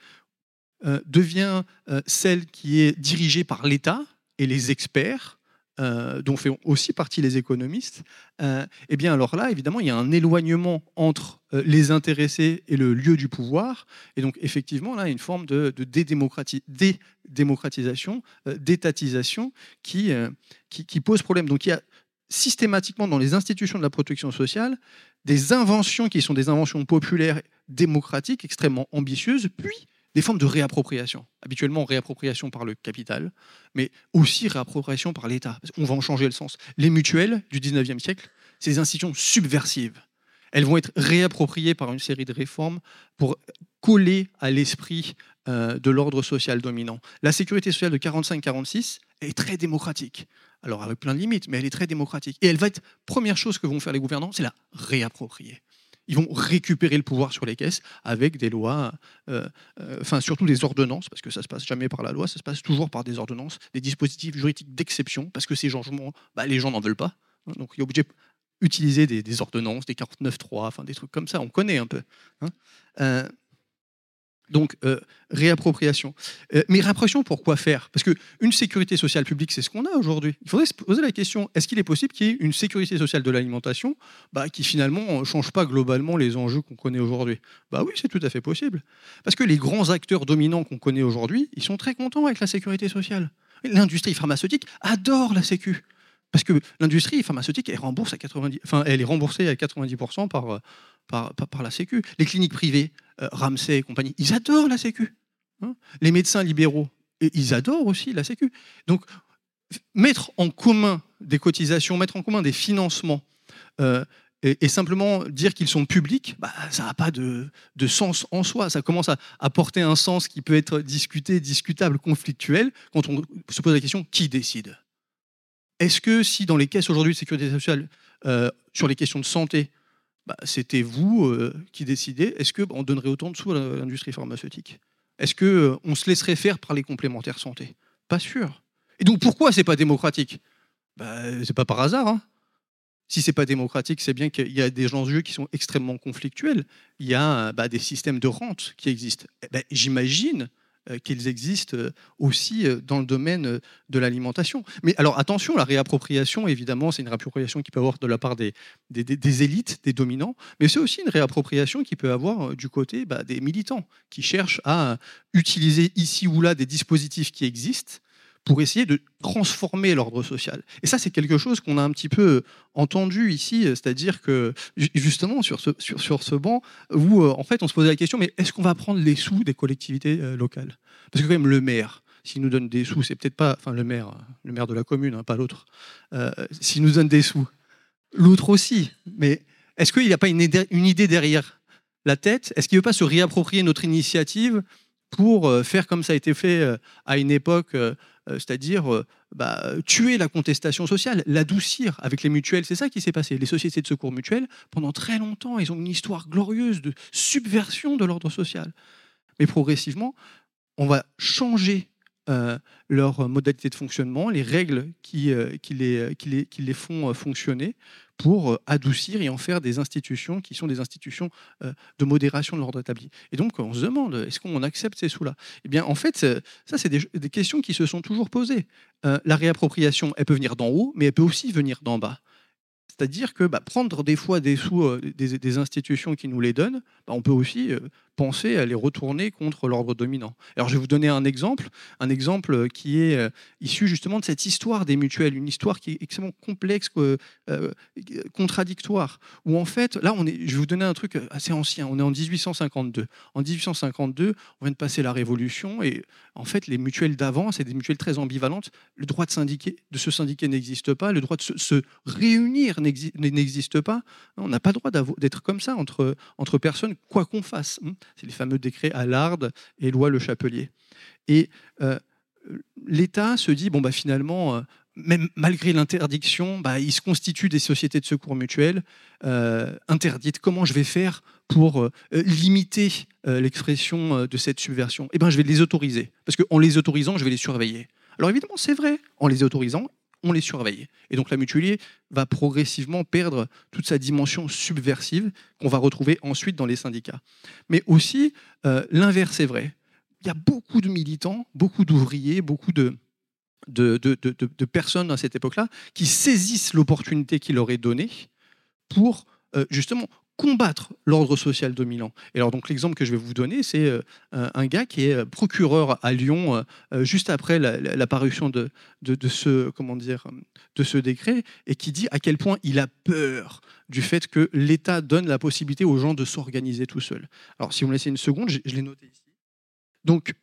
euh, devient euh, celle qui est dirigée par l'État et les experts, euh, dont font aussi partie les économistes, euh, eh bien alors là, évidemment, il y a un éloignement entre euh, les intéressés et le lieu du pouvoir. Et donc, effectivement, là, il y a une forme de, de dédémocrati- dédémocratisation, d'étatisation qui, qui, qui pose problème. Donc, il y a systématiquement dans les institutions de la protection sociale des inventions qui sont des inventions populaires, démocratiques, extrêmement ambitieuses, puis des formes de réappropriation. Habituellement, réappropriation par le capital, mais aussi réappropriation par l'État. On va en changer le sens. Les mutuelles du 19e siècle, c'est des institutions subversives. Elles vont être réappropriées par une série de réformes pour coller à l'esprit euh, de l'ordre social dominant. La sécurité sociale de 45-46 est très démocratique. Alors avec plein de limites, mais elle est très démocratique. Et elle va être, première chose que vont faire les gouvernants, c'est la réapproprier. Ils vont récupérer le pouvoir sur les caisses avec des lois, euh, euh, enfin surtout des ordonnances, parce que ça se passe jamais par la loi, ça se passe toujours par des ordonnances, des dispositifs juridiques d'exception, parce que ces changements, bah, les gens n'en veulent pas. Donc il est obligé d'utiliser des, des ordonnances, des 49.3, enfin des trucs comme ça, on connaît un peu. hein. Euh, donc, euh, réappropriation. Euh, mais réappropriation, pourquoi faire? Parce qu'une sécurité sociale publique, c'est ce qu'on a aujourd'hui. Il faudrait se poser la question, est-ce qu'il est possible qu'il y ait une sécurité sociale de l'alimentation bah, qui finalement ne change pas globalement les enjeux qu'on connaît aujourd'hui? Bah oui, c'est tout à fait possible. Parce que les grands acteurs dominants qu'on connaît aujourd'hui, ils sont très contents avec la sécurité sociale. L'industrie pharmaceutique adore la sécu. Parce que l'industrie pharmaceutique, elle, à 90, enfin, elle est remboursée à 90% par, par, par, la Sécu. Les cliniques privées, Ramsay et compagnie, ils adorent la Sécu. Hein. les médecins libéraux, ils adorent aussi la Sécu. Donc, mettre en commun des cotisations, mettre en commun des financements, euh, et, simplement dire qu'ils sont publics, bah, ça n'a pas de, sens en soi. Ça commence à apporter un sens qui peut être discuté, discutable, conflictuel, quand on se pose la question qui décide? Est-ce que si dans les caisses aujourd'hui de sécurité sociale, euh, sur les questions de santé, bah, c'était vous euh, qui décidez, est-ce qu'on donnerait autant de sous à l'industrie pharmaceutique? Est-ce qu'on se laisserait faire par les complémentaires santé? Pas sûr. Et donc pourquoi c'est pas démocratique? Bah, C'est pas par hasard. Hein. Si c'est pas démocratique, c'est bien qu'il y a des enjeux qui sont extrêmement conflictuels. Il y a bah, des systèmes de rente qui existent. Eh ben, j'imagine euh, qu'ils existent euh, aussi euh, dans le domaine de l'alimentation. Mais alors attention, la réappropriation, évidemment, c'est une réappropriation qui peut avoir de la part des, des, élites, des dominants, mais c'est aussi une réappropriation qui peut avoir du côté bah, des militants qui cherchent à utiliser ici ou là des dispositifs qui existent pour essayer de transformer l'ordre social. Et ça, c'est quelque chose qu'on a un petit peu entendu ici, c'est-à-dire que justement sur ce, sur, ce banc, où euh, en fait on se posait la question, mais est-ce qu'on va prendre les sous des collectivités euh, locales? Parce que quand même le maire, s'il nous donne des sous, c'est peut-être pas, enfin le maire, le maire de la commune, hein, pas l'autre, euh, s'il nous donne des sous, l'autre aussi, mais est-ce qu'il n'y a pas une, une idée derrière la tête? Est-ce qu'il ne veut pas se réapproprier notre initiative pour faire comme ça a été fait à une époque euh, c'est-à-dire euh, bah, tuer la contestation sociale, l'adoucir avec les mutuelles. C'est ça qui s'est passé. Les sociétés de secours mutuels, pendant très longtemps, ils ont une histoire glorieuse de subversion de l'ordre social. Mais progressivement, on va changer euh, leur modalité de fonctionnement, les règles qui, qui, les, qui, les, qui les, font fonctionner pour euh, adoucir et en faire des institutions qui sont des institutions euh, de modération de l'ordre établi. Et donc, on se demande, est-ce qu'on accepte ces sous-là? Eh bien, en fait, ça, c'est des, questions qui se sont toujours posées. Euh, la réappropriation, elle peut venir d'en haut, mais elle peut aussi venir d'en bas. C'est-à-dire que bah, prendre des fois des sous des, institutions qui nous les donnent, bah, on peut aussi penser à les retourner contre l'ordre dominant. Alors je vais vous donner un exemple, un exemple qui est euh, issu justement de cette histoire des mutuelles, une histoire qui est extrêmement complexe, euh, contradictoire, où en fait, là, on est, je vais vous donner un truc assez ancien, on est en 1852. En 1852, on vient de passer la Révolution, et en fait, les mutuelles d'avant, c'est des mutuelles très ambivalentes, le droit de, syndiquer, de se syndiquer n'existe pas, le droit de se, réunir n'existe pas, on n'a pas le droit d'être comme ça entre, entre personnes, quoi qu'on fasse. Hein. C'est les fameux décrets Allard et loi Le Chapelier. Et euh, l'État se dit, bon, bah, finalement, euh, même malgré l'interdiction, bah, il se constitue des sociétés de secours mutuels euh, interdites. Comment je vais faire pour limiter l'expression de cette subversion? Eh bien, je vais les autoriser. Parce qu'en les autorisant, je vais les surveiller. Alors évidemment, c'est vrai. En les autorisant, on les surveille. Et donc la mutualier va progressivement perdre toute sa dimension subversive qu'on va retrouver ensuite dans les syndicats. Mais aussi, euh, l'inverse est vrai. Il y a beaucoup de militants, beaucoup d'ouvriers, beaucoup de, personnes à cette époque-là qui saisissent l'opportunité qui leur est donnée pour euh, justement combattre l'ordre social dominant. Et alors donc l'exemple que je vais vous donner, c'est euh, un gars qui est procureur à Lyon euh, juste après l'apparition de, de, ce comment dire de ce décret et qui dit à quel point il a peur du fait que l'État donne la possibilité aux gens de s'organiser tout seuls. Alors si vous me laissez une seconde, je, je l'ai noté ici. Donc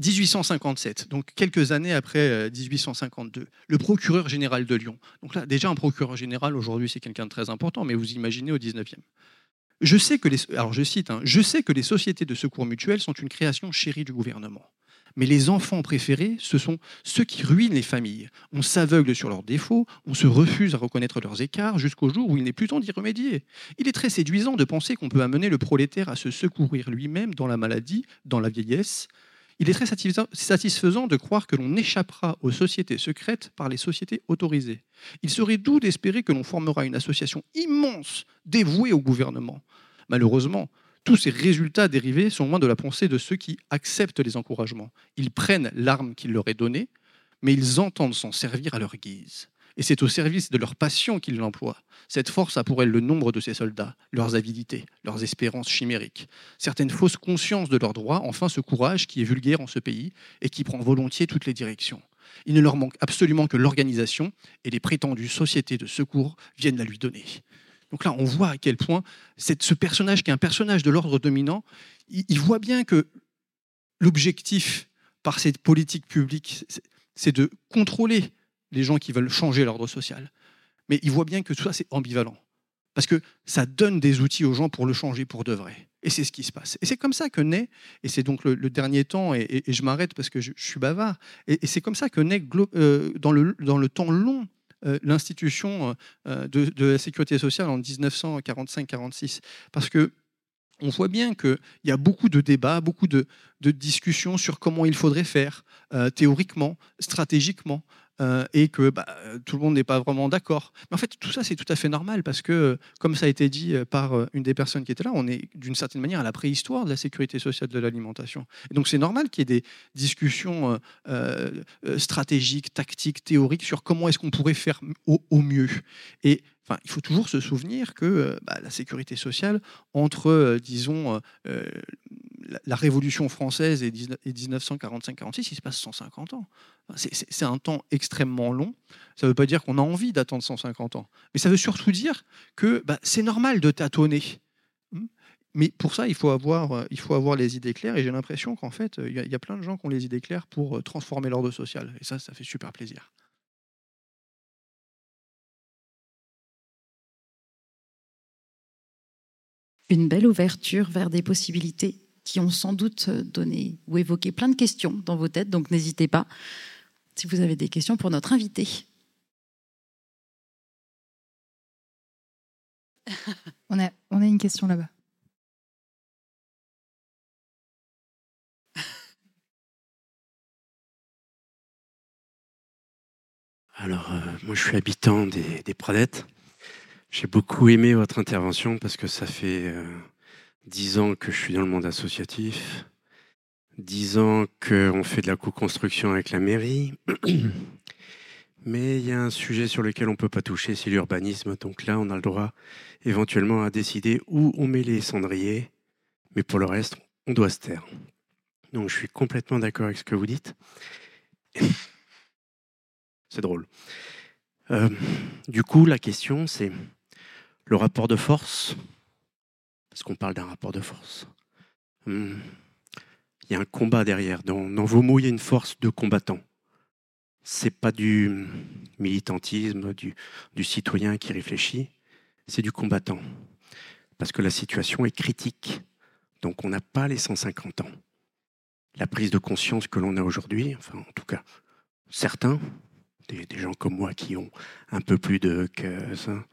1857, donc quelques années après 1852, euh, le procureur général de Lyon. Donc là, déjà un procureur général aujourd'hui, c'est quelqu'un de très important, mais vous imaginez au 19e. Je sais que les, hein, je sais que les sociétés de secours mutuels sont une création chérie du gouvernement. Mais les enfants préférés, ce sont ceux qui ruinent les familles. On s'aveugle sur leurs défauts, on se refuse à reconnaître leurs écarts jusqu'au jour où il n'est plus temps d'y remédier. Il est très séduisant de penser qu'on peut amener le prolétaire à se secourir lui-même dans la maladie, dans la vieillesse, il est très satisfaisant de croire que l'on échappera aux sociétés secrètes par les sociétés autorisées. Il serait doux d'espérer que l'on formera une association immense dévouée au gouvernement. Malheureusement, tous ces résultats dérivés sont loin de la pensée de ceux qui acceptent les encouragements. Ils prennent l'arme qu'il leur est donnée, mais ils entendent s'en servir à leur guise et c'est au service de leur passion qu'ils l'emploient. Cette force a pour elle le nombre de ses soldats, leurs avidités, leurs espérances chimériques, certaines fausses consciences de leurs droits, enfin ce courage qui est vulgaire en ce pays et qui prend volontiers toutes les directions. Il ne leur manque absolument que l'organisation et les prétendues sociétés de secours viennent la lui donner. Donc là, on voit à quel point ce personnage, qui est un personnage de l'ordre dominant, il, voit bien que l'objectif par cette politique publique, c'est de contrôler les gens qui veulent changer l'ordre social. Mais il voit bien que tout ça, c'est ambivalent. Parce que ça donne des outils aux gens pour le changer pour de vrai. Et c'est ce qui se passe. Et c'est comme ça que naît, et c'est donc le, dernier temps, et, je m'arrête parce que je, suis bavard, et, c'est comme ça que naît euh, dans, le, dans le temps long euh, l'institution euh, de, la sécurité sociale en 1945-46. Parce que on voit bien qu'il y a beaucoup de débats, beaucoup de, discussions sur comment il faudrait faire, théoriquement, stratégiquement. Euh, et que bah, tout le monde n'est pas vraiment d'accord. Mais en fait, tout ça, c'est tout à fait normal parce que, comme ça a été dit euh, par euh, une des personnes qui était là, on est d'une certaine manière à la préhistoire de la sécurité sociale de l'alimentation. Donc, c'est normal qu'il y ait des discussions stratégiques, tactiques, théoriques sur comment est-ce qu'on pourrait faire au, mieux. Il faut toujours se souvenir que bah, la sécurité sociale, entre, disons, la, Révolution française et, 1945-46, il se passe 150 ans. C'est un temps extrêmement long. Ça ne veut pas dire qu'on a envie d'attendre 150 ans. Mais ça veut surtout dire que bah, c'est normal de tâtonner. Hmm. Mais pour ça, il faut avoir, euh, il faut avoir les idées claires. Et j'ai l'impression qu'en fait, il y, a plein de gens qui ont les idées claires pour euh, transformer l'ordre social. Et ça, ça fait super plaisir. Une belle ouverture vers des possibilités qui ont sans doute donné ou évoqué plein de questions dans vos têtes. Donc n'hésitez pas si vous avez des questions pour notre invité. On a, on a une question là-bas. Alors, euh, moi, je suis habitant des, des Pradettes. J'ai beaucoup aimé votre intervention parce que ça fait euh, dix ans que je suis dans le monde associatif, dix ans qu'on fait de la co-construction avec la mairie. [CLEARS THROAT] Mais il y a un sujet sur lequel on ne peut pas toucher, c'est l'urbanisme. Donc là, on a le droit éventuellement à décider où on met les cendriers. Mais pour le reste, on doit se taire. Donc je suis complètement d'accord avec ce que vous dites. C'est drôle. Euh, du coup, la question, c'est le rapport de force? Parce qu'on parle d'un rapport de force. Hmm. Il y a un combat derrière. Dans, vos mots, il y a une force de combattant. C'est pas du militantisme, du, du citoyen qui réfléchit, c'est du combattant. Parce que la situation est critique. Donc on n'a pas les 150 ans. La prise de conscience que l'on a aujourd'hui, enfin en tout cas certains, des, gens comme moi qui ont un peu plus de,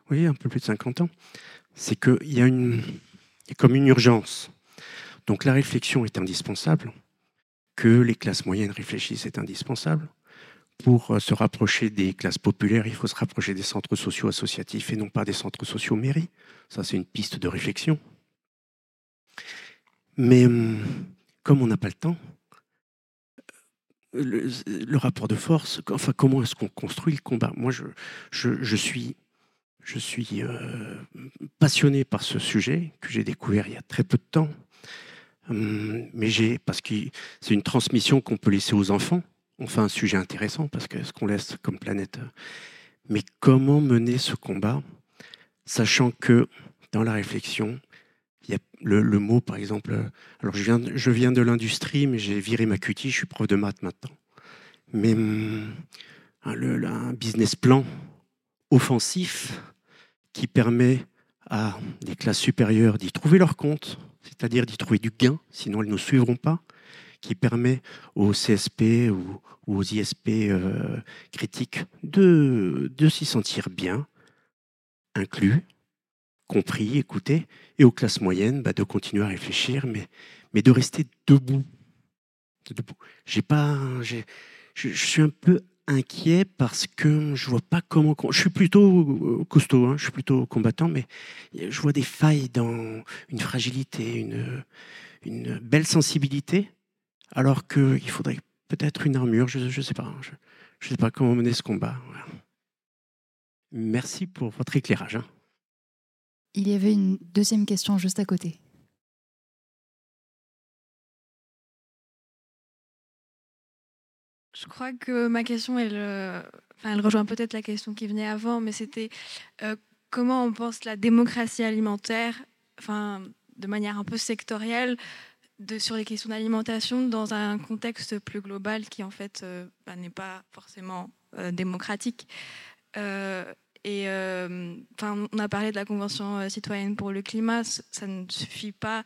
oui, un peu plus de 50 ans, c'est qu'il y a une, comme une urgence. Donc la réflexion est indispensable, que les classes moyennes réfléchissent est indispensable. Pour euh, se rapprocher des classes populaires, il faut se rapprocher des centres sociaux associatifs et non pas des centres sociaux mairies. Ça, c'est une piste de réflexion. Mais hum, comme on n'a pas le temps, le, rapport de force, enfin, comment est-ce qu'on construit le combat? Moi, je, je suis je suis euh, passionné par ce sujet que j'ai découvert il y a très peu de temps. Hum, mais j'ai, parce que c'est une transmission qu'on peut laisser aux enfants. Enfin, un sujet intéressant parce que ce qu'on laisse comme planète. Mais comment mener ce combat, sachant que dans la réflexion, le, mot, par exemple. Alors, je viens, je viens de l'industrie, mais j'ai viré ma cutie, je suis prof de maths maintenant. Mais hum, le, un business plan offensif, qui permet à des classes supérieures d'y trouver leur compte, c'est-à-dire d'y trouver du gain, sinon elles ne suivront pas, qui permet aux CSP ou, aux ISP euh, critiques de, de s'y sentir bien, inclus, compris, écoutés, et aux classes moyennes bah, de continuer à réfléchir, mais, mais de rester debout. debout. J'ai pas, je, suis un peu inquiet parce que je vois pas comment. Je suis plutôt euh, costaud, hein, je suis plutôt combattant, mais je vois des failles dans une fragilité, une, une belle sensibilité, alors qu'il faudrait peut-être une armure. Je ne sais pas. Je, sais pas comment mener ce combat. Merci pour votre éclairage. Hein. Il y avait une deuxième question juste à côté. Je crois que ma question, elle, euh, rejoint peut-être la question qui venait avant, mais c'était euh, comment on pense la démocratie alimentaire, de manière un peu sectorielle, sur les questions d'alimentation dans un contexte plus global qui en fait euh, bah, n'est pas forcément démocratique. Et enfin, on a parlé de la Convention citoyenne pour le climat, ça ne suffit pas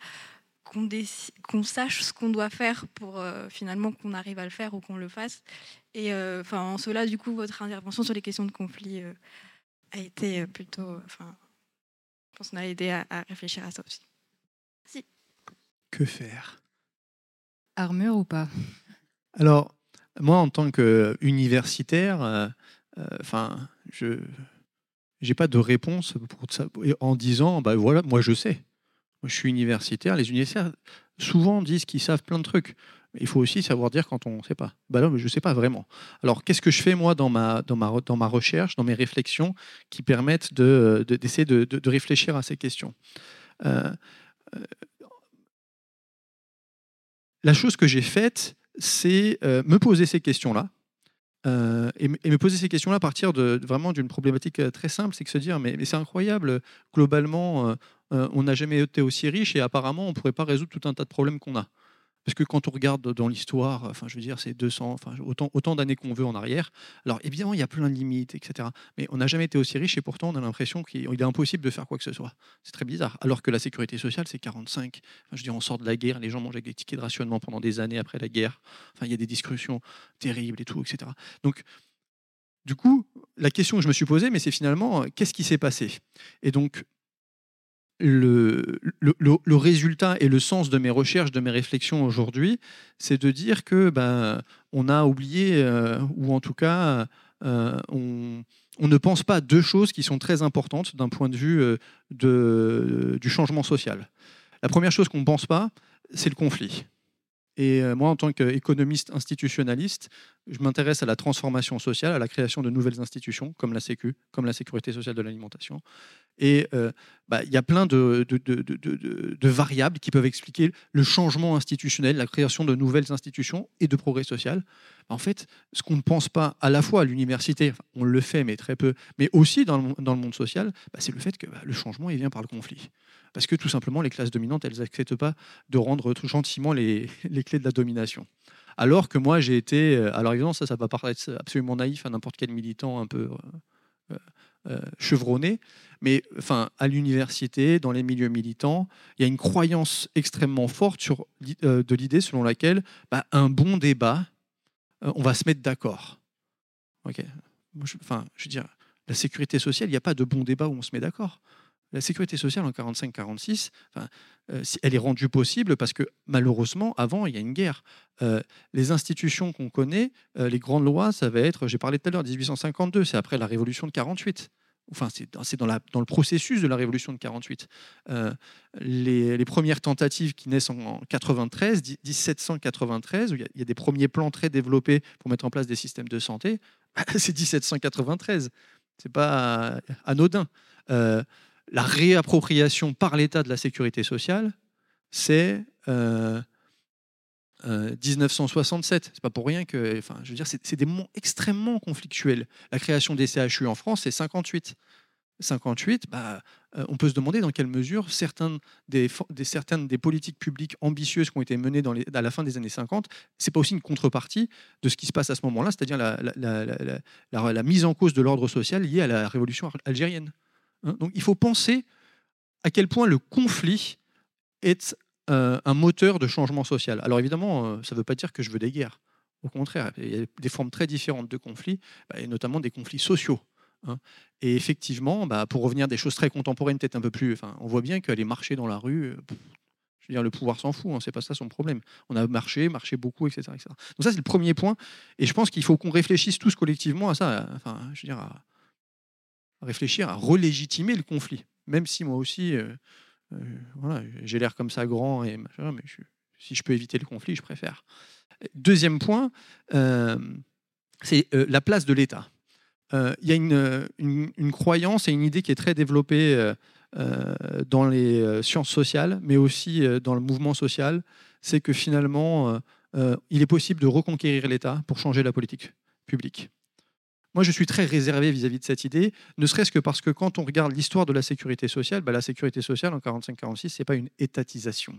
qu'on sache ce qu'on doit faire pour euh, finalement qu'on arrive à le faire ou qu'on le fasse. Et euh, enfin, en cela, du coup, votre intervention sur les questions de conflit euh, a été plutôt. Enfin, je pense qu'on a aidé à, réfléchir à ça aussi. Si. Que faire? Armure ou pas? Alors, moi, en tant qu'universitaire, enfin, je n'ai pas de réponse pour ça, en disant, bah voilà, moi je sais je suis universitaire. Les universitaires souvent disent qu'ils savent plein de trucs. Il faut aussi savoir dire quand on ne sait pas. Bah je ne sais pas vraiment. Alors, qu'est-ce que je fais, moi, dans ma, dans ma, dans ma recherche, dans mes réflexions, qui permettent d'essayer de, de, de, réfléchir à ces questions? Euh, euh, La chose que j'ai faite, c'est euh, me poser ces questions-là. Et, et, me poser ces questions-là à partir de, vraiment d'une problématique très simple, c'est que se dire mais, mais c'est incroyable, globalement, euh, on n'a jamais été aussi riche et apparemment on ne pourrait pas résoudre tout un tas de problèmes qu'on a. Parce que quand on regarde dans l'histoire, enfin, je veux dire, c'est 200, enfin, autant, d'années qu'on veut en arrière. Alors évidemment, il y a plein de limites, etc. Mais on n'a jamais été aussi riche et pourtant on a l'impression qu'il est impossible de faire quoi que ce soit. C'est très bizarre. Alors que la sécurité sociale, c'est 45. je veux dire, on sort de la guerre, les gens mangent avec des tickets de rationnement pendant des années après la guerre. Enfin, il y a des discussions terribles et tout, etc. Donc, du coup, la question que je me suis posée, mais c'est finalement, qu'est-ce qui s'est passé? Et donc, le, résultat et le sens de mes recherches, de mes réflexions aujourd'hui, c'est de dire que ben, on a oublié, euh, ou en tout cas, euh, on, ne pense pas deux choses qui sont très importantes d'un point de vue euh, de, du changement social. La première chose qu'on ne pense pas, c'est le conflit. Et moi, en tant qu'économiste institutionnaliste, je m'intéresse à la transformation sociale, à la création de nouvelles institutions, comme la Sécu, comme la sécurité sociale de l'alimentation. Et euh, bah, il y a plein de, variables qui peuvent expliquer le changement institutionnel, la création de nouvelles institutions et de progrès social. En fait, ce qu'on ne pense pas à la fois à l'université, on le fait, mais très peu, mais aussi dans le, monde social, bah, c'est le fait que bah, le changement il vient par le conflit. Parce que tout simplement, les classes dominantes, elles n'acceptent pas de rendre gentiment les, [LAUGHS] les clés de la domination. Alors que moi, j'ai été. Euh, alors évidemment, ça, ça va paraître absolument naïf à n'importe quel militant un peu euh, euh, chevronné, mais enfin, à l'université, dans les milieux militants, il y a une croyance extrêmement forte sur, de l'idée selon laquelle bah, un bon débat, on va se mettre d'accord. La sécurité sociale, il n'y a pas de bon débat où on se met d'accord la sécurité sociale en 45-46, euh, elle est rendue possible parce que malheureusement, avant, il y a une guerre. Euh, les institutions qu'on connaît, euh, les grandes lois, ça va être, j'ai parlé tout à l'heure, 1852, c'est après la Révolution de 48. Enfin, c'est dans, le processus de la Révolution de 48. Les, premières tentatives qui naissent en, 93, 1793, où il y, a, y, a, des premiers plans très développés pour mettre en place des systèmes de santé, [LAUGHS] c'est 1793. C'est pas anodin la réappropriation par l'État de la sécurité sociale, c'est 1967. Euh, euh, c'est pas pour rien que, enfin, je veux dire, c'est des moments extrêmement conflictuels. La création des CHU en France, c'est 58. 58, bah, euh, on peut se demander dans quelle mesure certaines des, politiques publiques ambitieuses qui ont été menées à la fin des années 50, c'est pas aussi une contrepartie de ce qui se passe à ce moment-là, c'est-à-dire la, la, mise en cause de l'ordre social liée à la révolution algérienne. Hein, donc il faut penser à quel point le conflit est euh, un moteur de changement social. Alors évidemment, euh, ça ne veut pas dire que je veux des guerres. Au contraire, il y a des formes très différentes de conflits, bah, et notamment des conflits sociaux. Hein. Et effectivement, bah, pour revenir à des choses très contemporaines, peut-être un peu plus, enfin, on voit bien qu'aller marcher dans la rue, euh, je veux le pouvoir s'en fout, hein, c'est pas ça son problème. On a marché, marché beaucoup, etc. Donc ça, c'est le premier point. Et je pense qu'il faut qu'on réfléchisse tous collectivement à ça. Réfléchir à relégitimer le conflit. Même si moi aussi, euh, euh, voilà, j'ai l'air comme ça grand, et mais si je peux éviter le conflit, je préfère. Deuxième point, euh, c'est la place de l'État. Il y a une, une, croyance et une idée qui est très développée dans les sciences sociales, mais aussi dans le mouvement social, c'est que finalement, il est possible de reconquérir l'État pour changer la politique publique. Moi, je suis très réservé vis-à-vis de cette idée, ne serait-ce que parce que quand on regarde l'histoire de la sécurité sociale, bah, la sécurité sociale en 45-46, ce n'est pas une étatisation,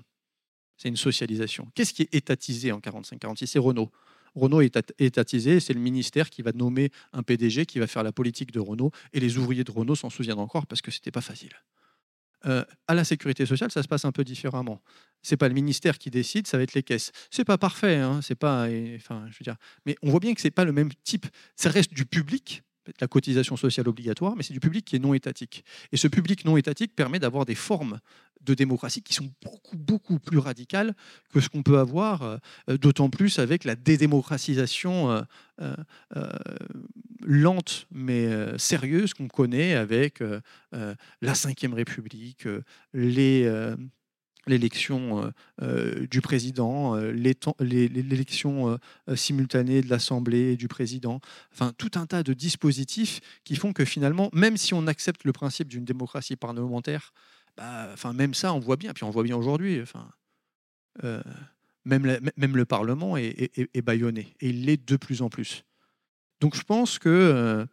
c'est une socialisation. Qu'est-ce qui est étatisé en 45-46 C'est Renault. Renault est étatisé, c'est le ministère qui va nommer un PDG qui va faire la politique de Renault, et les ouvriers de Renault s'en souviennent encore parce que ce n'était pas facile. Euh, à la sécurité sociale, ça se passe un peu différemment. C'est pas le ministère qui décide, ça va être les caisses. C'est pas parfait, hein, c'est pas, enfin, je veux dire, mais on voit bien que c'est pas le même type. Ça reste du public, la cotisation sociale obligatoire, mais c'est du public qui est non étatique. Et ce public non étatique permet d'avoir des formes de démocratie qui sont beaucoup, plus radicales que ce qu'on peut avoir, euh, d'autant plus avec la dédémocratisation euh, euh, lente mais sérieuse qu'on connaît avec la Ve République, l'élection euh, euh, du président, euh, l'élection simultanée de l'Assemblée du président, enfin tout un tas de dispositifs qui font que finalement, même si on accepte le principe d'une démocratie parlementaire, bah, même ça, on voit bien, puis on voit bien aujourd'hui, enfin, même, le Parlement est, est, et il l'est de plus en plus. Donc je pense que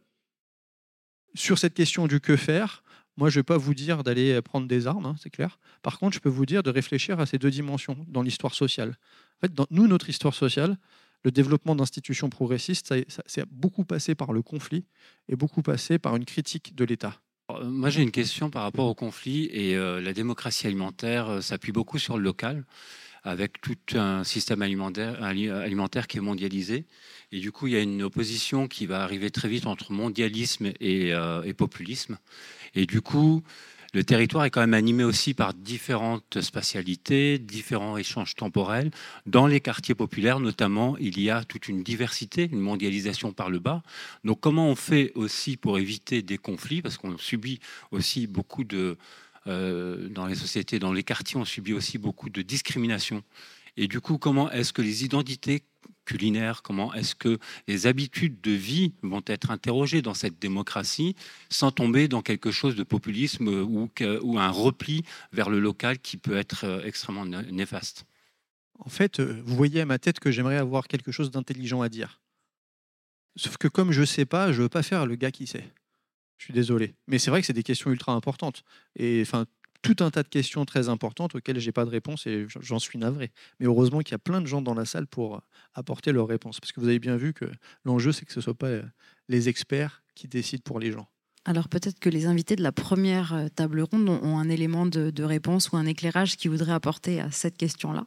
sur cette question du que faire, moi, je ne vais pas vous dire d'aller prendre des armes, hein, c'est clair. Par contre, je peux vous dire de réfléchir à ces deux dimensions dans l'histoire sociale. En fait, nous, notre histoire sociale, le développement d'institutions progressistes, ça, beaucoup passé par le conflit et beaucoup passé par une critique de l'État. Euh, moi, j'ai une question par rapport au conflit et euh, la démocratie alimentaire euh, s'appuie beaucoup sur le local avec tout un système alimentaire, alimentaire qui est mondialisé. Et du coup, il y a une opposition qui va arriver très vite entre mondialisme et, et populisme. Et du coup, le territoire est quand même animé aussi par différentes spatialités, différents échanges temporels. Dans les quartiers populaires, notamment, il y a toute une diversité, une mondialisation par le bas. Donc, comment on fait aussi pour éviter des conflits? Parce qu'on subit aussi beaucoup de. Euh, dans les sociétés, dans les quartiers, on subit aussi beaucoup de discrimination. Et du coup, comment est-ce que les identités culinaires, comment est-ce que les habitudes de vie vont être interrogées dans cette démocratie sans tomber dans quelque chose de populisme ou, ou un repli vers le local qui peut être euh, extrêmement néfaste? En fait, euh, vous voyez à ma tête que j'aimerais avoir quelque chose d'intelligent à dire. Sauf que comme je ne sais pas, je ne veux pas faire le gars qui sait. Je suis désolé. Mais c'est vrai que c'est des questions ultra importantes. Et enfin, tout un tas de questions très importantes auxquelles j'ai pas de réponse et j'en suis navré. Mais heureusement qu'il y a plein de gens dans la salle pour euh, apporter leurs réponses. Parce que vous avez bien vu que l'enjeu, c'est que ce ne soient pas euh, les experts qui décident pour les gens. Alors peut-être que les invités de la première euh, table ronde ont un élément de, de réponse ou un éclairage qu'ils voudraient apporter à cette question-là.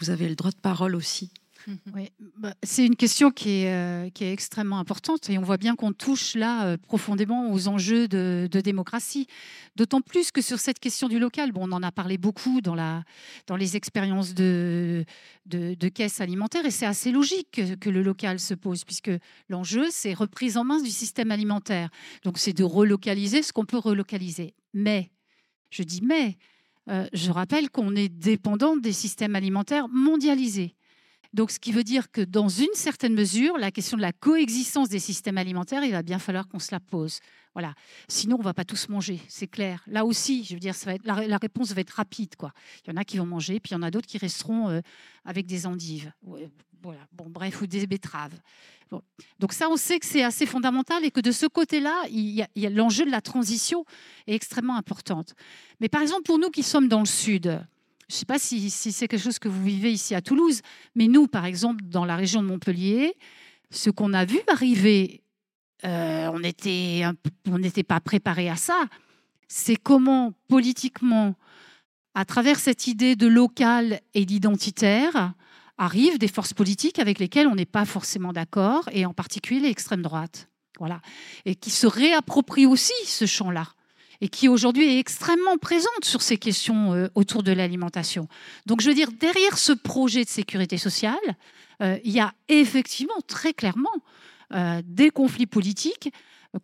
Vous avez le droit de parole aussi. Mhm. Oui, bah, c'est une question qui est, euh, qui est, extrêmement importante et on voit bien qu'on touche là euh, profondément aux enjeux de, démocratie. D'autant plus que sur cette question du local, bon, on en a parlé beaucoup dans, les expériences de, caisses alimentaires et c'est assez logique que, que, le local se pose puisque l'enjeu, c'est reprise en main du système alimentaire. Donc c'est de relocaliser ce qu'on peut relocaliser. Mais, je dis mais, euh, je rappelle qu'on est dépendant des systèmes alimentaires mondialisés. Donc, ce qui veut dire que dans une certaine mesure, la question de la coexistence des systèmes alimentaires, il va bien falloir qu'on se la pose. Voilà. Sinon, on va pas tous manger, c'est clair. Là aussi, je veux dire, la, réponse va être rapide. Quoi. Il y en a qui vont manger, puis il y en a d'autres qui resteront euh, avec des endives. Voilà. Bon, bref, ou des betteraves. Donc ça, on sait que c'est assez fondamental et que de ce côté-là, l'enjeu de la transition est extrêmement importante. Mais par exemple, pour nous qui sommes dans le Sud, je ne sais pas si, c'est quelque chose que vous vivez ici à Toulouse, mais nous, par exemple, dans la région de Montpellier, ce qu'on a vu arriver, euh, on n'était pas préparé à ça. C'est comment politiquement, à travers cette idée de local et d'identitaire, arrivent des forces politiques avec lesquelles on n'est pas forcément d'accord, et en particulier l'extrême droite. Voilà. Et qui se réapproprient aussi ce champ-là et qui aujourd'hui est extrêmement présente sur ces questions euh, autour de l'alimentation. Donc je veux dire, derrière ce projet de sécurité sociale, euh, il y a effectivement très clairement euh, des conflits politiques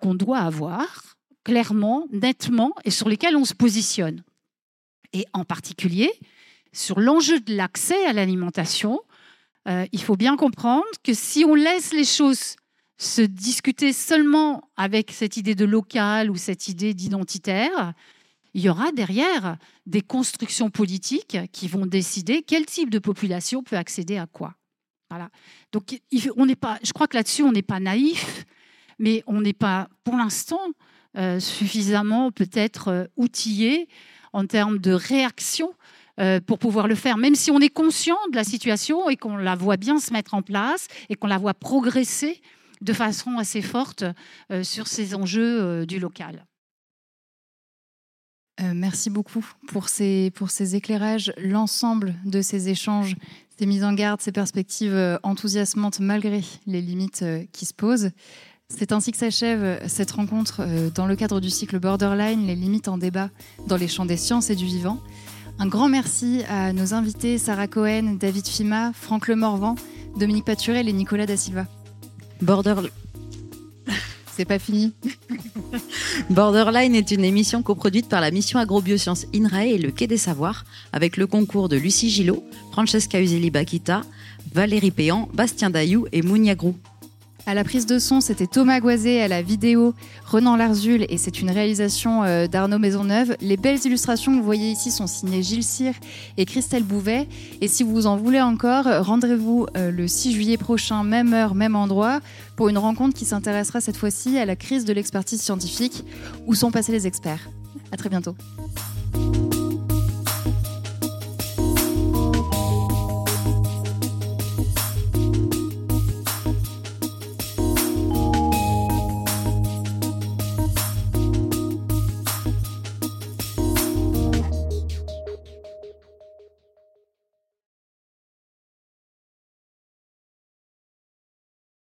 qu'on doit avoir clairement, nettement, et sur lesquels on se positionne. Et en particulier, sur l'enjeu de l'accès à l'alimentation, il faut bien comprendre que si on laisse les choses se discuter seulement avec cette idée de local ou cette idée d'identitaire, il y aura derrière des constructions politiques qui vont décider quel type de population peut accéder à quoi. Voilà. Donc, on n'est pas, je crois que là-dessus, on n'est pas naïf, mais on n'est pas, pour l'instant, euh, suffisamment peut-être euh, outillé en termes de réaction euh, pour pouvoir le faire, même si on est conscient de la situation et qu'on la voit bien se mettre en place et qu'on la voit progresser de façon assez forte sur ces enjeux du local. merci beaucoup pour ces, pour ces éclairages, l'ensemble de ces échanges, ces mises en garde, ces perspectives enthousiasmantes malgré les limites qui se posent. C'est ainsi que s'achève euh, cette rencontre euh, dans le cadre du cycle Borderline, les limites en débat dans les champs des sciences et du vivant. Un grand merci à nos invités Sarah Cohen, David Fima, Franck Lemorvan, Dominique Paturel et Nicolas Da Silva. Border... C'est pas fini. Borderline est une émission coproduite par la mission agrobiosciences INRAE et le Quai des Savoirs, avec le concours de Lucie Gillot, Francesca Useli-Bakita, Valérie Péan, Bastien Daillou et Mounia Grou. À la prise de son, c'était Thomas Goisé, à la vidéo, Renan Larzul, et c'est une réalisation euh, d'Arnaud Maisonneuve. Les belles illustrations que vous voyez ici sont signées Gilles Cyr et Christelle Bouvet. Et si vous en voulez encore, rendrez-vous euh, le 6 juillet prochain, même heure, même endroit, pour une rencontre qui s'intéressera cette fois-ci à la crise de l'expertise scientifique. Où sont passés les experts À très bientôt.